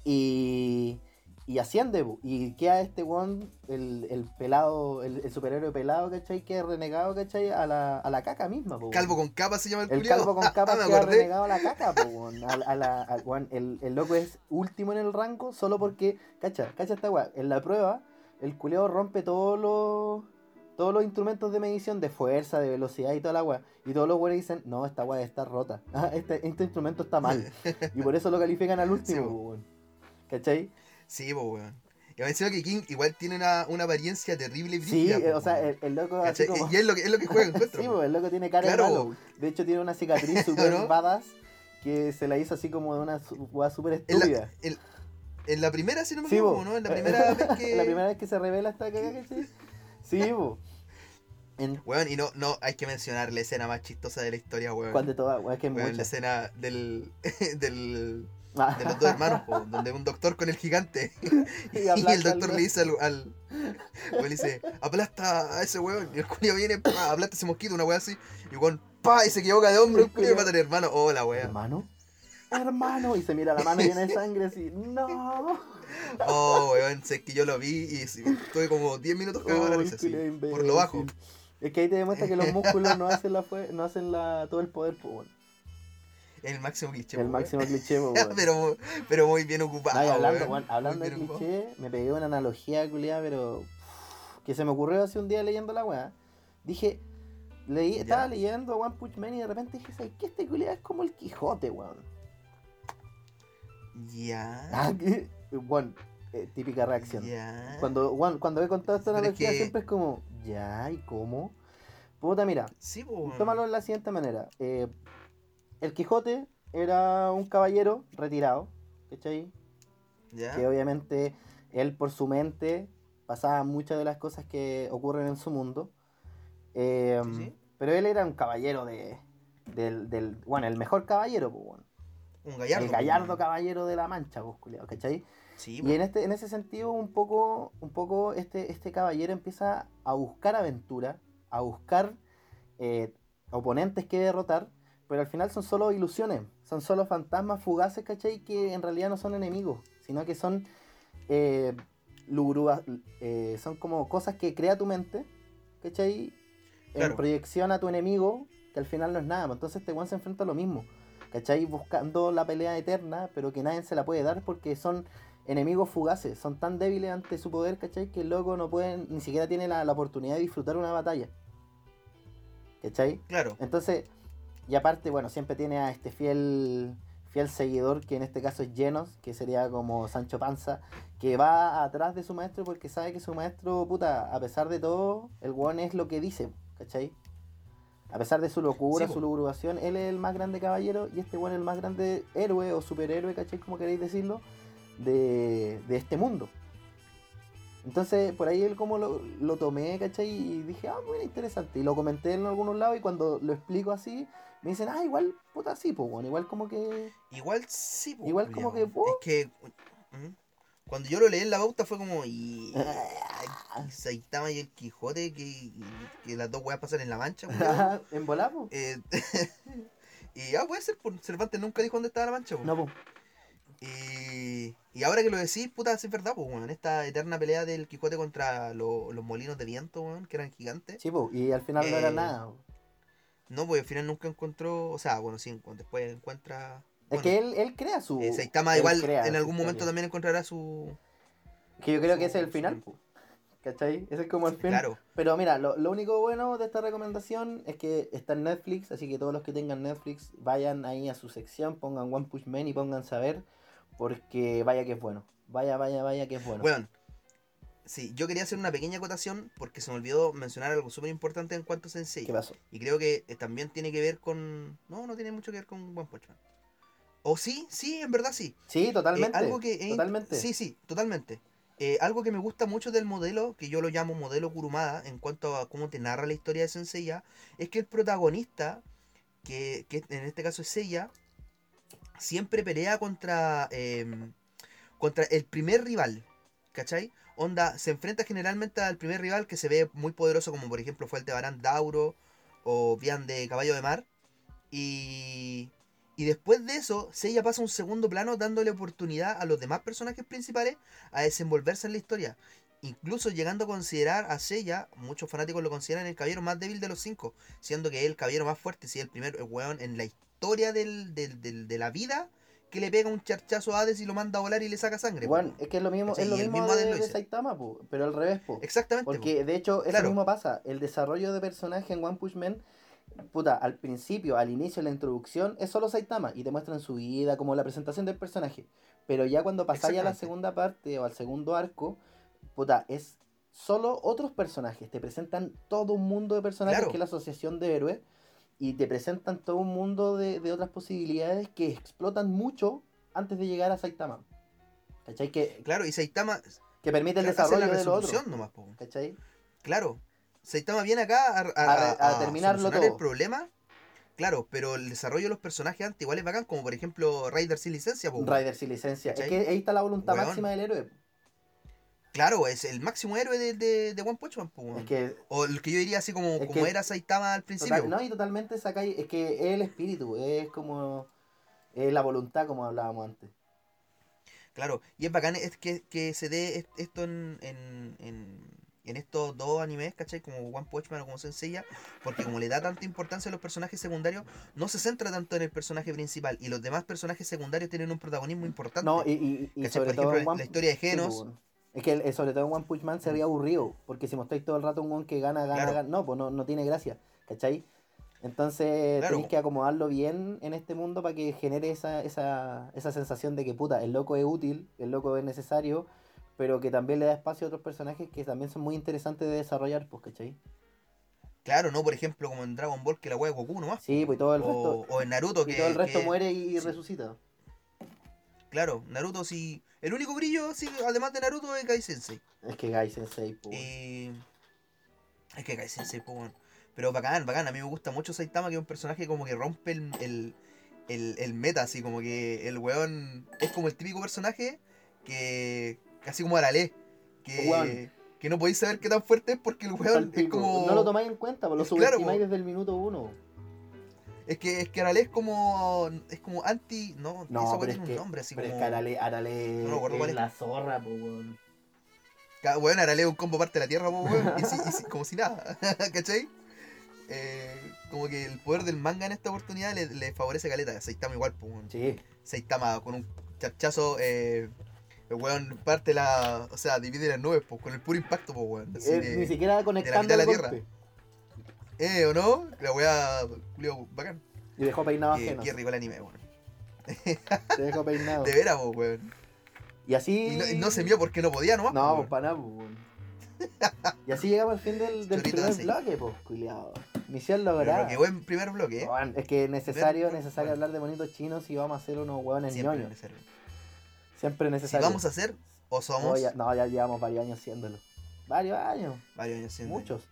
Y, y asciende, y queda este weón, el, el pelado, el, el superhéroe pelado, ¿cachai? Que es renegado, ¿cachai? A la, a la caca misma, Calvo weón. con capa se llama el El calvo con capa Me queda renegado a la caca, po, weón. A, a la, al- weón, el, el loco es último en el rango solo porque, cacha, cacha esta weá. En la prueba, el culeo rompe todos los todos los instrumentos de medición de fuerza, de velocidad y toda la weá. Y todos los weones dicen, no, esta weá está rota. Ah, este, este instrumento está mal. Y por eso lo califican al último, Sí, weón. ¿Cachai? Sí, po, weón. Y encima que King igual tiene una, una apariencia terrible y Sí, eh, po, o sea, el, el loco así ¿Cachai? como... Y es lo que, es lo que juega, encuentro. Sí, po. el loco tiene cara de Claro. malo. De hecho, tiene una cicatriz super ¿No? badass que se la hizo así como de una weá En la, estúpida. en, en la primera, si no me Sí, equivoco, bo. ¿no? En la primera vez que... la primera vez que se revela esta cagada, ¿cachai? Sí, bo. En, Weón, y no, no, hay que mencionar la escena más chistosa de la historia, weón. ¿Cuál de todas? Weón, es que es Weón, la escena del, del, Ah. de los dos hermanos, po, donde un doctor con el gigante. Y el doctor al- le dice al, al weón, le dice, aplasta a ese weón. Y el culiao viene, pa, aplasta ese mosquito, una weá así. Y weón, pa, y se equivoca de hombro, el culiao mata al hermano. Oh, la weá. ¿Hermano? ¡Hermano! Y se mira la mano llena de sangre así. ¡No! Oh, weón, sé que yo lo vi y estuve como 10 minutos cagado la risa, así, por lo bajo. Es que ahí te demuestra que los músculos no hacen, la no hacen la, todo el poder, pues. El máximo cliché. El máximo cliché, weón. pero, pero muy bien ocupado. No, y hablando, weón, hablando de ocupado. cliché, me pegué una analogía culiada, pero que se me ocurrió hace un día leyendo la weá. Dije, leí, Ya. estaba leyendo One Punch Man y de repente dije, ¿sabes qué? Este culiado es como el Quijote, weón. Ya. Ah, que- Weón, eh, típica reacción. Cuando, cuando he contado esta Pero es analogía que- siempre es como, ¿ya? ¿Y cómo? Puta, mira, Sí, tómalo de la siguiente manera. Eh, el Quijote era un caballero retirado, ¿cachai? Ya. que obviamente él por su mente pasaba muchas de las cosas que ocurren en su mundo. Eh, Sí. Pero él era un caballero de, del, del- bueno, el mejor caballero, pues, bueno. Un gallardo. el gallardo caballero de la mancha, pues, ¿cachai? Sí, Y en este, en ese sentido, un poco, un poco este, este caballero empieza a buscar aventura, a buscar eh, oponentes que derrotar, pero al final son solo ilusiones, son solo fantasmas fugaces, ¿cachai? Que en realidad no son enemigos, sino que son eh, lugrua- eh, son como cosas que crea tu mente, ¿cachai? En Claro. proyección a tu enemigo, que al final no es nada. pues, Entonces este weón se enfrenta a lo mismo, ¿cachai? Buscando la pelea eterna, pero que nadie se la puede dar porque son enemigos fugaces, son tan débiles ante su poder, ¿cachai? Que el loco no puede, ni siquiera tiene la, la oportunidad de disfrutar una batalla. ¿Cachai? Claro. Entonces, y aparte, bueno, siempre tiene a este fiel fiel seguidor, que en este caso es Genos, que sería como Sancho Panza, que va atrás de su maestro porque sabe que su maestro, puta, a pesar de todo, el weón es lo que dice, ¿cachai? A pesar de su locura, Sí, su po. lucubración, él es el más grande caballero y este weón es el más grande héroe o superhéroe, ¿cachai? Como queréis decirlo, de, de este mundo. Entonces, por ahí él como lo, lo tomé, ¿cachai? Y dije, ah, bueno, interesante. Y lo comenté en algunos lados y cuando lo explico así, me dicen, ah, igual, puta, sí, pues, bueno, igual como que... Igual sí, po, Igual como que, po. Es que. mm, Cuando yo lo leí en la pauta fue como. Y. Ah. y Saitama y el Quijote, que, que las dos weas pasan en la mancha, en volar, po. Eh, y ya puede ser, por Cervantes nunca dijo dónde estaba la mancha, po. No, pues. Y, y ahora que lo decís, puta, es verdad, pues, weón. Esta eterna pelea del Quijote contra lo- los molinos de viento, weón, que eran gigantes. Sí, pues, y al final no era Eh, nada. po. No, pues al final nunca encontró. O sea, bueno, sí, después encuentra. Es que él, él crea su... eh, Saitama igual en algún momento historia. también encontrará su. Que yo creo que ese es el final, po. ¿Cachai? Ese es como el fin. Claro, Pero mira, lo, lo único bueno de esta recomendación es que está en Netflix, así que todos los que tengan Netflix vayan ahí a su sección, pongan One Push Man y pongan saber, porque vaya que es bueno. Vaya, vaya, vaya que es bueno. Weón, sí, yo quería hacer una pequeña acotación porque se me olvidó mencionar algo súper importante en cuanto a Sensei. ¿Qué pasó? Y creo que eh, también tiene que ver con. No, no tiene mucho que ver con One Punch Man. O sí, sí, en verdad sí. Sí, totalmente. Eh, algo que es- totalmente. Sí, sí, totalmente. Eh, algo que me gusta mucho del modelo, que yo lo llamo modelo Kurumada, en cuanto a cómo te narra la historia de Senseiya, es que el protagonista, que, que en este caso es Seiya, siempre pelea contra, em, contra el primer rival, ¿cachai? Onda, se enfrenta generalmente al primer rival que se ve muy poderoso, como por ejemplo fue el de Dauro o Bian de Caballo de Mar. Y, y después de eso, Seiya pasa a un segundo plano dándole oportunidad a los demás personajes principales a desenvolverse en la historia. Incluso llegando a considerar a Seiya, muchos fanáticos lo consideran el caballero más débil de los cinco, siendo que es el caballero más fuerte, si es el primer weón en la historia del, del- del- de la vida que le pega un charchazo a Hades y lo manda a volar y le saca sangre. po. Bueno, es que es lo mismo, ¿Cachai? es lo mismo, mismo de, de. Saitama, po, pero al revés, po. Exactamente. po. Porque de hecho, eso Claro. mismo pasa. El desarrollo de personaje en One Punch Man, puta, al principio, al inicio, la introducción, es solo Saitama y te muestran su vida, como la presentación del personaje. Pero ya cuando pasáis a la segunda parte o al segundo arco, puta, es solo otros personajes. Te presentan todo un mundo de personajes Claro. que es la asociación de héroes. Y te presentan todo un mundo de, de otras posibilidades que explotan mucho antes de llegar a Saitama. ¿Cachai? Que, Claro, y Saitama que permite el desarrollo la de lo otro. resolución nomás. po. ¿Cachai? Claro, Saitama viene acá a, a, A a terminarlo todo. el problema. Claro, pero el desarrollo de los personajes antes igual es bacán, como por ejemplo Raider sin licencia. po. Rider sin licencia. ¿Cachai? Es que ahí está la voluntad Weón. máxima del héroe. Claro, es el máximo héroe de, de, de One Punch Man. Es que. O el que yo diría así como, como que- era Saitama al principio. total- no, y totalmente sacáis. Es que es el espíritu. Es como. Es la voluntad, como hablábamos antes. Claro, y es bacán es que, que se dé est- esto en, en, en, en estos dos animes, ¿cachai? Como One Punch Man o como Senseiya, porque como le da tanta importancia a los personajes secundarios, no se centra tanto en el personaje principal, y los demás personajes secundarios tienen un protagonismo importante. No, y, y, y Por ejemplo, la, One- la historia de Genos, bueno. Es que el- sobre todo en One Punch Man sería aburrido. Porque si mostráis todo el rato un one que gana, gana, Claro. gana. No, pues no, no tiene gracia. ¿Cachai? Entonces Claro. tenéis que acomodarlo bien en este mundo para que genere esa, esa, esa sensación de que puta, el loco es útil, el loco es necesario, pero que también le da espacio a otros personajes que también son muy interesantes de desarrollar, pues, ¿cachai? claro, no por ejemplo como en Dragon Ball que la wea es Goku nomás. Sí, pues todo el o, resto, o en Naruto y que, todo el resto que- muere y sí. resucita. Claro, Naruto sí. El único brillo, sí, además de Naruto, es Kai Sensei. Es que Gai Sensei, pues. Eh, es que Kai Sensei, bueno. Pero bacán, bacán. A mí me gusta mucho Saitama, que es un personaje como que rompe el, el, el, el meta, así como que el weón es como el típico personaje que. casi como Arale. Que, Weón. que no podéis saber qué tan fuerte es porque el weón es como. No lo tomáis en cuenta, pues lo Es claro, subestimáis po. desde el minuto uno. Es que, es que Arale es como. es como anti. No, No, pero es tiene que, un nombre así pero es como. que Arale, Arale No es es. la zorra, pues, weón. Weón ahora lee un combo parte de la tierra, po, weón. Y, si- y si- como si nada. ¿Cachai? Eh, como que el poder del manga en esta oportunidad le, le favorece a caleta. Saitama igual, pues, weón. Sí. Saitama con un chachazo, eh, el weón parte la. O sea, divide las nubes, pues, con el puro impacto, pues, weón. Así Eh, de- ni siquiera conectando mitad de la tierra. Eh, ¿o no? La weá, Julio, bacán. Y dejó peinado Qué, ajeno. qué rico el anime, weón. Te dejó peinado. De veras, po, weón. Y así. Y no, y no se vio porque no podía nomás. No, po, pues para nada, pues, weón. Y así llegamos al fin del, primer bloque, pues, culiado. Misión Pero lograda. que buen primer bloque, eh. Weón, es que es necesario, Primer- necesario bueno. hablar de bonitos chinos si vamos a hacer unos hueones Siempre ñoños. necesario. Siempre Si necesario. vamos a hacer, o somos. No, ya, no, ya llevamos varios años haciéndolo. Varios años. Varios años siendo. Muchos.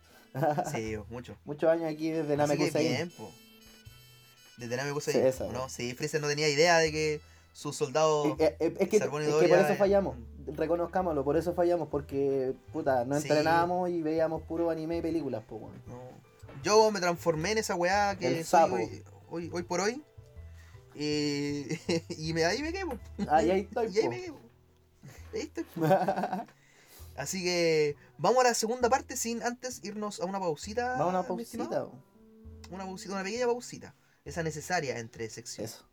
Sí, muchos. Muchos años aquí desde Namekusei. bien, po. Desde Namekusei. Sí, esa, ¿no? Sí, Freezer no tenía idea de que sus soldados. Es que, es que por eso fallamos. Reconozcámoslo, por eso fallamos. Porque, puta, no Sí. entrenábamos y veíamos puro anime y películas, weón. No. Yo me transformé en esa weá que soy hoy, hoy, hoy por hoy. Y, y me, ahí me quemo. Ah, ahí estoy, Y ahí po. me quemo. Ahí estoy. Así que vamos a la segunda parte sin antes irnos a una pausita. Vamos a una pausita. Una pausita, una pequeña pausita. Esa necesaria entre secciones. Eso.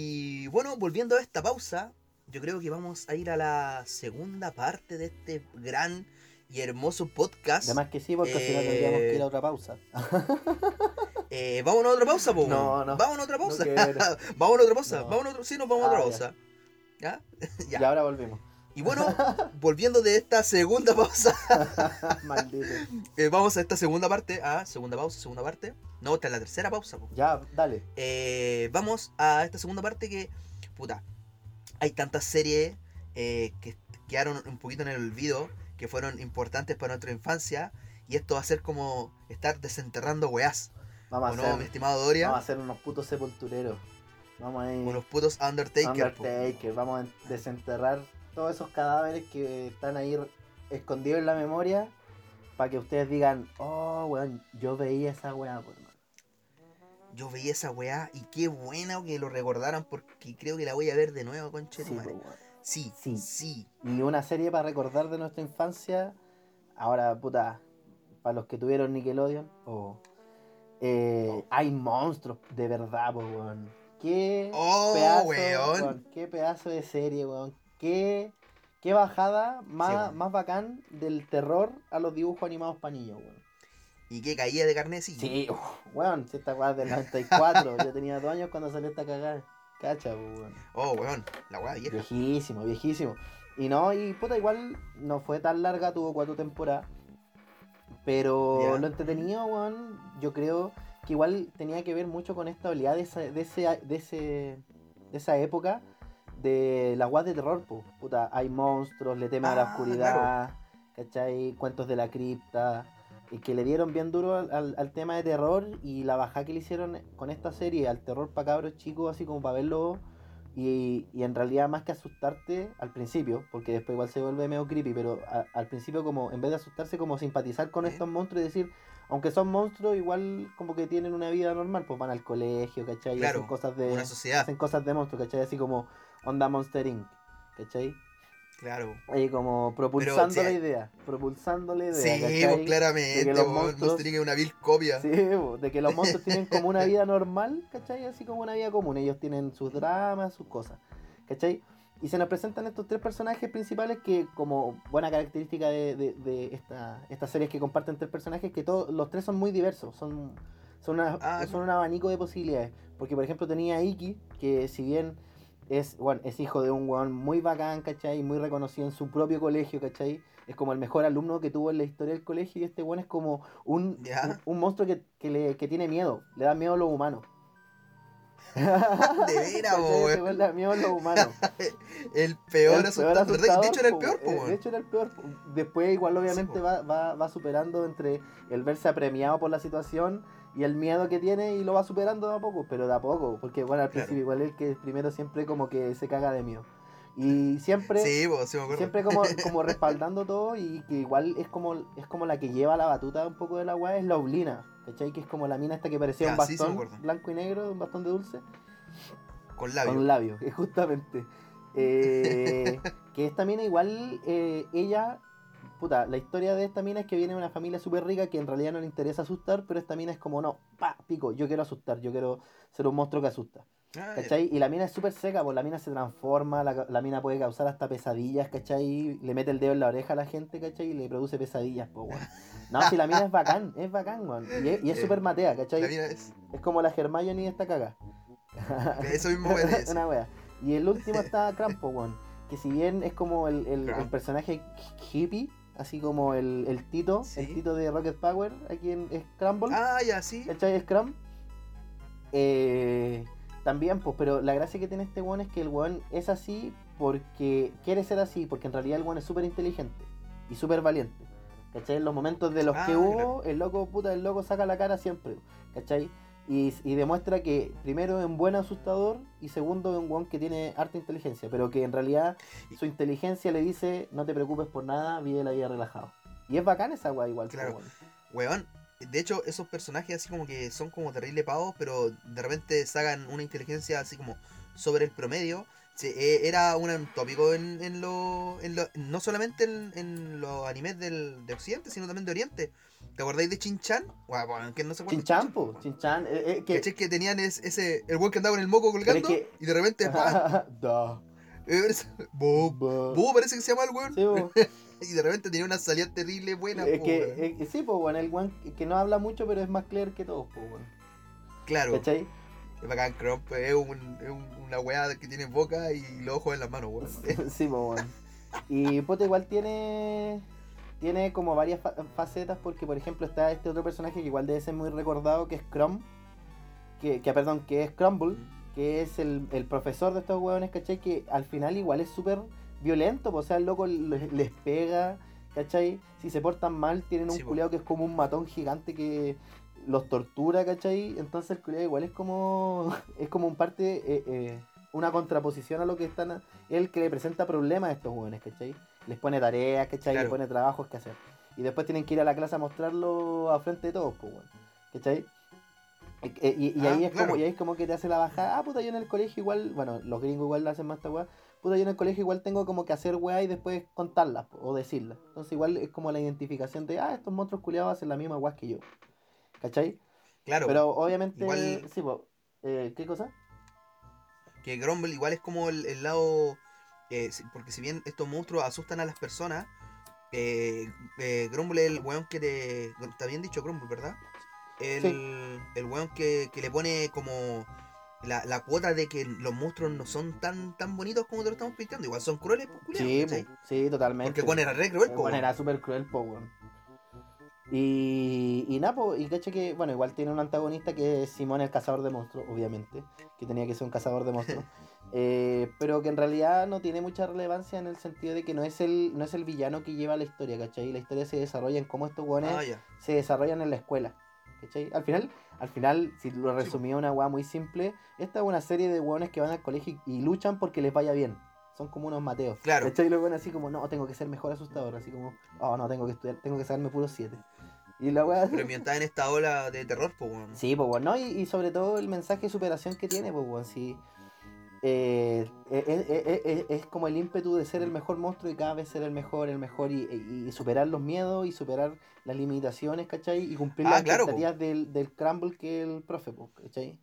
Y bueno, volviendo a esta pausa, yo creo que vamos a ir a la segunda parte de este gran y hermoso podcast. Además que sí, porque si no tendríamos que ir a otra pausa. Eh, vamos a otra pausa, po. No, no. Vamos a otra pausa. No vamos a otra pausa. No. Vamos a otra... Sí, nos vamos a otra Ah, ya. pausa. ¿Ya? Ya. Y ahora volvimos. Y bueno, volviendo de esta segunda pausa, Maldito. eh, vamos a esta segunda parte. Ah, segunda pausa, segunda parte. No, esta es la tercera pausa. po. Ya, dale. Eh, vamos a esta segunda parte que, puta, hay tantas series eh, que quedaron un poquito en el olvido, que fueron importantes para nuestra infancia, y esto va a ser como estar desenterrando weás. Vamos a ¿O no, hacer. mi estimado Doria? Vamos a hacer unos putos sepultureros. Vamos a ir. Unos putos Undertaker. Undertaker. Vamos a desenterrar todos esos cadáveres que están ahí escondidos en la memoria. Para que ustedes digan, oh, weón, yo veía esa weá, hermano. Yo veía esa weá y qué buena que lo recordaran porque creo que la voy a ver de nuevo, conche Sí, madre. Sí, Sí. sí. Y una serie para recordar de nuestra infancia. Ahora, puta, para los que tuvieron Nickelodeon, o. eh, hay monstruos, de verdad, pues, weón. Qué Oh, pedazo, weón. weón, Qué pedazo de serie, weón. Qué, qué bajada más, Sí, más bacán del terror a los dibujos animados para niños, weón. Y que caía de carnecillo. Sí, weón, si esta weá es del 94. yo tenía dos años cuando salió esta cagada. Cacha, pues, weón. Oh, weón, la weá vieja. Viejísimo, viejísimo. Y no, y puta, igual no fue tan larga, tuvo cuatro temporadas. Pero lo entretenido, weón, yo creo que igual tenía que ver mucho con esta oleada de, esa- de, ese, de, ese, de esa época de las guas de terror, po. Puta, hay monstruos, le temen a la Ah, oscuridad, ¿cachai? Cuentos de la cripta. Y que le dieron bien duro al, al- al tema de terror y la bajada que le hicieron con esta serie al terror para cabros chicos, así como para verlo y, y en realidad más que asustarte al principio, porque después igual se vuelve medio creepy, pero a- al principio como en vez de asustarse como simpatizar con estos monstruos y decir, aunque son monstruos, igual como que tienen una vida normal, pues van al colegio, ¿cachai? Claro, hacen cosas de Una sociedad. hacen cosas de monstruos, ¿cachai? Así como Onda Monster Inc. ¿cachai? Claro. Ahí como propulsando la idea, propulsando la idea, Sí, pues claramente, que los weón, monstruos- Monster Inc. es una vil copia. Sí, po, de que los monstruos tienen como una vida normal, ¿cachai? Así como una vida común. Ellos tienen sus dramas, sus cosas, ¿cachai? Y se nos presentan estos tres personajes principales que, como buena característica de, de, de esta, estas series que comparten tres personajes, que todos los tres son muy diversos, son, son, una- Ah, son un abanico de posibilidades. Porque, por ejemplo, tenía a Iki, que si bien es, bueno, es hijo de un weón muy bacán, ¿cachai? Muy reconocido en su propio colegio, ¿cachai? Es como el mejor alumno que tuvo en la historia del colegio y este weón es como un, un, un monstruo que, que, le, que tiene miedo, le da miedo a los humanos. De veras, weón. Le da miedo a los humanos. El peor El. De hecho era el peor, po. De hecho era el peor. Después igual obviamente va, va, va superando entre el verse apremiado por la situación y el miedo que tiene y lo va superando de a poco, pero de a poco, porque bueno, al Claro. principio igual el que primero siempre como que se caga de miedo. Y siempre Sí, sí me siempre como, como respaldando todo y que igual es como es como la que lleva la batuta un poco de la weá es la oblina, ¿cachai? Que es como la mina esta que parecía Ya, un sí bastón blanco y negro, un bastón de dulce. Con labios. Con labios, eh, justamente. Eh, que esta mina igual, eh, ella, puta, la historia de esta mina es que viene una familia súper rica que en realidad no le interesa asustar, pero esta mina es como, no, pa, pico, yo quiero asustar, yo quiero ser un monstruo que asusta. Ah. ¿Cachai? Y la mina es súper seca, pues la mina se transforma, la, la mina puede causar hasta pesadillas, ¿cachai? Le mete el dedo en la oreja a la gente, ¿cachai? Y le produce pesadillas, pues, weón. No, si la mina es bacán, es bacán, weón. Y es, y es Eh, súper matea, ¿cachai? La mina es. Es como la Hermione de esta caga. Eso mismo decía. Una wea. Y el último está Crampo, weón. Que si bien es como el, el- el Cramp. personaje hippie, así como el, el Tito, Sí. el Tito de Rocket Power, aquí en Scramble, Ah, ya, sí. ¿cachai? Scrum. Eh, también, pues, pero la gracia que tiene este weón es que el weón es así porque quiere ser así, porque en realidad el weón es súper inteligente y súper valiente. ¿Cachai? En los momentos de los Ah, que hubo, claro. el loco, puta, el loco saca la cara siempre, ¿cachai? Y, y demuestra que primero es un buen asustador y segundo es un weón que tiene harta inteligencia, pero que en realidad su inteligencia le dice no te preocupes por nada, vive la vida relajado. Y es bacán esa weá igual. Claro. po, weón. De hecho, esos personajes así como que son como terrible pavos, pero de repente sacan una inteligencia así como sobre el promedio. Sí, eh, era un tópico en, en lo, en lo- no solamente en, en los animes del, de Occidente, sino también de Oriente. ¿Te acordáis de Chin-Chan? Bueno, que no se Chinchan, po, Chinchan, eh, eh, que... ¿Cachai que tenían es- ese, el weón que andaba con el moco colgando que- y de repente. Da, Eh, parece- Bo, parece que se llama el weón. Sí, po. Y de repente tenía una salida terrible buena. Es po, que, eh, sí, pues, bueno, el weón que no habla mucho, pero es más clear que todos, pues, bueno. claro. ¿Cachai? Es bacán, Crump es, un, es un- una weá que tiene boca y los ojos en las manos, weón. sí, pues, bueno. Y puta, igual tiene. Tiene como varias fa- facetas, porque, por ejemplo, está este otro personaje que igual debe ser muy recordado, que es Crumb. Que, que perdón, que es Crumble, que es el, el profesor de estos hueones, ¿cachai? Que al final igual es súper violento, pues, o sea, el loco les, les pega, ¿cachai? Si se portan mal, tienen un Sí, culeado que es como un matón gigante que los tortura, ¿cachai? Entonces el culeado igual es como, es como un parte, eh, eh, una contraposición a lo que están, el que le presenta problemas a estos hueones, ¿cachai? Les pone tareas, ¿cachai? Les Claro. pone trabajos que hacer. Y después tienen que ir a la clase a mostrarlo a frente de todos, pues, weón. ¿Cachai? Y, eh, y- y Ah, ahí es claro. como, y ahí es como que te hace la bajada, ah, puta, yo en el colegio igual, bueno, los gringos igual hacen más esta weá, puta, yo en el colegio igual tengo como que hacer weá y después contarlas o decirlas. Entonces igual es como la identificación de, ah, estos monstruos culiados hacen la misma weá que yo. ¿Cachai? Claro, Pero obviamente, igual- sí, po, eh, ¿qué cosa? que Grumble igual es como el, el lado. Eh, porque si bien estos monstruos asustan a las personas, eh, eh, Grumble es el weón que te. Está bien dicho Grumble, ¿verdad? El, Sí. el weón que, que le pone como. La, la cuota de que los monstruos no son tan tan bonitos como te lo estamos pintando. Igual son crueles, pues, Sí, po, sí, totalmente. Porque Juan era re cruel, weón. era súper cruel, po, weón. Y, y nada, po, y caché que, bueno, igual tiene un antagonista que es Simón el cazador de monstruos, obviamente, que tenía que ser un cazador de monstruos, eh, pero que en realidad no tiene mucha relevancia en el sentido de que no es el, no es el villano que lleva la historia, ¿cachai? La historia se desarrolla en cómo estos weones Ah, se desarrollan en la escuela. ¿Cachai? Al final, al final, si lo resumía una weá muy simple, esta es una serie de weones que van al colegio y, y luchan porque les vaya bien. Son como unos mateos. Claro. ¿Cachai? Y weones así como, no, tengo que ser mejor asustador. Así como, oh, no, tengo que estudiar, tengo que sacarme puros 7. Y la weá. Pero mientras en esta ola de terror, pues, weón. Sí, pues bueno, y, y sobre todo el mensaje de superación que tiene, pues bueno, sí. Eh, eh, eh, es como el ímpetu de ser el mejor monstruo y cada vez ser el mejor, el mejor y, y- y superar los miedos y superar las limitaciones, ¿cachai? Y cumplir Ah, las claro, expectativas del, del Crumble que el profe, ¿cachai?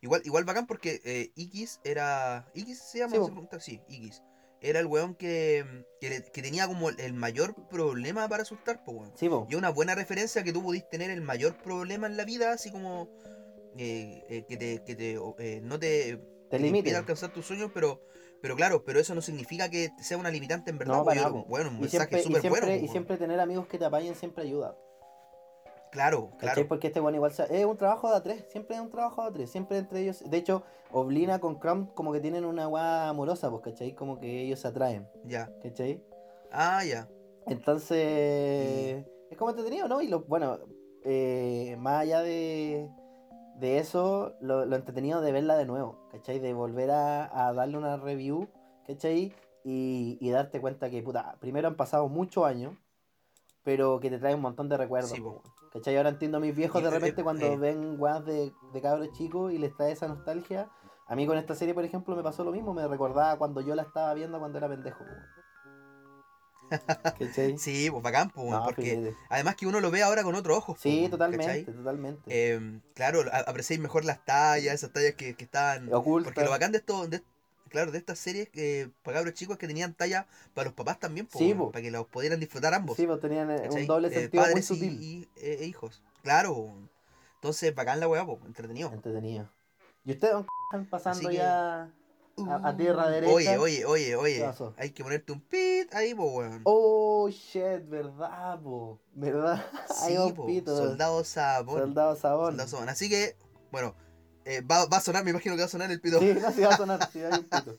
Igual, igual bacán porque Ikis era. ¿Ikis se llama? Sí, sé preguntar. Sí, Ikis. Era el weón que, que, que tenía como el mayor problema para asustar, pues weón. Sí. Y una buena referencia que tú pudiste tener el mayor problema en la vida, así como que te, que te no te, te impide alcanzar tus sueños, pero pero claro, pero eso no significa que sea una limitante en verdad. No, para yo bueno, un Y mensaje súper bueno. y siempre tener amigos que te apañen siempre ayuda. Claro, ¿Cachai? claro. Porque este bueno igual es un trabajo de a tres, siempre es un trabajo de a tres, siempre entre ellos. De hecho, Oblina con Crumb como que tienen una weá amorosa, pues, ¿cachai? Como que ellos se atraen, Ya. ¿cachai? Ah, ya. Entonces, es como entretenido, ¿no? Y lo, bueno, eh, más allá de, de eso, lo, lo entretenido de verla de nuevo, ¿cachai? De volver a, a darle una review, ¿cachai? Y, y darte cuenta que, puta, primero han pasado muchos años, pero que te trae un montón de recuerdos. Sí, po. ¿Cachai? Ahora entiendo a mis viejos de eh, repente eh, cuando eh. ven weas de, de cabros chicos y les trae esa nostalgia. A mí con esta serie, por ejemplo, me pasó lo mismo. Me recordaba cuando yo la estaba viendo cuando era pendejo. po. ¿Cachai? Sí, pues bacán, pues, No, porque fíjate. además que uno lo ve ahora con otros ojos. Sí, pues, totalmente, ¿cachai? totalmente. Eh, claro, apreciáis mejor las tallas, esas tallas que, que estaban... Oculta. Porque lo bacán de esto, de, claro, de estas series que para cabros chicos es que tenían talla para los papás también, po, Sí, weón, po. para que los pudieran disfrutar ambos. Sí, pues tenían eh, ¿cachai? un doble Eh, sentido muy padres y, sutil. y- e- e hijos. Claro, entonces bacán la weá, po, entretenido. Entretenido. ¿Y ustedes están pasando que- ya a, a tierra derecha? Oye, oye, oye, ¿Qué oye, hay que ponerte un pit ahí, po, weón. Oh, shit, verdad, po. ¿Verdad? Hay sí, un po, pito. soldado sabón. Soldado Sabón. Soldado Sabón. Así que, bueno, eh, va, va a sonar, me imagino que va a sonar el pito. Sí, no, sí va a sonar, sí hay un pito.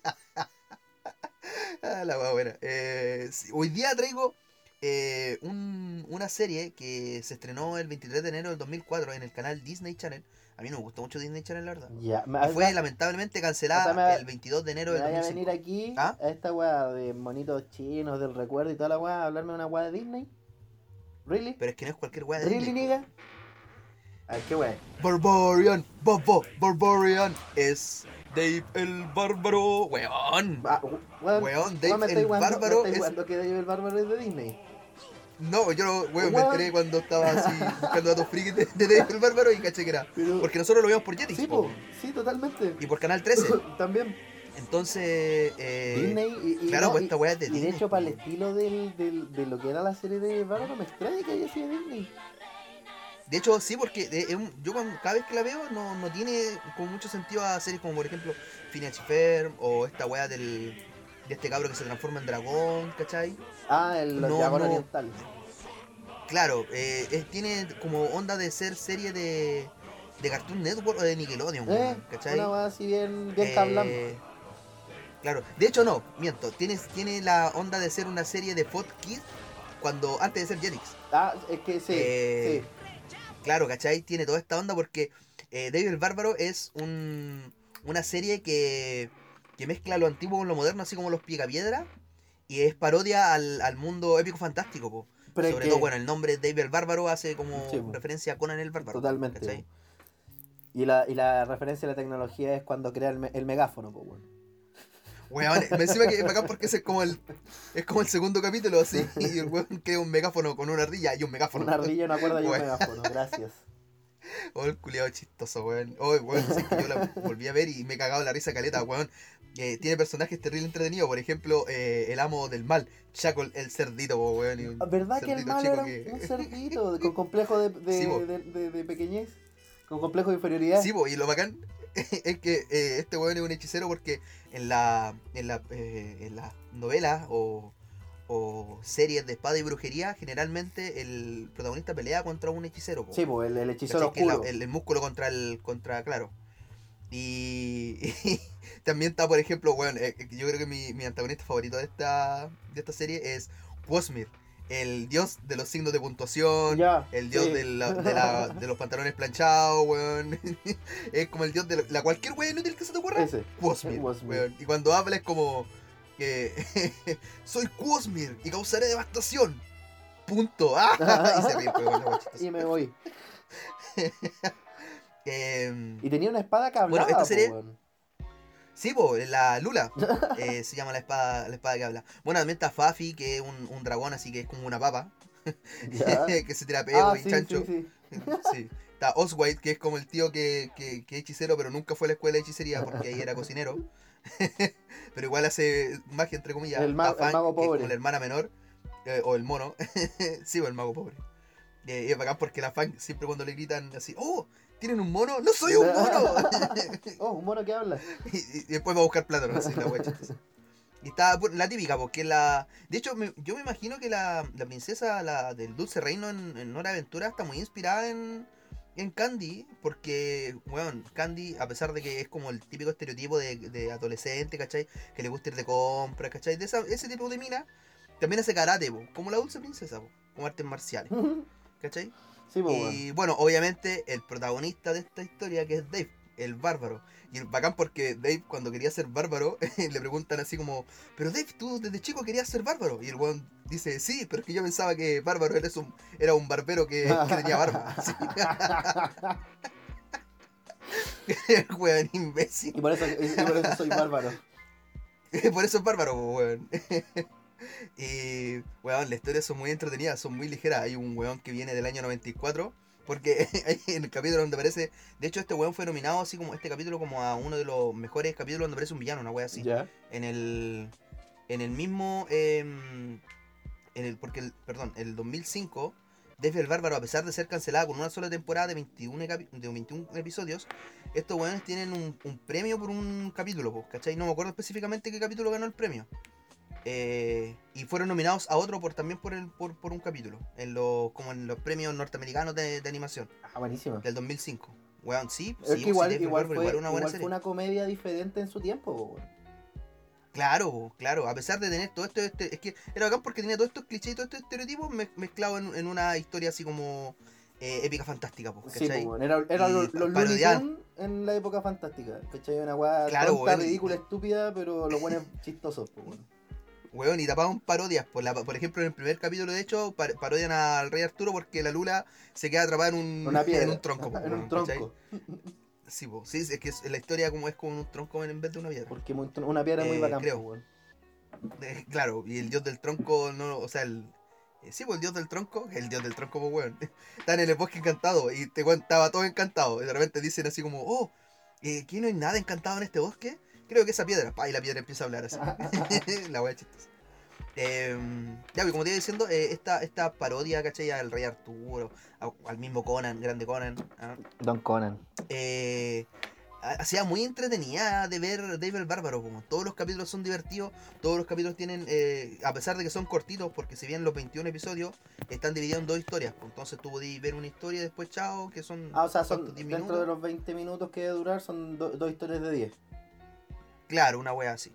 Ah, la buena. Eh, sí, hoy día traigo eh, un- una serie que se estrenó el 23 de enero del 2004 en el canal Disney Channel. A mí no me gustó mucho Disney Channel, la verdad. Ya, fue me- lamentablemente cancelada o sea, me- el 22 de enero a 2005. venir aquí ¿Ah? a esta weá de monitos chinos, del recuerdo y toda la weá, a hablarme de una weá de Disney. ¿Really? Pero es que no es cualquier weá de ¿Really, Disney. nigga? A ver, qué weá. Barbarian, Bobo, Barbarian es Dave el Bárbaro. Weón. Ah, weón, Weón, Dave me el weando- Bárbaro me es- que Dave el Bárbaro es de Disney. No, yo weón, me enteré cuando estaba así buscando datos frikis de, de el Bárbaro y caché que era. Pero... Porque nosotros lo vimos por Jetix. Sí, po, sí, totalmente. Y por Canal 13. También. Entonces, eh, Disney y, y claro, no, pues esta weá es de y de hecho, para el estilo del, del, de lo que era la serie de Bárbaro, me extraña que haya sido Disney. De hecho, sí, porque de- un- yo cada vez que la veo no, no tiene como mucho sentido a series como, por ejemplo, Phineas Ferb o esta weá del, de este cabro que se transforma en dragón, ¿cachai? Ah, el No, dragón no. oriental. Claro, eh, es- tiene como onda de ser serie de, de Cartoon Network o de Nickelodeon, Eh, ¿cachai? una weá así bien, bien Eh. Claro, de hecho no, miento, tiene, tiene la onda de ser una serie de Fox Kids cuando antes de ser Jetix. Ah, es que sí, eh, Claro, ¿cachai? Tiene toda esta onda porque David el Bárbaro es un, una serie que, que mezcla lo antiguo con lo moderno, así como los Picapiedra, y es parodia al, al mundo épico fantástico, po. Pero Sobre que- todo, bueno, el nombre David el Bárbaro hace como Sí, referencia a Conan el Bárbaro. Totalmente. Y la, y la referencia a la tecnología es cuando crea el, me- el megáfono, pues, weón. Weón, me encima que es bacán porque ese es como el es como el segundo capítulo así y el weón crea un megáfono con una ardilla y un megáfono. Una ardilla, una cuerda y un megáfono, gracias. Oh, el culiado chistoso, weón. Oh, weón, sí que yo la volví a ver y me he cagado la risa caleta, weón. Eh, tiene personajes terrible entretenidos, por ejemplo, eh, el amo del mal, Chaco el, cerdito, po, weón. Ah, ¿Verdad que el chico era un, que- un cerdito con complejo de, de, Sí, po. de, pequeñez? Con complejo de inferioridad. Sí, po, y lo bacán es que eh, este weón es un hechicero porque en la en la eh, en las novelas o, o series de espada y brujería generalmente el protagonista pelea contra un hechicero. po. Sí, pues el, el hechicero oscuro. el, el músculo contra el contra claro y también está por ejemplo bueno yo creo que mi, mi antagonista favorito de esta de esta serie es Quosmir el dios de los signos de puntuación el dios sí. de, la- de, la- de los pantalones planchados weón es como el dios de la, la cualquier weón inútil que se te ocurra Ese. Weón. y cuando habla es como que soy Quosmir y causaré devastación punto ¡Ah! y se ríe chistosa. Y me voy. Em, Y tenía una espada que Bueno, hablaba, esta po, serie- weón. Sí, po, la Lula eh, se llama la espada, la espada que habla. Bueno, también está Fafi, que es un, un dragón, así que es como una papa. Que se tira pego Ah, sí, chancho. sí, sí. Está Oswald, que es como el tío que, que, que es hechicero, pero nunca fue a la escuela de hechicería porque ahí era cocinero. pero igual hace magia, entre comillas. El ma- el mago que es pobre. como la hermana menor, eh, o el mono. sí, o el mago pobre. Eh, y es bacán porque la fan siempre cuando le gritan así, ¡Oh! ¿Tienen un mono? ¡No soy un mono! Oh, un mono que habla. y, y después va a buscar plátano, así, la. Y está la típica, porque la. De hecho, me- yo me imagino que la, la princesa la del Dulce Reino en, en Hora Aventura está muy inspirada en, en Candy, porque, bueno, Candy, a pesar de que es como el típico estereotipo de, de adolescente, ¿cachai? Que le gusta ir de compras, ¿cachai? De esa- ese tipo de mina, también hace karate, po, como la Dulce Princesa, po, como artes marciales, ¿cachai? Sí, pues, Y bueno, obviamente el protagonista de esta historia que es Dave, el bárbaro. Y el bacán porque Dave cuando quería ser bárbaro le preguntan así como, pero Dave, tú desde chico querías ser bárbaro. Y el weón dice, sí, pero es que yo pensaba que bárbaro era un, era un barbero que, que tenía barba. Sí. el weón imbécil. Y por eso, y por eso soy bárbaro. Por eso es bárbaro, weón. y, weón, las historias son muy entretenidas, son muy ligeras. Hay un weón que viene del año 94. Porque en el capítulo donde aparece. De hecho, este weón fue nominado así como este capítulo como a uno de los mejores capítulos donde aparece un villano, una wea así. En el. En el mismo. em, en el. Porque, el, perdón, el 2005. Desde el Bárbaro, a pesar de ser cancelada con una sola temporada de 21, capi- de 21 episodios, estos weones tienen un, un premio por un capítulo, ¿cachai? No me acuerdo específicamente qué capítulo ganó el premio. Eh, y fueron nominados a otro por también por, el, por, por un capítulo, en los, como en los premios norteamericanos de, de animación, Ah, buenísimo. del 2005. Weón, sí, Es sí, que igual, sí, igual, fue, igual una buena igual serie. fue una comedia diferente en su tiempo, weón. Claro, claro, a pesar de tener todo esto, este, es que era bacán porque tenía todos estos clichés y todos estos estereotipos mez- mezclados en, en una historia así como eh, épica fantástica, po, Sí, po. Era, era los. Tunes en la época fantástica. ¿Cachai? Una weá Claro, tonta, ridícula, estúpida, pero los buenos chistosos, po, weón. Weón, y tapaban parodias. Por, la, por ejemplo, en el primer capítulo, de hecho, par- parodian al rey Arturo porque la Lula se queda atrapada en un, Una piedra. en un tronco. en un tronco. Sí, po, sí, es que es- la historia como es como un tronco en vez de una piedra. Porque una piedra muy Eh, bacán, creo. Eh, claro, y el dios del tronco, no, o sea, el... eh, Sí, pues el dios del tronco, el dios del tronco, pues weón. Está en el bosque encantado y te estaba todo encantado. Y de repente dicen así como, oh, eh, ¿aquí no hay nada encantado en este bosque? Creo que esa piedra, pa, y la piedra empieza a hablar así. la wea chistosa. Em, ya, pues, como te iba diciendo, eh, esta, esta parodia, ¿cachai? Al rey Arturo, a- al mismo Conan, grande Conan. ¿ah? Don Conan. eh, ha- hacía muy entretenida de ver Dave el Bárbaro. Como todos los capítulos son divertidos, todos los capítulos tienen, eh, a pesar de que son cortitos, porque si bien los 21 episodios están divididos en dos historias, pues, entonces tú podías ver una historia y después chao, que son, Ah, o sea, son 10 dentro minutos. de los 20 minutos que debe durar, son do- dos historias de 10. Claro, una wea así.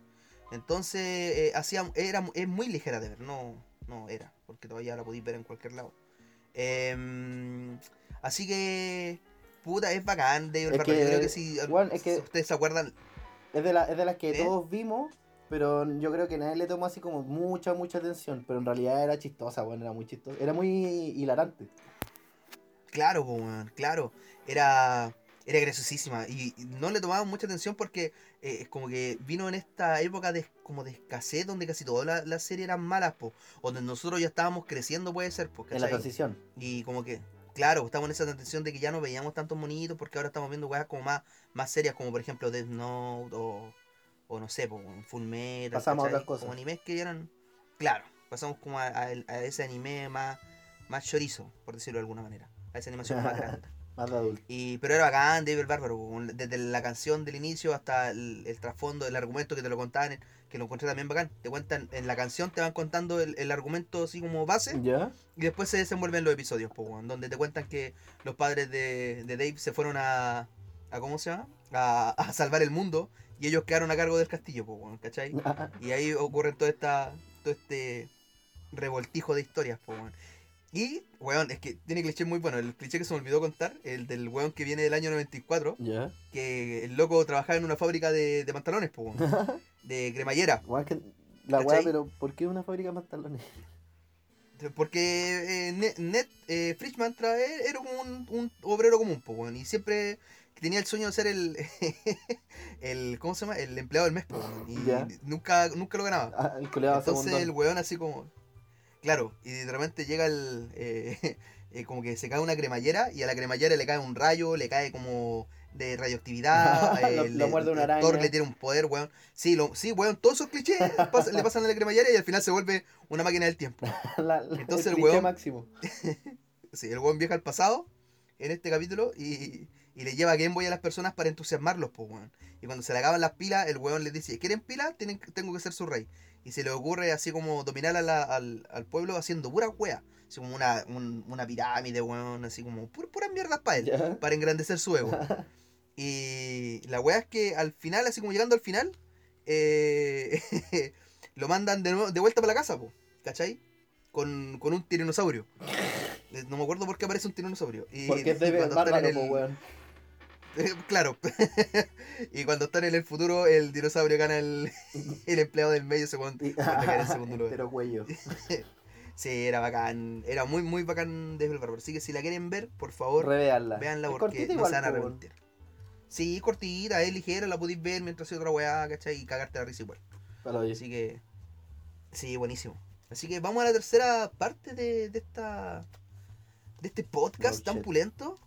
Entonces, eh, hacía, era, es muy ligera de ver, no, no era, porque todavía la podéis ver en cualquier lado. Em, así que, puta, es bacán Dave Es que, Yo creo que si weón, es que- ustedes se acuerdan, Es de, la, es de las que ¿Eh? todos vimos, pero yo creo que nadie le tomó así como mucha, mucha atención. Pero en realidad era chistosa, bueno, era muy chistosa. Era muy hilarante. Claro, weón, claro. Era, era graciosísima. Y y no le tomaban mucha atención porque eh, es como que vino en esta época de como de escasez donde casi todas la- las series eran malas, po. Donde nosotros ya estábamos creciendo, puede ser, En la transición. Y como que, claro, estamos en esa transición de que ya no veíamos tantos monitos porque ahora estamos viendo weas como más, más serias, como por ejemplo Death Note o, o no sé, po, Full Metal. Pasamos a otras cosas. Como animes que ya eran, claro, pasamos como a, a el- a ese anime más, más chorizo, por decirlo de alguna manera. A esa animación más grande. Más de adulto. Y, pero era bacán, David el Bárbaro, desde la canción del inicio hasta el, el trasfondo, el argumento que te lo contaban, que lo encontré también bacán. Te cuentan, en la canción te van contando el, el argumento así como base. ¿Ya? Y después se desenvuelven los episodios, po, donde te cuentan que los padres de, de Dave se fueron a, a. ¿Cómo se llama? A, a salvar el mundo y ellos quedaron a cargo del castillo, po, ¿cachai? Y ahí ocurre todo, esta, todo este revoltijo de historias, po. Y, weón, es que tiene cliché muy bueno. El cliché que se me olvidó contar, el del weón que viene del año 94, ¿Ya? que el loco trabajaba en una fábrica de, de pantalones, po, de cremallera. Weón, que la weá, pero ¿por qué una fábrica de pantalones? Porque eh, Ned, Ned, eh, Frischman trae, era como un, un obrero común, po, weón, y siempre tenía el sueño de ser el, el ¿cómo se llama? El empleado del mes, po, weón, y Ya. nunca, nunca lo ganaba. Ah, el Entonces el weón así como, claro, y de repente llega el, eh, eh, como que se cae una cremallera y a la cremallera le cae un rayo, le cae como de radioactividad, Lo- eh, lo le- muerde una araña. Thor le tiene un poder, weón. Sí, lo, sí, weón, todos esos clichés pas- le pasan a la cremallera y al final se vuelve una máquina del tiempo. La- la- entonces el cliché weón- máximo. Sí, el weón viaja al pasado en este capítulo y, y le lleva Game Boy a las personas para entusiasmarlos, pues, weón. Y cuando se le acaban las pilas, el weón les dice, ¿quieren pilas? Tienen, tengo que ser su rey. Y se le ocurre así como dominar a la- al, al pueblo haciendo pura wea. Así como una, un- una pirámide, weón, así como pur- puras mierdas para él, ¿Ya? para engrandecer su ego. Y la wea es que al final, así como llegando al final, eh, lo mandan de, de vuelta para la casa, po, ¿cachai? Con, con un tiranosaurio. Eh, No me acuerdo por qué aparece un tiranosaurio. Y, Porque es de bárbaro, en po, el- weón. Claro. y cuando están en el futuro, el dinosaurio gana el, el empleado del medio segundo. Segundo lugar. Entero cuello. Sí, era bacán. Era muy, muy bacán de Bárbaro. Así que si la quieren ver, por favor, Reveanla. véanla Es porque no se van a arrepentir. Sí, cortita, es ligera, la podéis ver mientras hace otra weá, ¿cachai? Y cagarte la risa igual. Pero Así que. Sí, buenísimo. Así que vamos a la tercera parte de, de esta. de este podcast Oh, tan shit. pulento.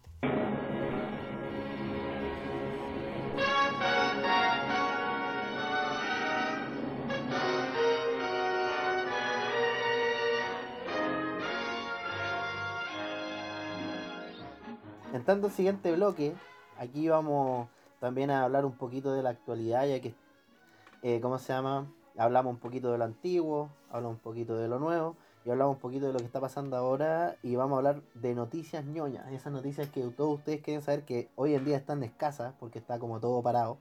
Entrando al siguiente bloque, aquí vamos también a hablar un poquito de la actualidad, ya que, eh, ¿cómo se llama? Hablamos un poquito de lo antiguo, hablamos un poquito de lo nuevo, y hablamos un poquito de lo que está pasando ahora, y vamos a hablar de noticias ñoñas, esas noticias que todos ustedes quieren saber que hoy en día están escasas, porque está como todo parado,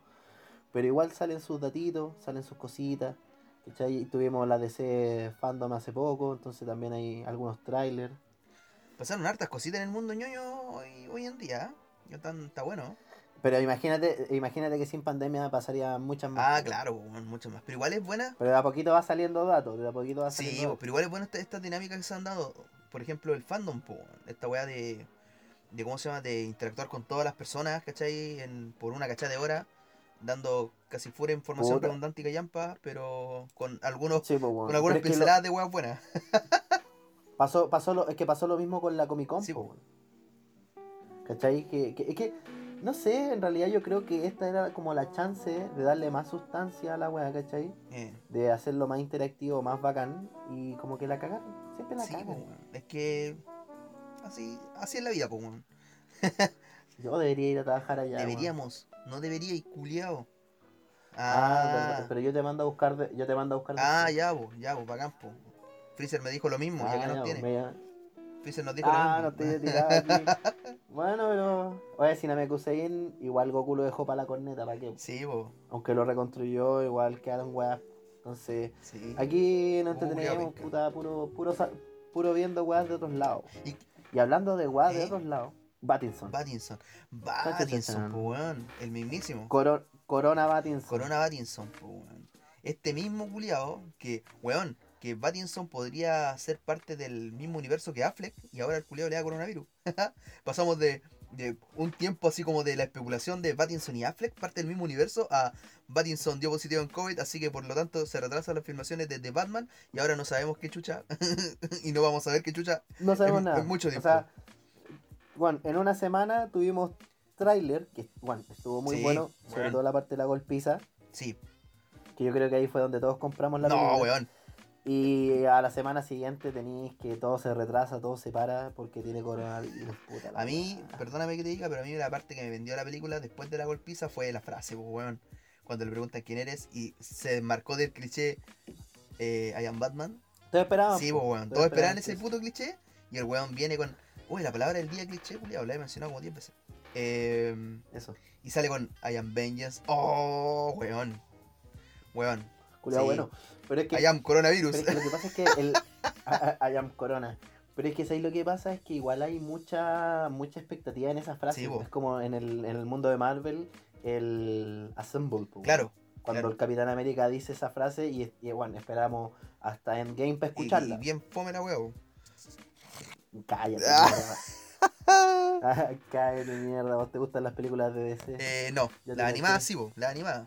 pero igual salen sus datitos, salen sus cositas, ¿cachai? Tuvimos la DC Fandom hace poco, entonces también hay algunos trailers. Pasaron hartas cositas en el mundo ñoño hoy, hoy en día. ¿eh? Ya tan- está bueno. Pero imagínate, imagínate que sin pandemia pasaría muchas más. Ah, claro, bueno, mucho más. Pero igual es buena. Pero de a poquito va saliendo datos, de a poquito va Sí, saliendo po, pero igual es buena esta, esta dinámica que se han dado. Por ejemplo, el fandom, po, esta weá de, de. ¿Cómo se llama? De interactuar con todas las personas, ¿cachai? En, por una cachada de hora. Dando casi fuera información Puta. redundante y callampa, pero con algunos Sí, pues, bueno. con algunas lo- pinceladas de weas buenas. pasó, pasó lo, es que pasó lo mismo con la Comic Con. Sí, po. ¿Cachai? Que, que- es que, no sé, en realidad yo creo que esta era como la chance de darle más sustancia a la wea, ¿cachai? Eh, De hacerlo más interactivo, más bacán. Y como que la cagaron. Siempre la sí, cagan. es que. Así, así es la vida, po, weón. Yo debería ir a trabajar allá. weón. Deberíamos, no debería ir culiao. Ah, Ah, pero yo te mando a buscar, de- yo te mando a buscar. ah, después. ya, po, ya, po, bacán, po. Freezer me dijo lo mismo, ya que Ah, ya, tiene. me- Freezer nos dijo Ah, lo no mismo. te he tirado aquí. Bueno, pero. Oye, si no me Kusein, igual Goku lo dejó para la corneta, ¿para qué? Sí, po. Aunque lo reconstruyó, igual quedaron weas. Entonces, Sí. aquí nos entretenemos, puta, puro, puro, puro viendo weas de otros lados. Y- Y hablando de weas de ¿Eh? otros lados, Batinson. Batinson. Batinson, weón. El mismísimo. Coro- Corona Batinson. Corona Batinson, weón. Este mismo culiao que, weón, que Batinson podría ser parte del mismo universo que Affleck y ahora el culiao le da coronavirus. Pasamos de, de un tiempo así como de la especulación de Batinson y Affleck, parte del mismo universo, a Batinson dio positivo en COVID, así que por lo tanto se retrasan las filmaciones de, de Batman y ahora no sabemos qué chucha y no vamos a ver qué chucha. No sabemos en- nada. en mucho O tiempo. sea, bueno, en una semana tuvimos tráiler, que bueno, estuvo muy Sí, bueno, sobre todo la parte de la golpiza, Sí, que yo creo que ahí fue donde todos compramos la no, película. weón. Y a la semana siguiente tenéis que todo se retrasa, todo se para porque tiene coronavirus. Puta A mí, weá. perdóname que te diga, pero a mí la parte que me vendió la película después de la golpiza fue la frase, pues, weón. Cuando le preguntan quién eres y se desmarcó del cliché eh, I am Batman. Todos esperaban. Sí, pues, weón. todos esperaban ese puto cliché y el weón viene con. Uy, la palabra del día cliché, culiao, la he mencionado como 10 veces. Eh, Eso, y sale con I am Vengeance. Oh, weón. Weón. culiao Sí. bueno. Pero es que, I am Coronavirus. pero es que lo que pasa es que el I, I am Corona. Pero es que ¿sabes lo que pasa? Es que igual hay mucha mucha expectativa en esa frase. Sí, es como en el, en el mundo de Marvel, el Assemble. po, claro. Cuando claro. el Capitán América dice esa frase y, y bueno, esperamos hasta Endgame para escucharla. y bien fome la weón. Cállate, Ah. Ah, Cállate, mierda. ¿Vos te gustan las películas de DC? Eh, no, la animada sí, po, la animada.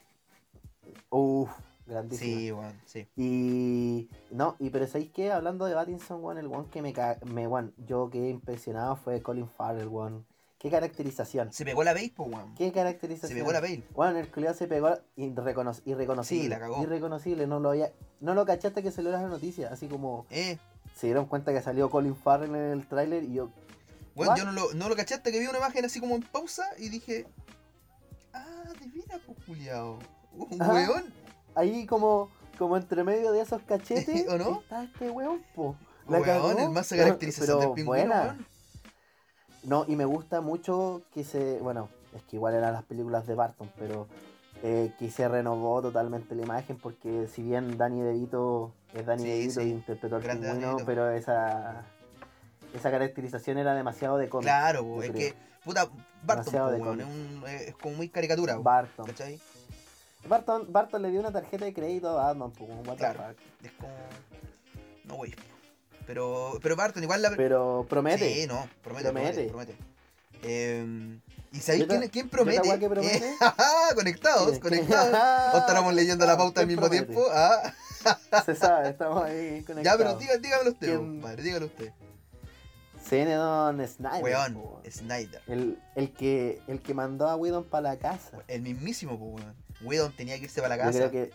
Uf, grandísima. Sí, weón, sí. Y no, y pero ¿sabéis qué? Hablando de Battinson, weón, el one que me, ca- me one, yo quedé impresionado fue Colin Farrell, weón. Qué caracterización. Se pegó la base, po, weón. Qué Se caracterización. pegó la base. Weón, el culiao se pegó irrecono- irreconocible. Sí, la cagó. Irreconocible, no lo había, no lo cachaste que salió la noticia, así como Eh, se dieron cuenta que salió Colin Farrell en el tráiler y yo, Bueno, yo no lo, no lo caché hasta que vi una imagen así como en pausa y dije. Ah, veras, pues, culiao. Un weón. Ahí como, como entre medio de esos cachetes, ¿O no? está este weón, po. La Weón, cagó. el más caracterización del pingüino, buena. weón. No, y me gusta mucho que se. Bueno, es que igual eran las películas de Barton, pero eh, que se renovó totalmente la imagen porque si bien Danny DeVito es Danny Sí, DeVito sí. y interpretó al Grande pingüino, pero esa. esa caracterización era demasiado de cómic. Claro, es creo. que, puta, Barton, po, weón, es, un- es como muy caricatura, Barton. ¿cachai? Barton. Barton le dio una tarjeta de crédito a Batman, pues, what the Claro. fuck. Es como. No, wey. Pero, pero Barton, igual la. Pero promete. Sí, no, promete, Promete. promete. promete. Eh, ¿Y sabéis ¿Y otra- quién, quién promete? que promete? Eh, conectados, ¿Quién- conectados. O estábamos leyendo la pauta al ¿Quién mismo promete? tiempo. Ah, Se sabe, estamos ahí conectados. ya, pero diga, dígamelo usted, ¿Quién? compadre, dígalo usted. Zenedon Snyder. Weón, po. Snyder. El, el, que, el que mandó a Whedon para la casa. El mismísimo, pues, weón. Whedon tenía que irse para la Yo casa. creo que.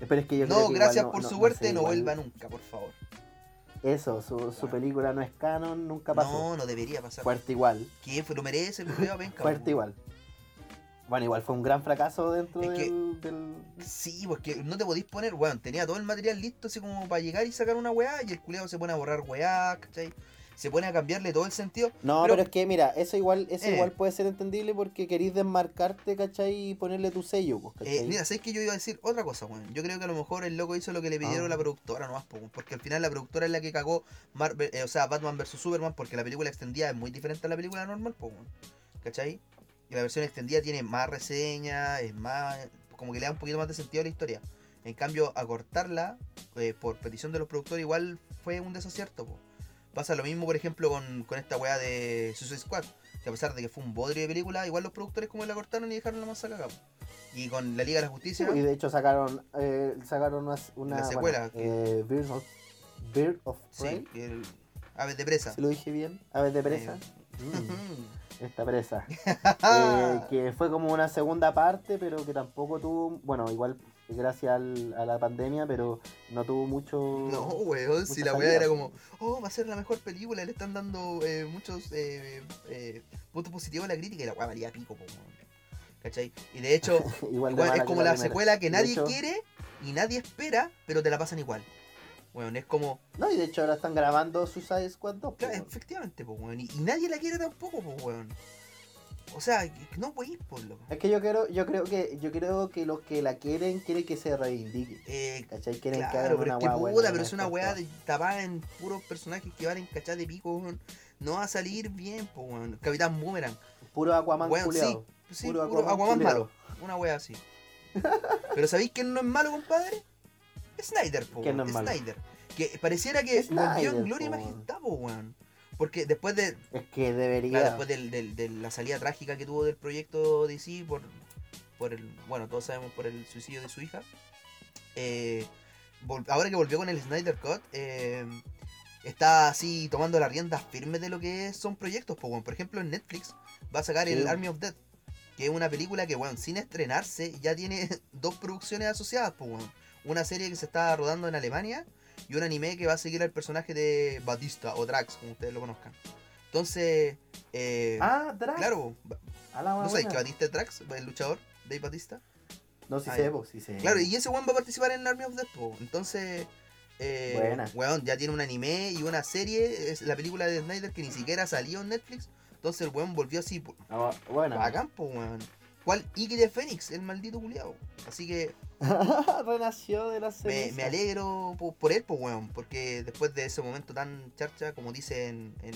Pero es que yo creo No, que gracias por no- su no muerte, no vuelva nunca, por favor. Eso, su, su película no es canon, nunca pasó. No, no debería pasar. Fuerte igual. ¿Qué? Lo merece, el culiao, venga. Fuerte igual. Bueno, igual fue un gran fracaso dentro Es que- del, del- Sí, porque no te podís poner, weón. Tenía todo el material listo así como para llegar y sacar una weá. Y el culiao se pone a borrar weá, ¿cachai? Se pone a cambiarle todo el sentido. No, Pero- pero, es que mira, eso igual, eso Eh. igual puede ser entendible porque querís desmarcarte, ¿cachai? Y ponerle tu sello, pues, ¿cachai? Eh, mira, ¿sabes que yo iba a decir otra cosa, weón? Yo creo que a lo mejor el loco hizo lo que le pidieron Ah. la productora nomás, porque al final la productora es la que cagó Marvel, eh, o sea, Batman vs Superman, porque la película extendida es muy diferente a la película normal, weón, ¿cachai? Y la versión extendida tiene más reseñas, es más, como que le da un poquito más de sentido a la historia. En cambio, acortarla eh, por petición de los productores igual fue un desacierto, po. Pasa lo mismo, por ejemplo, con, con esta weá de Suicide Squad, que a pesar de que fue un bodrio de película, igual los productores como que la cortaron y dejaron la más cagada. Y con la Liga de la Justicia... Y de hecho sacaron, eh, sacaron una, una La secuela, bueno, eh, Birds of, Bird of Prey, Sí, el Aves de presa. si lo dije bien, aves de presa. Eh, Mm, esta presa. Eh, que fue como una segunda parte, pero que tampoco tuvo, bueno, igual gracias al- a la pandemia, pero no tuvo mucho... No, weón, si la weá era como, oh, va a ser la mejor película, le están dando eh, muchos eh, eh, puntos positivos a la crítica y la weá valía pico, po, weón. ¿Cachai? Y de hecho, igual de weón, mala es como la secuela que nadie hecho- quiere y nadie espera, pero te la pasan igual. Weón, es como, No, y de hecho ahora están grabando Suicide Squad 2. claro, po. efectivamente, po, weón, y, y nadie la quiere tampoco, po, weón. O sea, no podéis, por loco. Es que yo creo, yo creo que, yo creo que los que la quieren quieren que se reivindique. Eh, ¿Cachai? Quieren que Claro, hagan pero una es que puta, buena, pero es una weá tapada en puros personajes que valen cachá de pico, weón. No va a salir bien, po, weón. Capitán Boomerang. Puro Aquaman Weón, culiao. Sí, Puro puro Aquaman malo. Una weá así. pero ¿sabéis quién no es malo, compadre? Snyder, po, ¿Quién no weón, es malo? Snyder. Que pareciera que volvió Snyder, en gloria y weón. majestad, po, weón. Porque después de, Es que debería. claro, después del- del- de la salida trágica que tuvo del proyecto DC por, por el, bueno, todos sabemos por el suicidio de su hija, eh, vol- ahora que volvió con el Snyder Cut, eh, está así tomando las riendas firmes de lo que son proyectos. por ejemplo, en Netflix va a sacar el. Army of Dead, que es una película que, bueno, sin estrenarse, ya tiene dos producciones asociadas. po, weón. Una serie que se está rodando en Alemania y un anime que va a seguir al personaje de Batista o Drax, como ustedes lo conozcan. Entonces, eh, Ah, Drax. claro, ¿no buena. que Batista es Drax, el luchador, Dave Batista? No, sí Ah, sé, po, sí sé. Claro, y ese weón va a participar en Army of Dead, po. Entonces, eh, Buena. weón, ya tiene un anime y una serie, es la película de Snyder que ni siquiera salió en Netflix. Entonces el weón volvió así, Ah, bueno. a campo, weón. ¿Cuál? Iki de Fénix, el maldito culiao. Así que Renació de la me, ceniza. me alegro po- por él, po, weón. Porque después de ese momento tan charcha, como dicen en.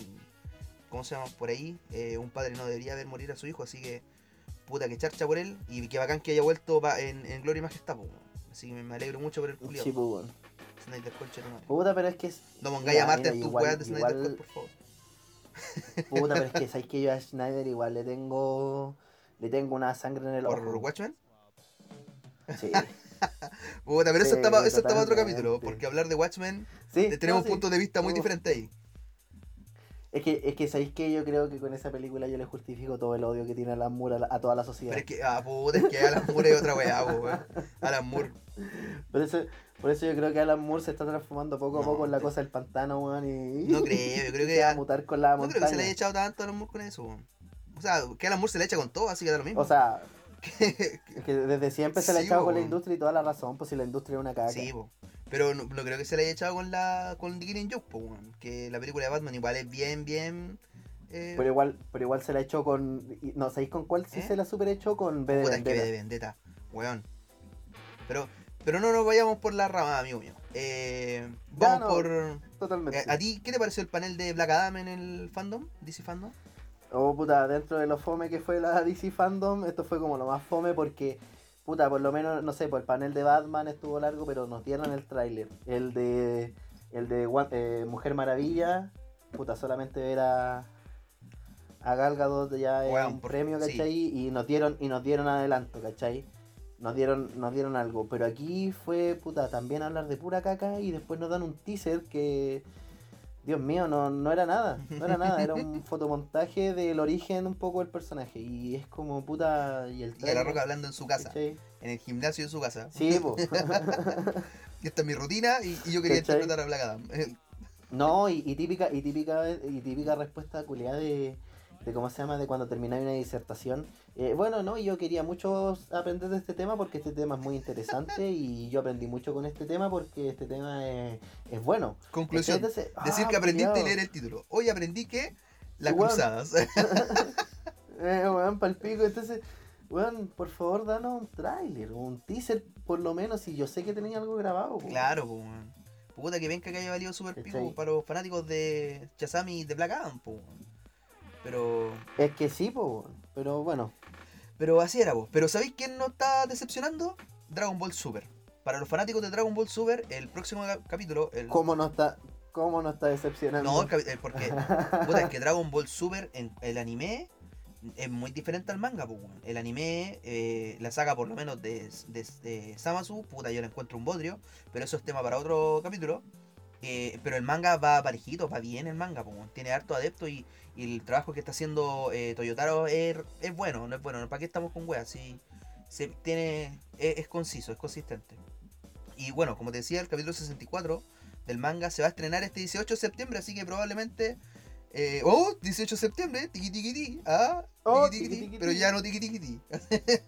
¿Cómo se llama por ahí? Eh, un padre no debería ver morir a su hijo, así que. Puta que charcha por él. Y que bacán que haya vuelto pa- en, en Gloria y Majestad, po, weón. Así que me, me alegro mucho por el culiao. Sí, po, weón. Snyder Concha madre. Puta, pero es que es. No pongáis a Marte en tus weas de Snyder igual- Cut, por favor. Puta, pero es que sabes que yo a Schneider igual le tengo. Le tengo una sangre en el ¿Por ojo. Watchmen? Sí. Puta, pero eso Sí, eso está para otro capítulo. Porque hablar de Watchmen Sí, eh, tenemos no, sí. puntos de vista muy diferentes ahí. Es que, es que sabéis que yo creo que con esa película yo le justifico todo el odio que tiene Alan Moore a, la- a toda la sociedad. Pero es que, ah, puta, es que Alan Moore es otra po, weón. Alan Moore. Por eso, por eso yo creo que Alan Moore se está transformando poco a No, poco en la cosa del pantano, weón. Y... No creo, yo creo que se va a mutar con la No montaña. creo que se le haya echado tanto a Alan Moore con eso, weón. O sea, que Alan Moore se le echa con todo, así que da lo mismo. O sea, Que- es que desde siempre se le ha Sí, echado con la industria y toda la razón, pues si la industria es una caca. sí. Pero no, no creo que se le haya echado con la con The Killing Joke. Que la película de Batman igual es bien, bien. Eh, Pero igual, pero igual se la echó con. No, ¿sabéis con cuál sí ¿Eh? se la super echó? Con B de puta, es que Vendetta. de vendetta, weón. Pero Pero no nos vayamos por la rama, amigo mío. Eh, vamos no, por... Totalmente. Eh, ¿A ti qué te pareció el panel de Black Adam en el fandom? DC Fandom. Oh, puta, dentro de lo fome que fue la DC Fandom, esto fue como lo más fome porque, puta, por lo menos, no sé, por el panel de Batman estuvo largo, pero nos dieron el tráiler. El de, el de eh, Mujer Maravilla, puta, solamente ver a, a Gal Gadot ya es Weón, un por- premio, sí. ¿cachai? Y nos dieron, y nos dieron adelanto, ¿cachai? Nos dieron, nos dieron algo, pero aquí fue, puta, también hablar de pura caca y después nos dan un teaser que... Dios mío, no, no era nada, no era nada, era un fotomontaje del origen un poco del personaje y es como puta y el Y a la roca hablando en su casa, ¿cachai? en el gimnasio de su casa. Sí. Y esta es mi rutina y, y yo quería ¿Cachai? interpretar a Black Adam. No, y, y típica, y típica, y típica respuesta culiada de, de cómo se llama, de cuando termináis una disertación. Eh, bueno, no, yo quería mucho aprender de este tema porque este tema es muy interesante y yo aprendí mucho con este tema porque este tema es, es bueno. Conclusión. Entonces, Decir ah, que aprendiste y leer el título. Hoy aprendí que las Weón. cruzadas. Eh, weón, palpico. Entonces, weón, por favor, danos un tráiler, un teaser, por lo menos, si yo sé que tenía algo grabado. po. claro, pues. weón. Puta que venga que haya valido super pico para los fanáticos de Shazam y de Black Adam, pues. Pero. Es que sí, po, pero bueno. Pero así era, vos. Pero ¿sabéis quién nos está decepcionando? Dragon Ball Super. Para los fanáticos de Dragon Ball Super, el próximo ca- capítulo. El... ¿Cómo no está, cómo no está decepcionando? No, eh, porque. Puta, es que Dragon Ball Super, en el anime, es muy diferente al manga, weón. El anime, eh, la saga por lo menos de, de, de Samasu, puta, yo la encuentro un bodrio, pero eso es tema para otro capítulo. Eh, pero el manga va parejito, va bien el manga, weón. tiene harto adepto y, y el trabajo que está haciendo eh, Toyotaro es, es bueno, no es bueno. ¿Para qué estamos con weas? Sí, se tiene, es, es conciso, es consistente. Y bueno, como te decía, el capítulo 64 del manga se va a estrenar este 18 de septiembre, así que probablemente. eh, oh, 18 de septiembre, tiki tiki ti, ah, Oh, tiki, tiki, tiki, ti, tiki, pero ya no tiki tiki ti.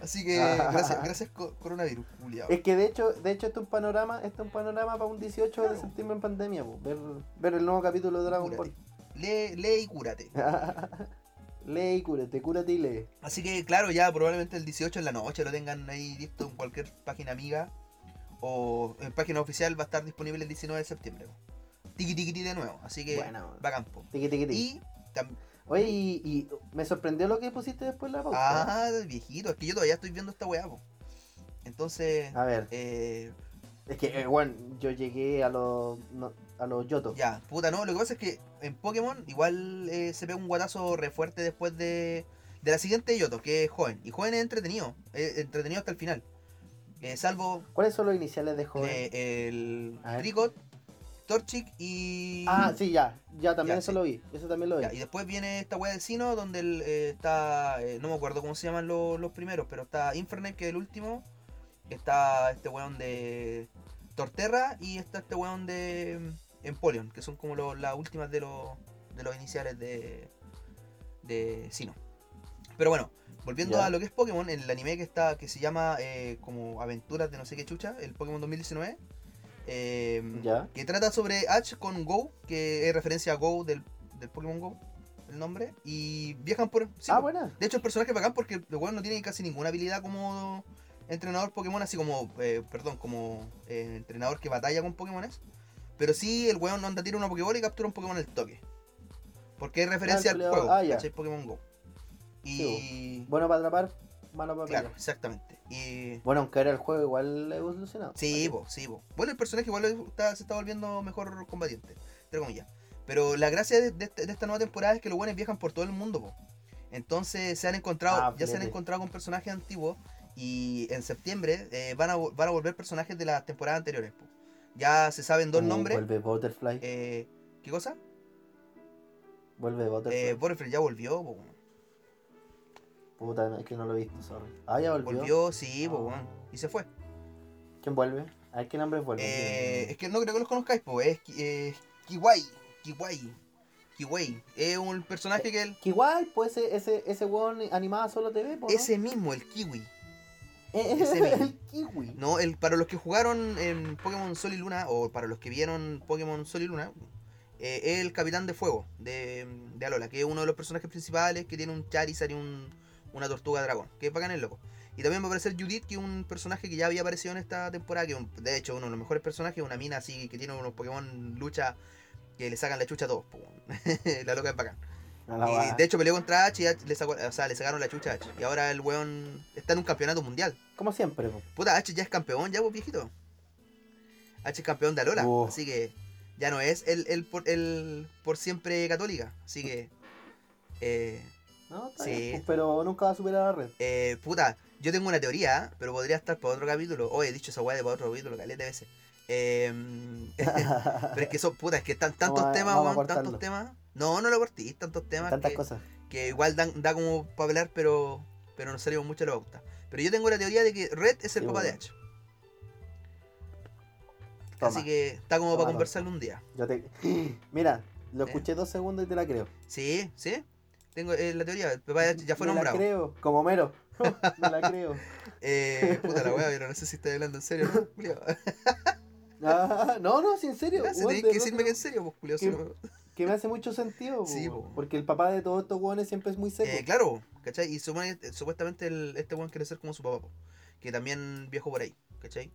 así que Ah. gracias, gracias co- coronavirus, culiao. Es que de hecho, de hecho esto es un panorama, esto es un panorama para un 18 de septiembre en pandemia, po, ver, ver el nuevo capítulo de Dragon. Ball. Lee, lee y cúrate. lee y cúrate, cúrate y lee. Así que claro, ya probablemente el 18 en la noche lo tengan ahí listo en cualquier página amiga. O en página oficial va a estar disponible el 19 de septiembre. Tiki tiki ti de nuevo. Así que Bueno. va campo. Tiki, tiki. Y Oye, y, y me sorprendió lo que pusiste después la pauta. Ah, viejito, es que yo todavía estoy viendo esta weá, po. Entonces, A ver, eh, es que, eh, bueno, yo llegué a los, no, a los Yoto. ya, puta, no, lo que pasa es que en Pokémon igual eh, se pega un guatazo re fuerte después de, de la siguiente Yoto, que es joven. Y joven es entretenido, entretenido hasta el final. Eh, salvo ¿Cuáles son los iniciales de joven? eh, el. Tricot, Torchic y... ah, sí, ya, ya también Ya, eso sí. lo vi, eso también lo vi. Ya, y después viene esta weá de Sino, donde el, eh, está, eh, no me acuerdo cómo se llaman los, los primeros, pero está Infernet, que es el último. Está este weón de Torterra y está este weón de Empoleon, que son como los- las últimas de los, de los iniciales de, de Sino. Pero bueno, volviendo a lo que es Pokémon, el anime que está que se llama eh, como Aventuras de no sé qué chucha, el Pokémon 2019. eh, Ya. que trata sobre Ash con Go, que es referencia a Go del, del Pokémon Go, el nombre, y viajan por... sí, ah, buena. De hecho, el personaje es bacán porque el weón no tiene casi ninguna habilidad como entrenador Pokémon, así como, eh, perdón, como eh, entrenador que batalla con Pokémones. Pero sí, el weón anda, tira una Pokébola y captura un Pokémon al toque. Porque es referencia al culiao, juego, ah. Pokémon Go. Y... Bueno para atrapar, malo para claro, pelear. exactamente. Y... Bueno, aunque era el juego igual evolucionado. Sí, po, sí, po. Bueno, el personaje igual está- se está volviendo mejor combatiente, entre comillas. Pero la gracia de, de este- de esta nueva temporada es que los buenos viajan por todo el mundo, po. Entonces se han encontrado, Ah, ya se han encontrado con personajes antiguos y en septiembre eh, van, a, van a volver personajes de las temporadas anteriores, po. Ya se saben dos Uh, nombres. Vuelve Butterfly. eh, ¿Qué cosa? vuelve Butterfly. Eh, Butterfree ya volvió, po. Puta, es que no lo he visto, sorry. Ah, ya volvió. Volvió, sí, po, Ah. Y se fue. ¿Quién vuelve? A ver qué nombre vuelve. Eh, es que no creo que los conozcáis, po. Es eh, Kiwai. Kiwai. Kiwai. Es un personaje que él. Igual, pues ese, ese, ese weón animado solo TV, po, ¿no? Ese mismo, el Kiwi. Eh, el kiwi. No, el, para los que jugaron en Pokémon Sol y Luna, o para los que vieron Pokémon Sol y Luna, eh, es el Capitán de Fuego de, de Alola, que es uno de los personajes principales que tiene un Charizard y un, una tortuga dragón, que es bacán el loco. Y también va a aparecer Judith, que es un personaje que ya había aparecido en esta temporada, que un- de hecho uno de los mejores personajes, una mina así que tiene unos Pokémon lucha que le sacan la chucha a todos. la loca es bacán. Y de hecho peleó contra H y H le, sacó, o sea, le sacaron la chucha a H. Y ahora el weón está en un campeonato mundial. Como siempre, po. Puta, H ya es campeón, ya vos viejito. H es campeón de Alola, Oh. así que ya no es el, el, por, el por siempre católica. Así que, eh, No, está Sí. bien, pero nunca va a superar a la red. eh, puta, yo tengo una teoría, pero podría estar para otro capítulo. Hoy he dicho esa weá de para otro capítulo, caleta de veces. Eh, pero es que son, puta, es que están tantos temas, vamos weón, tantos temas. No, no lo cortís, tantos temas. Tantas que, cosas. que igual dan, da como para hablar, pero, pero nos salimos mucho de la pauta. Pero yo tengo la teoría de que Red es el Sí, papá de. H. Toma, Así que está como para conversarlo un día. yo te... Mira, lo Eh. escuché dos segundos y te la creo. Sí, sí. Tengo eh, la teoría, el papá de H ya fue Me nombrado. la creo, como Homero. Me la creo. Eh, puta la weá, pero no sé si estoy hablando en serio, ¿no? Julio? Ah, no, no, sí, en serio. Gracias, weón, tenés que decirme que en serio, pues, Julio. Que me hace mucho sentido. po, Sí, po. Porque el papá de todos estos hueones siempre es muy seco. Eh, claro, ¿cachai? Y supuestamente el, este weón quiere ser como su papá, po, que también viajó por ahí, ¿cachai?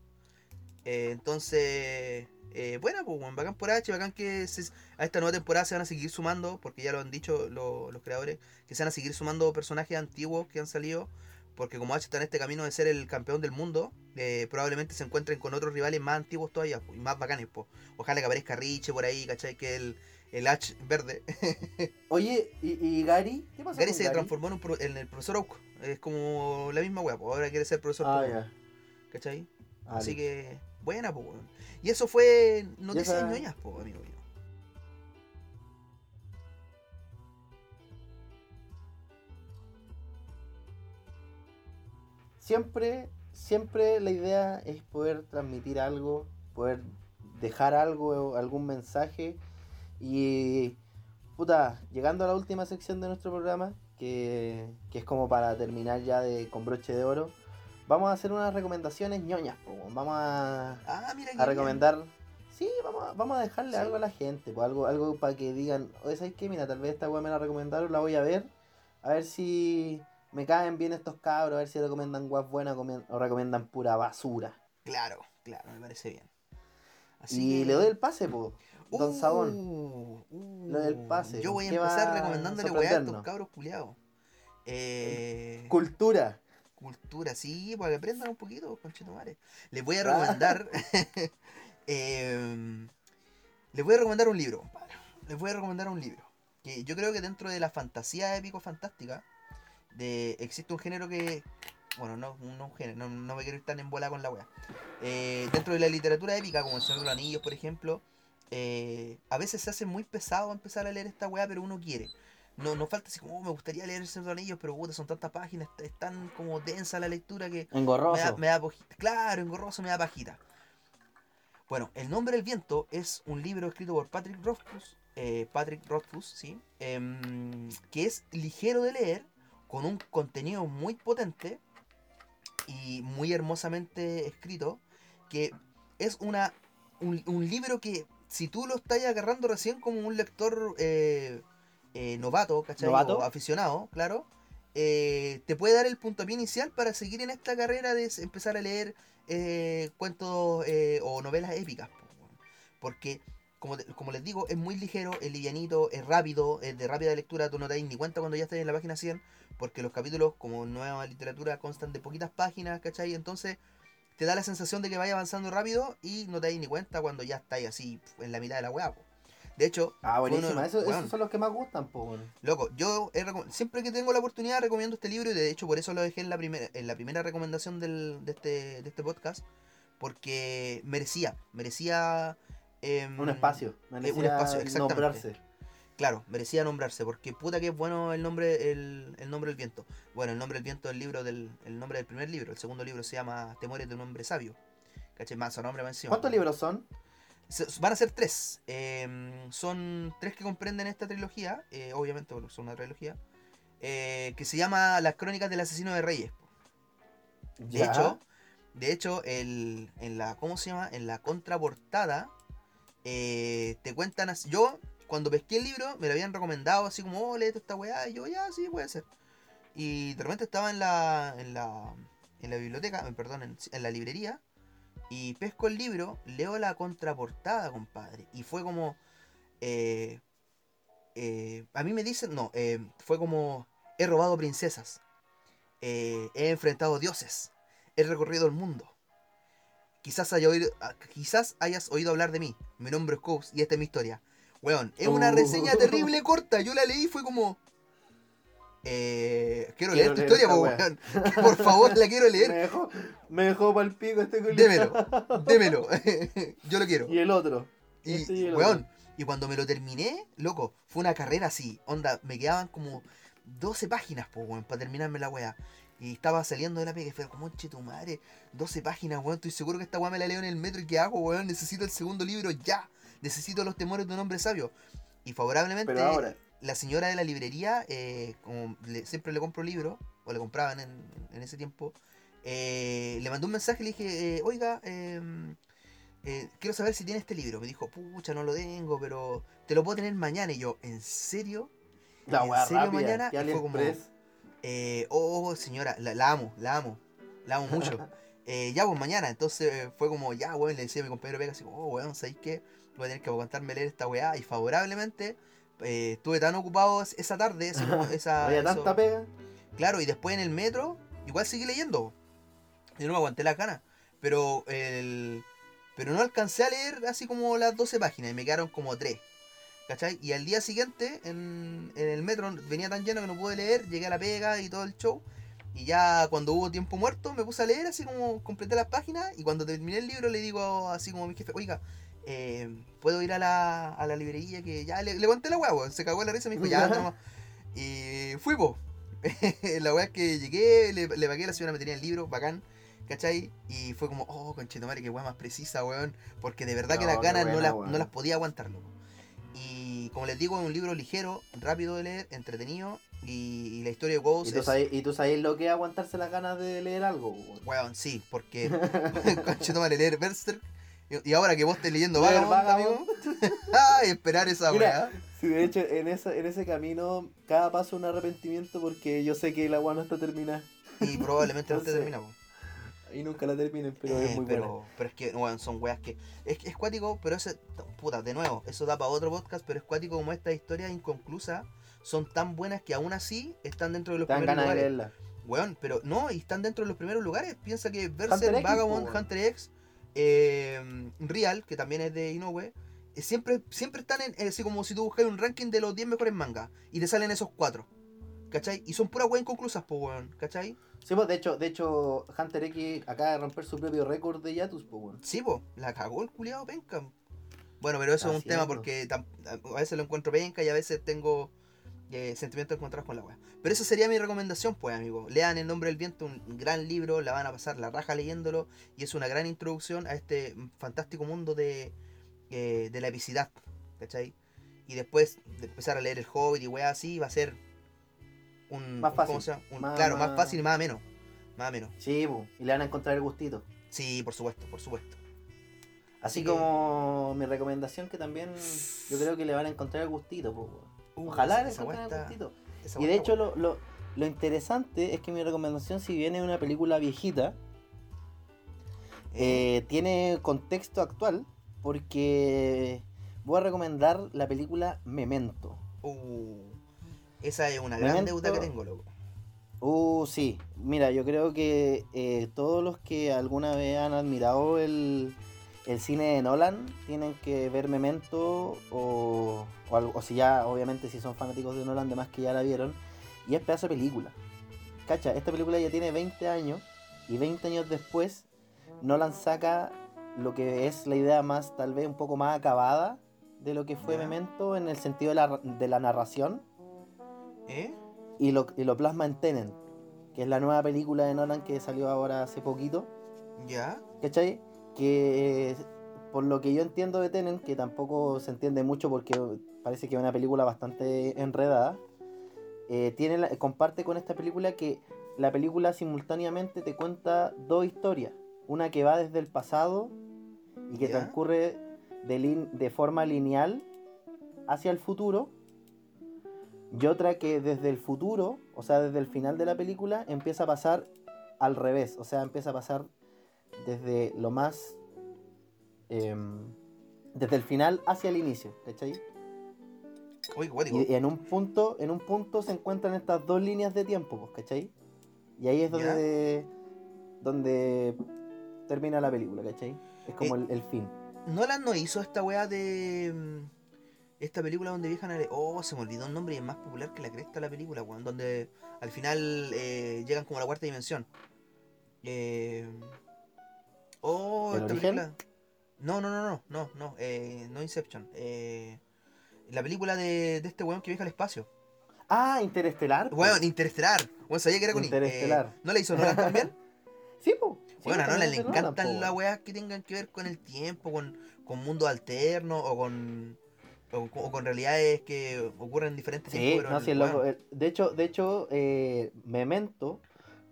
Eh, entonces, eh, bueno, pues bacán por H, bacán que se- a esta nueva temporada se van a seguir sumando, porque ya lo han dicho lo- los creadores, que se van a seguir sumando personajes antiguos que han salido, porque como H está en este camino de ser el campeón del mundo, eh, probablemente se encuentren con otros rivales más antiguos todavía, po, y más bacanes, pues. Ojalá que aparezca Riche por ahí, ¿cachai? Que el, el H verde. Oye, ¿y, y Gary? ¿Qué pasó Gary con se transformó en, un pro- en el profesor Oak. Es como la misma wea, ahora quiere ser profesor Ah, ya. ¿Cachai? Ah, Así que, buena, pues. Y eso fue noticias ñoñas, pues, amigo mío. Siempre, siempre la idea es poder transmitir algo, poder dejar algo, algún mensaje. Y, puta, llegando a la última sección de nuestro programa, que, que es como para terminar ya de, con broche de oro, vamos a hacer unas recomendaciones ñoñas. Vamos a, Ah, mira a recomendar. Sí, vamos a, vamos a dejarle Sí. algo a la gente, pues algo, algo para que digan, oye, ¿sabes qué? Mira, tal vez esta weá me la recomendaron, la voy a ver, a ver si me caen bien estos cabros, a ver si recomiendan guas buenas o recomiendan pura basura. Claro, claro, me parece bien. y que- le doy el pase, po, Don Uh, Sabón. uh, Lo del pase, Yo voy a ¿qué empezar recomendándole weá a estos cabros culiados. Eh, Cultura. cultura, sí, para que aprendan un poquito, conchetumare. Les voy a Ah. recomendar. em, les voy a recomendar un libro, compadre. Les voy a recomendar un libro. Que yo creo que dentro de la fantasía épico-fantástica, de, existe un género que. Bueno, no, no un género, no, no me quiero ir tan en bola con la wea. Eh, dentro de la literatura épica, como El Señor de los Anillos, por ejemplo, eh, a veces se hace muy pesado empezar a leer esta wea, pero uno quiere. No, no falta así como, "Oh, me gustaría leer El Señor de los Anillos, pero puta, son tantas páginas, es tan como densa la lectura que me da, Engorroso. me da pojita. Claro, engorroso, me da pajita. Bueno, El nombre del viento es un libro escrito por Patrick Rothfuss, eh, Patrick Rothfuss, ¿sí? Em, que es ligero de leer, con un contenido muy potente y muy hermosamente escrito, que es una un, un libro que si tú lo estás agarrando recién como un lector eh, eh, novato, ¿cachai? ¿Novato? O aficionado, claro, eh, te puede dar el puntapié inicial para seguir en esta carrera de empezar a leer eh, cuentos eh, o novelas épicas. Porque, como, te- como les digo, es muy ligero, es livianito, es rápido, es de rápida lectura, tú no te das ni cuenta cuando ya estás en la página 100, porque los capítulos, como nueva literatura, constan de poquitas páginas, ¿cachai? Entonces te da la sensación de que vaya avanzando rápido y no te das ni cuenta cuando ya estás así en la mitad de la weá. po. De hecho, Ah, buenísima. Eso- esos son los que más gustan, po. Loco, yo he siempre que tengo la oportunidad recomiendo este libro y de hecho por eso lo dejé en la primera en la primera recomendación del, de, este, de este podcast porque merecía, merecía em, Un espacio. un espacio, exactamente. nombrarse. Claro, merecía nombrarse porque puta que es bueno el nombre el, el nombre del viento. Bueno, el nombre del viento es el libro del el nombre del primer libro, el segundo libro se llama Te mueres de un hombre sabio. ¿Cachai? Más su nombre más encima. ¿Cuántos libros son? Se- Van a ser tres. Em, son tres que comprenden esta trilogía, eh, obviamente porque son una trilogía, eh, que se llama Las Crónicas del Asesino de Reyes. De Ya. hecho, de hecho el, en la, ¿cómo se llama? En la contraportada eh, te cuentan así. Yo, cuando pesqué el libro, me lo habían recomendado así como, oh, esta weá, y yo, ya, sí, puede ser. Y de repente estaba en la, en la, en la biblioteca, eh, perdón, en, en la librería, y pesco el libro, leo la contraportada, compadre, y fue como... eh, eh, a mí me dicen, no, eh, fue como, he robado princesas, he enfrentado dioses, he recorrido el mundo. Quizás, haya oído, ah, quizás hayas oído hablar de mí. Mi nombre es Coase y esta es mi historia. Weón, es una Uh. reseña terrible corta. Yo la leí y fue como. Eh, quiero, Quiero leer tu leer historia, po, weón. Por favor, la quiero Me leer. dejó, me dejó pa'l pico este culiao. Démelo, démelo. Yo lo quiero. Y el otro. Y, Este y el weón, y cuando me lo terminé, loco, fue una carrera así. Onda, me quedaban como 12 páginas, po, weón, para terminarme la weá. Y estaba saliendo de la pega y fue como, che, tu madre, 12 páginas, weón. Estoy seguro que esta weá me la leo en el metro y ¿qué hago, weón? Necesito el segundo libro ya. Necesito los temores de un hombre sabio. Y favorablemente, Pero ahora, la señora de la librería, eh, como le- siempre le compro libros, o le compraban en, en ese tiempo, eh, le mandó un mensaje y le dije, eh, oiga, em, eh, quiero saber si tiene este libro. Me dijo, pucha, no lo tengo, pero te lo puedo tener mañana. Y yo, ¿en serio? la ¿en serio rápida. mañana? y fue como. Eh, oh, señora, la, la amo, la amo, la amo mucho. Eh, ya, pues mañana. Entonces fue como, ya, weón, le decía a mi compañero Vega, así oh, weón, ¿sabéis qué? Voy a tener que aguantarme leer esta weá. Y favorablemente, eh, estuve tan ocupado es- esa tarde, esa, esa, Había eso- tanta pega. Claro, y después en el metro, igual seguí leyendo. Yo no me aguanté la ganas. Pero el. Pero no alcancé a leer así como las 12 páginas y me quedaron como 3. ¿Cachai? Y al día siguiente, en, en el metro, venía tan lleno que no pude leer, llegué a la pega y todo el show. Y ya cuando hubo tiempo muerto, me puse a leer, así como completé las páginas. Y cuando terminé el libro, le digo así como a mi jefe, oiga, eh, puedo ir a la, a la librería que ya le, le conté la hueá. Se cagó la risa y me dijo, ya, nomás. Y fui, po. la weá es que llegué, le, le pagué, la señora me tenía el libro, bacán, ¿cachai? Y fue como, oh, conchetumare, qué weá más precisa, weón. Porque de verdad que No, las qué ganas no, buena, las, weón. no las podía aguantar, loco. Y como les digo, es un libro ligero, rápido de leer, entretenido. Y, y la historia de Ghost Y tú, es. sabes, y tú sabes lo que es aguantarse las ganas de leer algo. weón. Weón, sí, porque. conchetumare, leer Berserk. Y y ahora que vos estés leyendo Leer Vagabond, amigo. Ay, esperar esa weá. Sí, de hecho, en, esa, en ese camino, cada paso es un arrepentimiento porque yo sé que el agua no está terminada. Y probablemente no te Entonces, terminamos. Y nunca la terminen, pero Eh, es muy pero, buena. pero es que, weón, son weas que. Es, es cuático, pero ese. Puta, de nuevo, eso da para otro podcast, pero es cuático como estas historias inconclusas son tan buenas que aún así están dentro de los primeros ganas de lugares. leerla. Weón, pero no, y están dentro de los primeros lugares. Piensa que X, Vagabond. Hunter X, eh, Real, que también es de Inoue, eh, siempre, siempre están en. eh, así como si tú buscas un ranking de los 10 mejores mangas y te salen esos cuatro. ¿Cachai? Y son puras weas inconclusas, po, weón. ¿Cachai? Sí, pues de hecho, de hecho, Hunter X acaba de romper su propio récord de Yatus, pues weón. Sí, po, la cagó el culiado penca. Bueno, pero eso es un tema porque a veces lo encuentro penca y a veces tengo eh, sentimientos encontrados con la wea. Pero esa sería mi recomendación, pues, amigo. Lean El Nombre del Viento, un gran libro, la van a pasar la raja leyéndolo y es una gran introducción a este fantástico mundo de, eh, de la epicidad, ¿cachai? Y después de empezar a leer El Hobbit y weá así, va a ser un... Más fácil. Un- Más- claro, más fácil y más ameno. Más ameno. Sí, pues. Y le van a encontrar el gustito. Sí, por supuesto, por supuesto. Así Así que- como mi recomendación que también yo creo que le van a encontrar el gustito, pues Ojalá esa- esa Y de hecho lo, lo, lo interesante es que mi recomendación, si viene una película viejita, eh, tiene contexto actual, porque voy a recomendar la película Memento. Uh, esa es una gran deuda que tengo, loco. Uh, sí, mira, yo creo que eh, todos los que alguna vez han admirado el, el cine de Nolan tienen que ver Memento o, o, algo- o si ya, obviamente, si son fanáticos de Nolan, además que ya la vieron, y es pedazo de película. Cacha, esta película ya tiene 20 años y 20 años después Nolan saca lo que es la idea más, tal vez un poco más acabada de lo que fue. Memento en el sentido de la, de la narración ¿Eh? y lo, y lo plasma en Tenet, que es la nueva película de Nolan que salió ahora hace poquito, ¿Ya? ¿cachai? Que por lo que yo entiendo de Tenet, que tampoco se entiende mucho porque parece que es una película bastante enredada, eh, tiene la- comparte con esta película que la película simultáneamente te cuenta dos historias, una que va desde el pasado y que Ya. transcurre de, lin- de forma lineal hacia el futuro y otra que desde el futuro, o sea, desde el final de la película, empieza a pasar al revés, o sea, empieza a pasar desde lo más... em, desde el final hacia el inicio, ¿cachai? Oye, guático. Y en un punto, en un punto se encuentran estas dos líneas de tiempo, pues, ¿cachai? Y ahí es donde, donde termina la película, ¿cachai? Es como Eh, el, el fin. Nolan no hizo esta weá de. mm, Esta película donde viajan a. Oh, se me olvidó el nombre y es más popular que la cresta la película, weón. Donde al final eh, llegan como a la cuarta dimensión. Eh... Oh, ¿El origen? película. No, no, no, no, no, no, eh, no Inception. Eh, la película de, de este weón que viaja al espacio. Ah, Interestelar. pues. Weón, Interestelar. Weón, sabía que era con. Interestelar. Eh, ¿No la hizo Nolan también? Sí, pues. Bueno, a Nolan le encantan las weas que tengan que ver con el tiempo, con, con mundos alternos o con, o, con- o con realidades que ocurren en diferentes Sí, tiempos. no, sí, el loco. De hecho, de hecho eh, Memento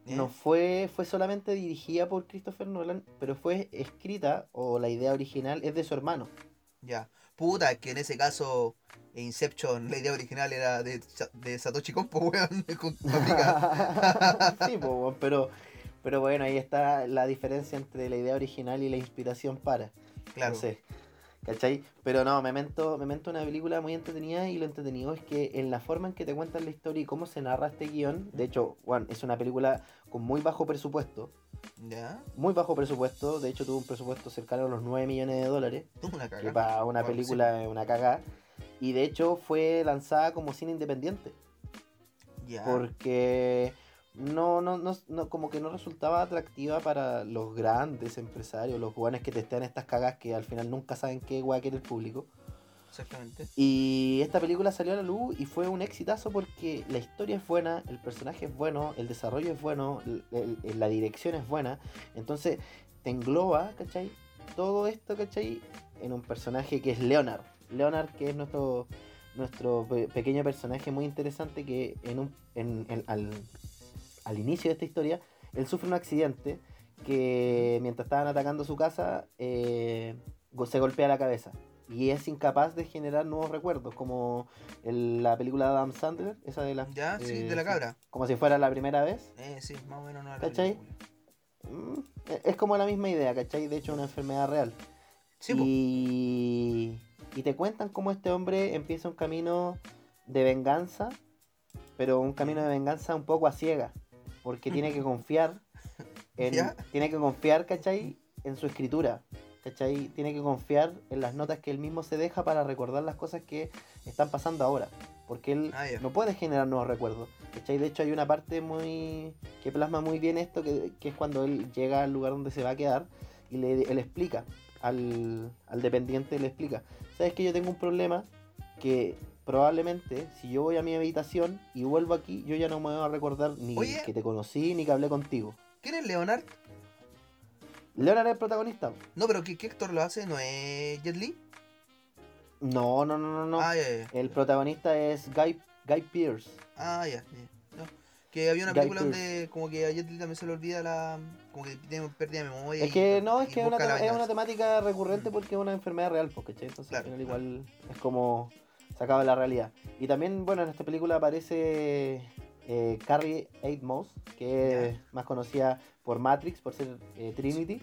¿eh? no fue, fue solamente dirigida por Christopher Nolan, pero fue escrita, o la idea original es de su hermano. Ya. Puta, que en ese caso Inception, la idea original era de, de Satoshi Kon, po, weón, sí, po, weón, pero, pero bueno, ahí está la diferencia entre la idea original y la inspiración para. Claro. Sé. ¿Cachai? Pero no, Memento, Memento es una película muy entretenida y lo entretenido es que en la forma en que te cuentan la historia y cómo se narra este guion, de hecho, Juan, es una película con muy bajo presupuesto, Ya. muy bajo presupuesto, de hecho tuvo un presupuesto cercano a los 9 millones de dólares, Tuvo una que para una Bueno, película es una cagada, y de hecho fue lanzada como cine independiente, Ya. porque no, no, no, no- como que no resultaba atractiva para los grandes empresarios, los guanes que testean estas cagas que al final nunca saben qué guay quiere el público. Exactamente. Y esta película salió a la luz y fue un exitazo porque la historia es buena, el personaje es bueno, el desarrollo es bueno, el- el- la dirección es buena. Entonces te engloba, ¿cachai? Todo esto, ¿cachai? En un personaje que es Leonard. Leonard que es nuestro, nuestro pe- pequeño personaje muy interesante que en un, en- en- al, al inicio de esta historia, él sufre un accidente que mientras estaban atacando su casa, eh, se golpea la cabeza y es incapaz de generar nuevos recuerdos, como la película de Adam Sandler, esa de la... Ya, sí, eh, de la cabra. Como si fuera la primera vez. Eh, sí, más o menos no ¿Cachai? Mm, Es como la misma idea, ¿cachai? De hecho, una enfermedad real. Sí, y... y te cuentan cómo este hombre empieza un camino de venganza, pero un camino de venganza un poco a ciega, porque tiene que confiar en, ¿Ya? tiene que confiar, ¿cachai? En su escritura, ¿cachai? Tiene que confiar en las notas que él mismo se deja para recordar las cosas que están pasando ahora, porque él Ah, no puede generar nuevos recuerdos, ¿cachai? De hecho hay una parte muy que plasma muy bien esto, que, que es cuando él llega al lugar donde se va a quedar y le, él explica al, al dependiente, le explica, ¿sabes que yo tengo un problema? Que probablemente si yo voy a mi habitación y vuelvo aquí, yo ya no me voy a recordar ni Oye. que te conocí ni que hablé contigo. ¿Quién es Leonard? Leonard es el protagonista. No, pero ¿qué, qué actor lo hace? ¿No es Jet Li? No, no, no, no, no. Ah, ya, ya. El protagonista es Guy, Guy Pearce. Ah, ya, ya. No. Que había una Guy película donde como que a Jet Li también se le olvida la... Como que tiene pérdida de memoria. Es y- que no, es que es una, es temática recurrente porque es una enfermedad real, ¿cachai? Entonces Claro, al final claro. igual es como sacado de la realidad. Y también, bueno, en esta película aparece eh, Carrie Moss, que es más conocida por Matrix, por ser eh, Trinity.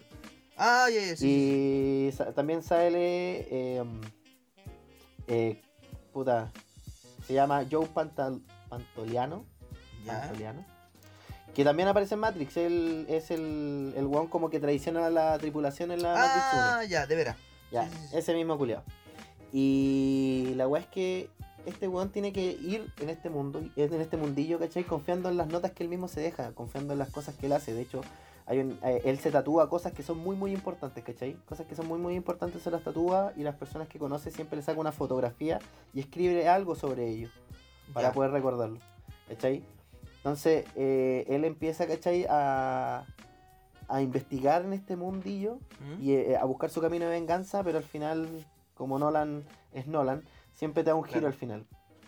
Ah, sí, sí. y sa- también sale, eh, eh, puta, se llama Joe Pantal Pantoliano. Pantoliano. Que también aparece en Matrix, él es el, el weón como que traiciona a la tripulación en la Matrix 1. Ah, ya, de veras. Ya, sí, sí, sí. ese mismo culiado. Y la weá es que este weón tiene que ir en este mundo, en este mundillo, ¿cachai? Confiando en las notas que él mismo se deja, confiando en las cosas que él hace. De hecho, hay un- eh, él se tatúa cosas que son muy, muy importantes, ¿cachai? Cosas que son muy, muy importantes se las tatúa y las personas que conoce siempre le saca una fotografía y escribe algo sobre ello para Ya. poder recordarlo, ¿cachai? Entonces, eh, él empieza, ¿cachai? A, a investigar en este mundillo ¿Mm? y eh, a buscar su camino de venganza, pero al final, como Nolan es Nolan, siempre te da un giro Claro. al final.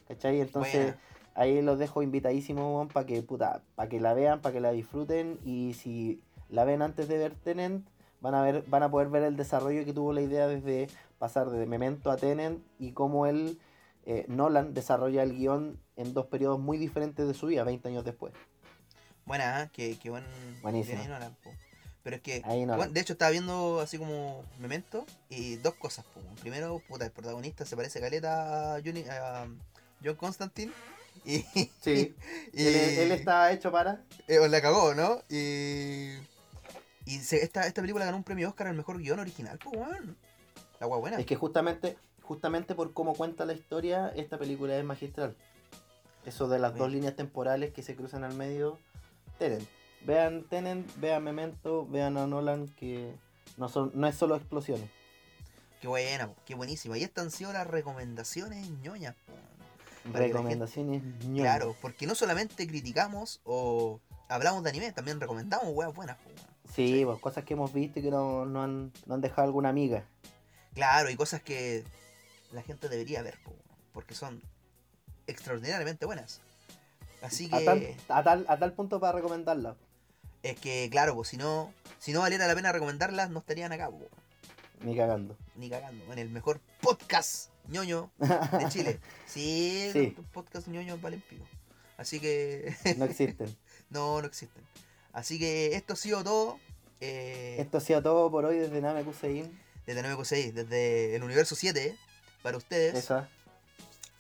¿Cachai? Entonces, ahí los dejo invitadísimos para que, puta, para que la vean, para que la disfruten y si la ven antes de ver Tenant, van a ver, van a poder ver el desarrollo que tuvo la idea desde pasar de Memento a Tenant y cómo él, eh, Nolan, desarrolla el guion en dos periodos muy diferentes de su vida, 20 años después. Buena, ¿eh? que, que buen. Ahí Nolan, po. Pero es que, no. bueno, de hecho, estaba viendo así como Memento y dos cosas. po. Primero, puta, el protagonista se parece caleta a, Johnny- a John Constantine. Y, Sí. y Él, él está hecho para. eh, la cagó, ¿no? Y, y se- esta, esta película ganó un premio Oscar al mejor guion original, pues, weón. La guay buena. Es que justamente, justamente por cómo cuenta la historia, esta película es magistral. Eso de las dos líneas temporales que se cruzan al medio. Tenen. Vean Tenen, vean Memento, vean a Nolan, que no son, no es solo explosiones. Qué buena, qué buenísima. Y estas han sido las recomendaciones ñoñas, Recomendaciones ñoñas. Claro, porque no solamente criticamos o hablamos de anime, también recomendamos weas buenas, po. Sí, pues cosas que hemos visto y que no, no han, no han dejado alguna amiga. Claro, y cosas que la gente debería ver, po, porque son extraordinariamente buenas. Así A que tal, a, tal, a tal punto para recomendarla. Es que, claro, pues si no, si no valiera la pena recomendarlas, no estarían acá, po, Ni cagando. ni cagando, en el mejor podcast ñoño de Chile. Sí, Sí. los podcasts ñoños valen pico. Así que No existen. no, no existen. Así que esto ha sido todo. eh, Esto ha sido todo por hoy desde Namekusein. desde 9 desde el universo 7, para ustedes. Esa.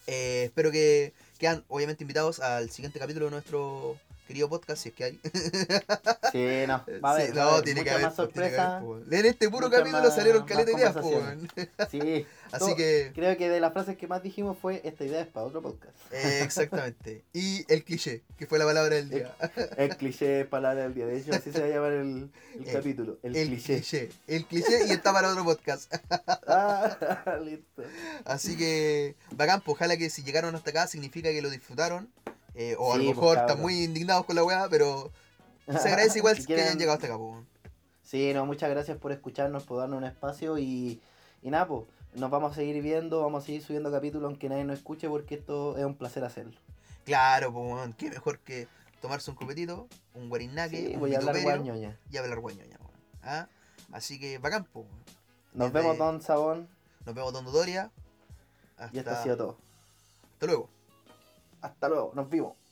Eh, espero que quedan obviamente invitados al siguiente capítulo de nuestro querido podcast, si es que hay. Sí, no. Va a haber, Sí, va a no, haber tiene que haber. más pues, tiene que sorpresa. haber, pues. En este puro capítulo más- salieron caleta de ideas, pues, conversaciones. weón. Sí. Así que, Creo que de las frases que más dijimos fue esta idea es para otro podcast. eh, exactamente. Y el cliché, que fue la palabra del día. El cliché es palabra del día. De hecho, así se va a llamar el, el El- capítulo. El, cliché. cliché. El cliché y está para otro podcast. Ah, listo. Así que, bacán, pues ojalá que si llegaron hasta acá significa que lo disfrutaron. Eh, o a lo pues, mejor están muy indignados con la weá, pero se agradece igual Si que hayan llegado hasta acá, pues. Sí, no, muchas gracias por escucharnos, por darnos un espacio y, y nada, pues, nos vamos a seguir viendo, vamos a seguir subiendo capítulos aunque nadie nos escuche porque esto es un placer hacerlo. Claro, pues, qué mejor que tomarse un copetito, un guarinaque, Sí, un voy a hablar guañoña. y hablar guañoña. ¿Ah? Así que bacán, pues. Nos Desde- vemos, Don Sabón, Nos vemos, Don Dodoria. y esto Hasta, ha sido todo. hasta luego. Hasta luego, nos vimos.